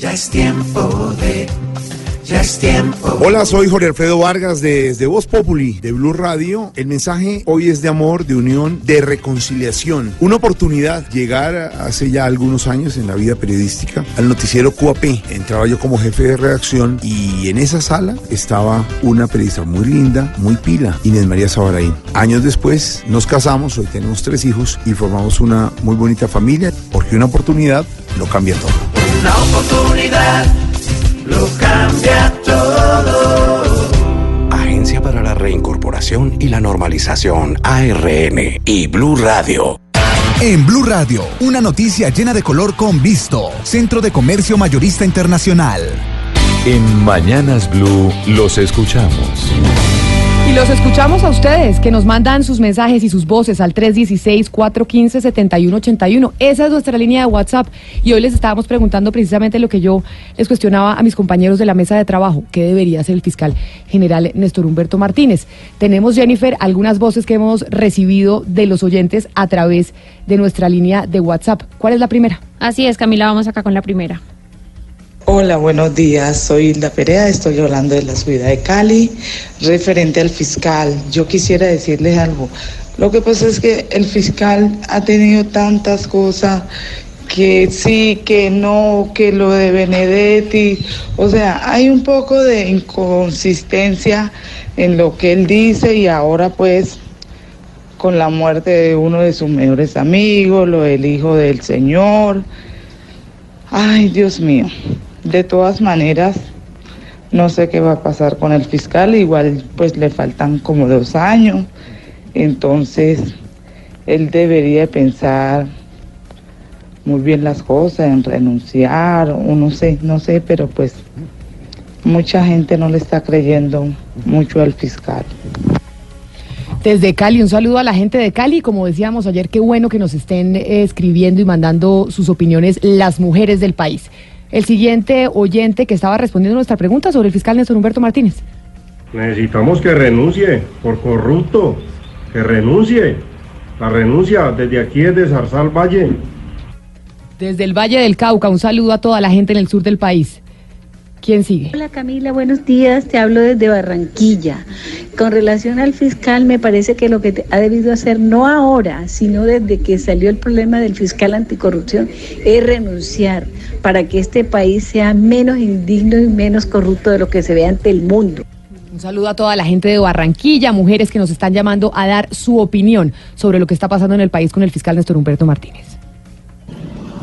Ya es tiempo de. Ya es tiempo. Hola, soy Jorge Alfredo Vargas desde Voz Populi de Blue Radio. El mensaje hoy es de amor, de unión, de reconciliación. Una oportunidad llegar hace ya algunos años en la vida periodística al noticiero QAP. Entraba yo como jefe de redacción y en esa sala estaba una periodista muy linda, muy pila, Inés María Sabaraín. Años después nos casamos, hoy tenemos tres hijos y formamos una muy bonita familia porque una oportunidad lo cambia todo. Una oportunidad lo cambia todo. Agencia para la Reincorporación y la Normalización, ARN y Blue Radio. En Blue Radio, una noticia llena de color con Visto, Centro de Comercio Mayorista Internacional. En Mañanas Blue los escuchamos. Y los escuchamos a ustedes, que nos mandan sus mensajes y sus voces al 316-415-7181. Esa es nuestra línea de WhatsApp. Y hoy les estábamos preguntando precisamente lo que yo les cuestionaba a mis compañeros de la mesa de trabajo. ¿Qué debería hacer el fiscal general Néstor Humberto Martínez? Tenemos, Jennifer, algunas voces que hemos recibido de los oyentes a través de nuestra línea de WhatsApp. ¿Cuál es la primera? Así es, Camila, vamos acá con la primera. Hola, buenos días. Soy Hilda Perea, estoy hablando de la ciudad de Cali. Referente al fiscal, yo quisiera decirles algo. Lo que pasa es que el fiscal ha tenido tantas cosas que sí, que no, que lo de Benedetti. O sea, hay un poco de inconsistencia en lo que él dice y ahora pues con la muerte de uno de sus mejores amigos, lo del hijo del señor. Ay, Dios mío. De todas maneras, no sé qué va a pasar con el fiscal, igual pues le faltan como dos años, entonces él debería pensar muy bien las cosas, en renunciar, o no sé, no sé, pero pues mucha gente no le está creyendo mucho al fiscal. Desde Cali, un saludo a la gente de Cali. Como decíamos ayer, qué bueno que nos estén eh, escribiendo y mandando sus opiniones las mujeres del país. El siguiente oyente que estaba respondiendo nuestra pregunta sobre el fiscal Néstor Humberto Martínez. Necesitamos que renuncie por corrupto, que renuncie. La renuncia desde aquí es de Zarzal Valle. Desde el Valle del Cauca, un saludo a toda la gente en el sur del país. ¿Quién sigue? Hola Camila, buenos días. Te hablo desde Barranquilla. Con relación al fiscal, me parece que lo que ha debido hacer, no ahora, sino desde que salió el problema del fiscal anticorrupción, es renunciar para que este país sea menos indigno y menos corrupto de lo que se ve ante el mundo. Un saludo a toda la gente de Barranquilla, mujeres que nos están llamando a dar su opinión sobre lo que está pasando en el país con el fiscal Néstor Humberto Martínez.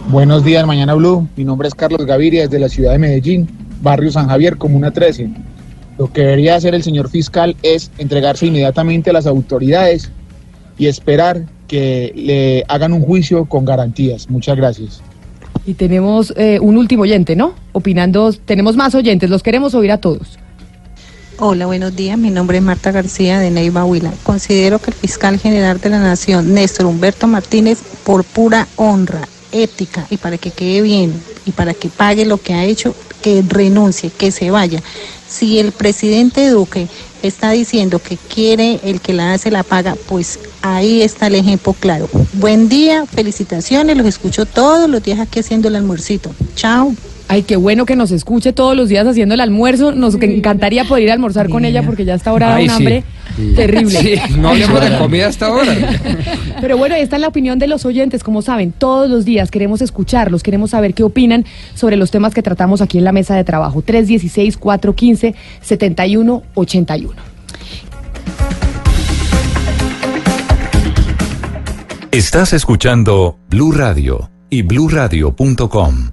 Buenos días, Mañana Blue. Mi nombre es Carlos Gaviria, desde la ciudad de Medellín, barrio San Javier, Comuna 13. Lo que debería hacer el señor fiscal es entregarse inmediatamente a las autoridades y esperar que le hagan un juicio con garantías. Muchas gracias. Y tenemos eh, un último oyente, ¿no? Opinando, tenemos más oyentes, los queremos oír a todos. Hola, buenos días. Mi nombre es Marta García de Neiva Huila. Considero que el fiscal general de la Nación, Néstor Humberto Martínez, por pura honra, ética y para que quede bien y para que pague lo que ha hecho, que renuncie, que se vaya. Si el presidente Duque está diciendo que quiere el que la hace la paga, pues ahí está el ejemplo claro. Buen día, felicitaciones, los escucho todos los días aquí haciendo el almuercito. Chao. Ay, qué bueno que nos escuche todos los días haciendo el almuerzo. Nos encantaría poder ir a almorzar con ella porque ya está ahora Ay, un hambre Sí. Terrible. Sí, no hablemos de comida hasta ahora. Pero bueno, ahí está la opinión de los oyentes. Como saben, todos los días queremos escucharlos, queremos saber qué opinan sobre los temas que tratamos aquí en la mesa de trabajo. 316-415-7181. Estás escuchando Blue Radio y bluradio.com.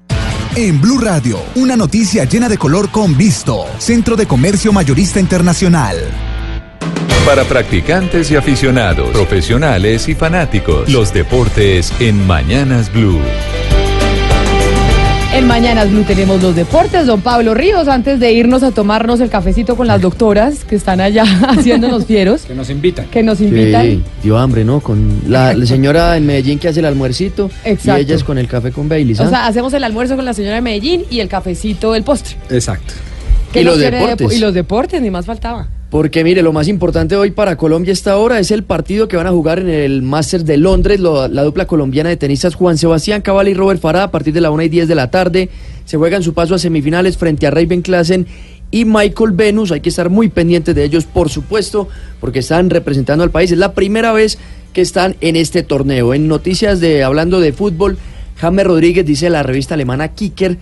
En Blue Radio, una noticia llena de color con Visto, Centro de Comercio Mayorista Internacional. Para practicantes y aficionados, profesionales y fanáticos, los deportes en Mañanas Blue. En Mañanas Blue tenemos los deportes. Don Pablo Ríos, antes de irnos a tomarnos el cafecito con las doctoras que están allá [laughs] haciéndonos fieros, Que nos invitan. que nos invitan. Sí, dio hambre, ¿no? Con la, la señora en Medellín que hace el almuercito Exacto. y ellas con el café con Baileys. ¿ah? O sea, hacemos el almuerzo con la señora de Medellín y el cafecito del postre. Exacto. ¿Qué Y los de- deportes. y los deportes, ni más faltaba. Porque mire, lo más importante hoy para Colombia esta hora es el partido que van a jugar en el Masters de Londres, lo- la dupla colombiana de tenistas Juan Sebastián Cabal y Robert Farah a partir de la 1 y 10 de la tarde. Se juegan su paso a semifinales frente a Raven Klassen y Michael Venus. Hay que estar muy pendientes de ellos, por supuesto, porque están representando al país. Es la primera vez que están en este torneo. En noticias de hablando de fútbol, James Rodríguez dice la revista alemana Kicker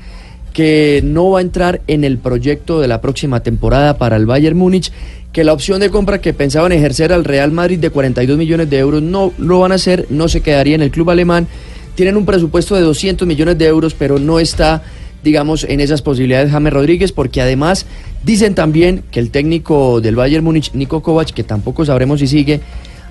que no va a entrar en el proyecto de la próxima temporada para el Bayern Múnich, que la opción de compra que pensaban ejercer al Real Madrid de 42 millones de euros no lo van a hacer, no se quedaría en el club alemán. Tienen un presupuesto de 200 millones de euros, pero no está, digamos, en esas posibilidades James Rodríguez, porque además dicen también que el técnico del Bayern Múnich, Nico Kovac, que tampoco sabremos si sigue,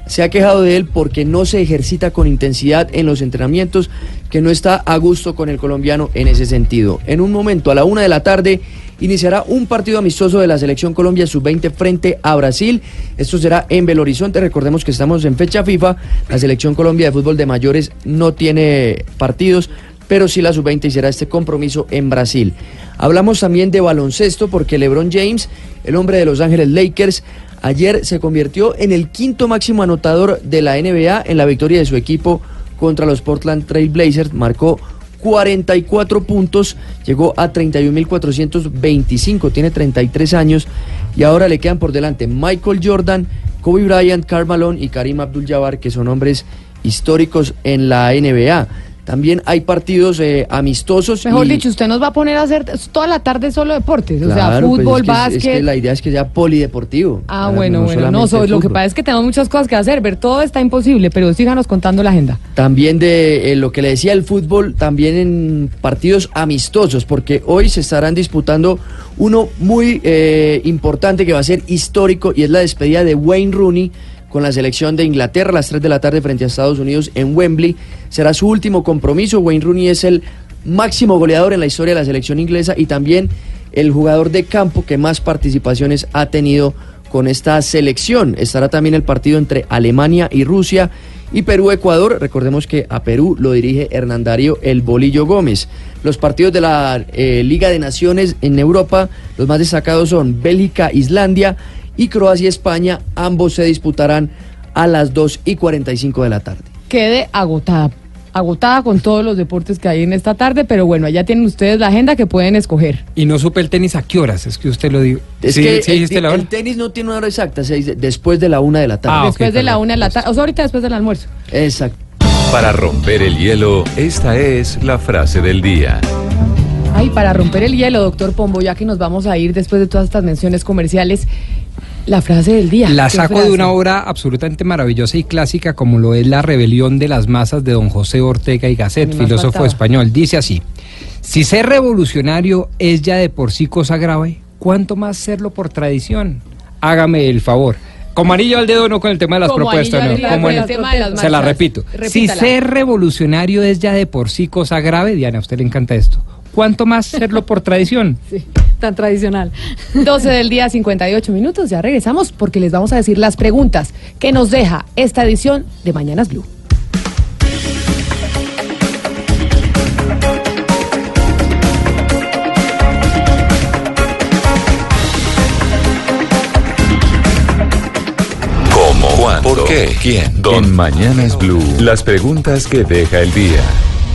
se ha quejado de él porque no se ejercita con intensidad en los entrenamientos, que no está a gusto con el colombiano en ese sentido. En un momento, a la una de la tarde, iniciará un partido amistoso de la selección Colombia sub-20 frente a Brasil. Esto será en Belo Horizonte. Recordemos que estamos en fecha FIFA. La selección Colombia de fútbol de mayores no tiene partidos, pero sí la sub-20 hiciera este compromiso en Brasil. Hablamos también de baloncesto porque LeBron James, el hombre de Los Ángeles Lakers, ayer se convirtió en el quinto máximo anotador de la NBA en la victoria de su equipo contra los Portland Trail Blazers. Marcó 44 puntos, llegó a 31.425, tiene 33 años y ahora le quedan por delante Michael Jordan, Kobe Bryant, Karl Malone y Karim Abdul-Jabbar, que son hombres históricos en la NBA. También hay partidos eh, amistosos. Mejor y- dicho, usted nos va a poner a hacer toda la tarde solo deportes, o sea, pues fútbol, es que- básquet. Es que la idea es que sea polideportivo. Ah, Claro, bueno, bueno, no, lo que pasa es que tenemos muchas cosas que hacer, ver todo está imposible, pero síganos contando la agenda. También de eh, lo que le decía el fútbol, también en partidos amistosos, porque hoy se estarán disputando uno muy eh, importante que va a ser histórico y es la despedida de Wayne Rooney con la selección de Inglaterra a las 3 de la tarde frente a Estados Unidos en Wembley. Será su último compromiso. Wayne Rooney es el máximo goleador en la historia de la selección inglesa y también el jugador de campo que más participaciones ha tenido con esta selección. Estará también el partido entre Alemania y Rusia y Perú-Ecuador. Recordemos que a Perú lo dirige Hernandario El Bolillo Gómez. Los partidos de la eh, Liga de Naciones en Europa, los más destacados son Bélgica-Islandia y Croacia-España. Ambos se disputarán a las 2 y 45 de la tarde. Quede agotada. Agotada con todos los deportes que hay en esta tarde, pero bueno, allá tienen ustedes la agenda que pueden escoger. Y no supe el tenis a qué horas, es que usted lo dijo. Es Sí, que sí el, dijiste la hora. el tenis no tiene una hora exacta, se dice después de la una de la tarde. Ah, después de la una de la tarde, o sea, ahorita después del almuerzo. Exacto. Para romper el hielo, esta es la frase del día. Ay, para romper el hielo, doctor Pombo, ya que nos vamos a ir después de todas estas menciones comerciales, la frase del día. La ¿Qué saco frase? de una obra absolutamente maravillosa y clásica como lo es La rebelión de las masas de don José Ortega y Gasset, filósofo faltaba. español. Dice así, si ser revolucionario es ya de por sí cosa grave, ¿cuánto más serlo por tradición? Hágame el favor. Como anillo al dedo, no con el tema de las Como propuestas. no, como con en- el tema de las Se la repito. Si ser revolucionario es ya de por sí cosa grave, Diana, a usted le encanta esto. ¿Cuánto más serlo por tradición? [laughs] Sí, tan tradicional. [laughs] 12 del día, 58 minutos. Ya regresamos porque les vamos a decir las preguntas que nos deja esta edición de Mañanas Blue. ¿Cómo? ¿Cuándo? ¿Por qué? ¿Quién? ¿Dónde? En Mañanas Blue, las preguntas que deja el día.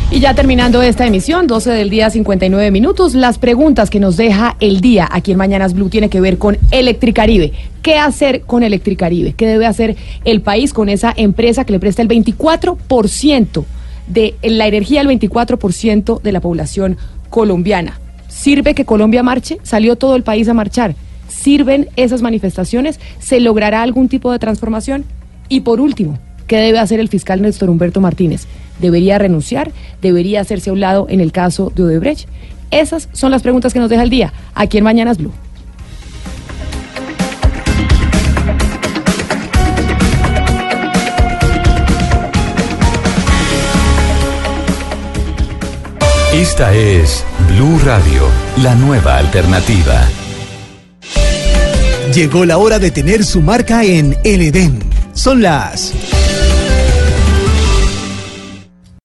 Y ya terminando esta emisión, 12 del día, 59 minutos, las preguntas que nos deja el día aquí en Mañanas Blue tiene que ver con Electricaribe. ¿Qué hacer con Electricaribe? ¿Qué debe hacer el país con esa empresa que le presta el 24% de la energía al 24% de la población colombiana? ¿Sirve que Colombia marche? ¿Salió todo el país a marchar? ¿Sirven esas manifestaciones? ¿Se logrará algún tipo de transformación? Y por último, ¿qué debe hacer el fiscal Néstor Humberto Martínez? ¿Debería renunciar? ¿Debería hacerse a un lado en el caso de Odebrecht? Esas son las preguntas que nos deja el día aquí en Mañanas Blue. Esta es Blue Radio, la nueva alternativa. Llegó la hora de tener su marca en El Edén. Son las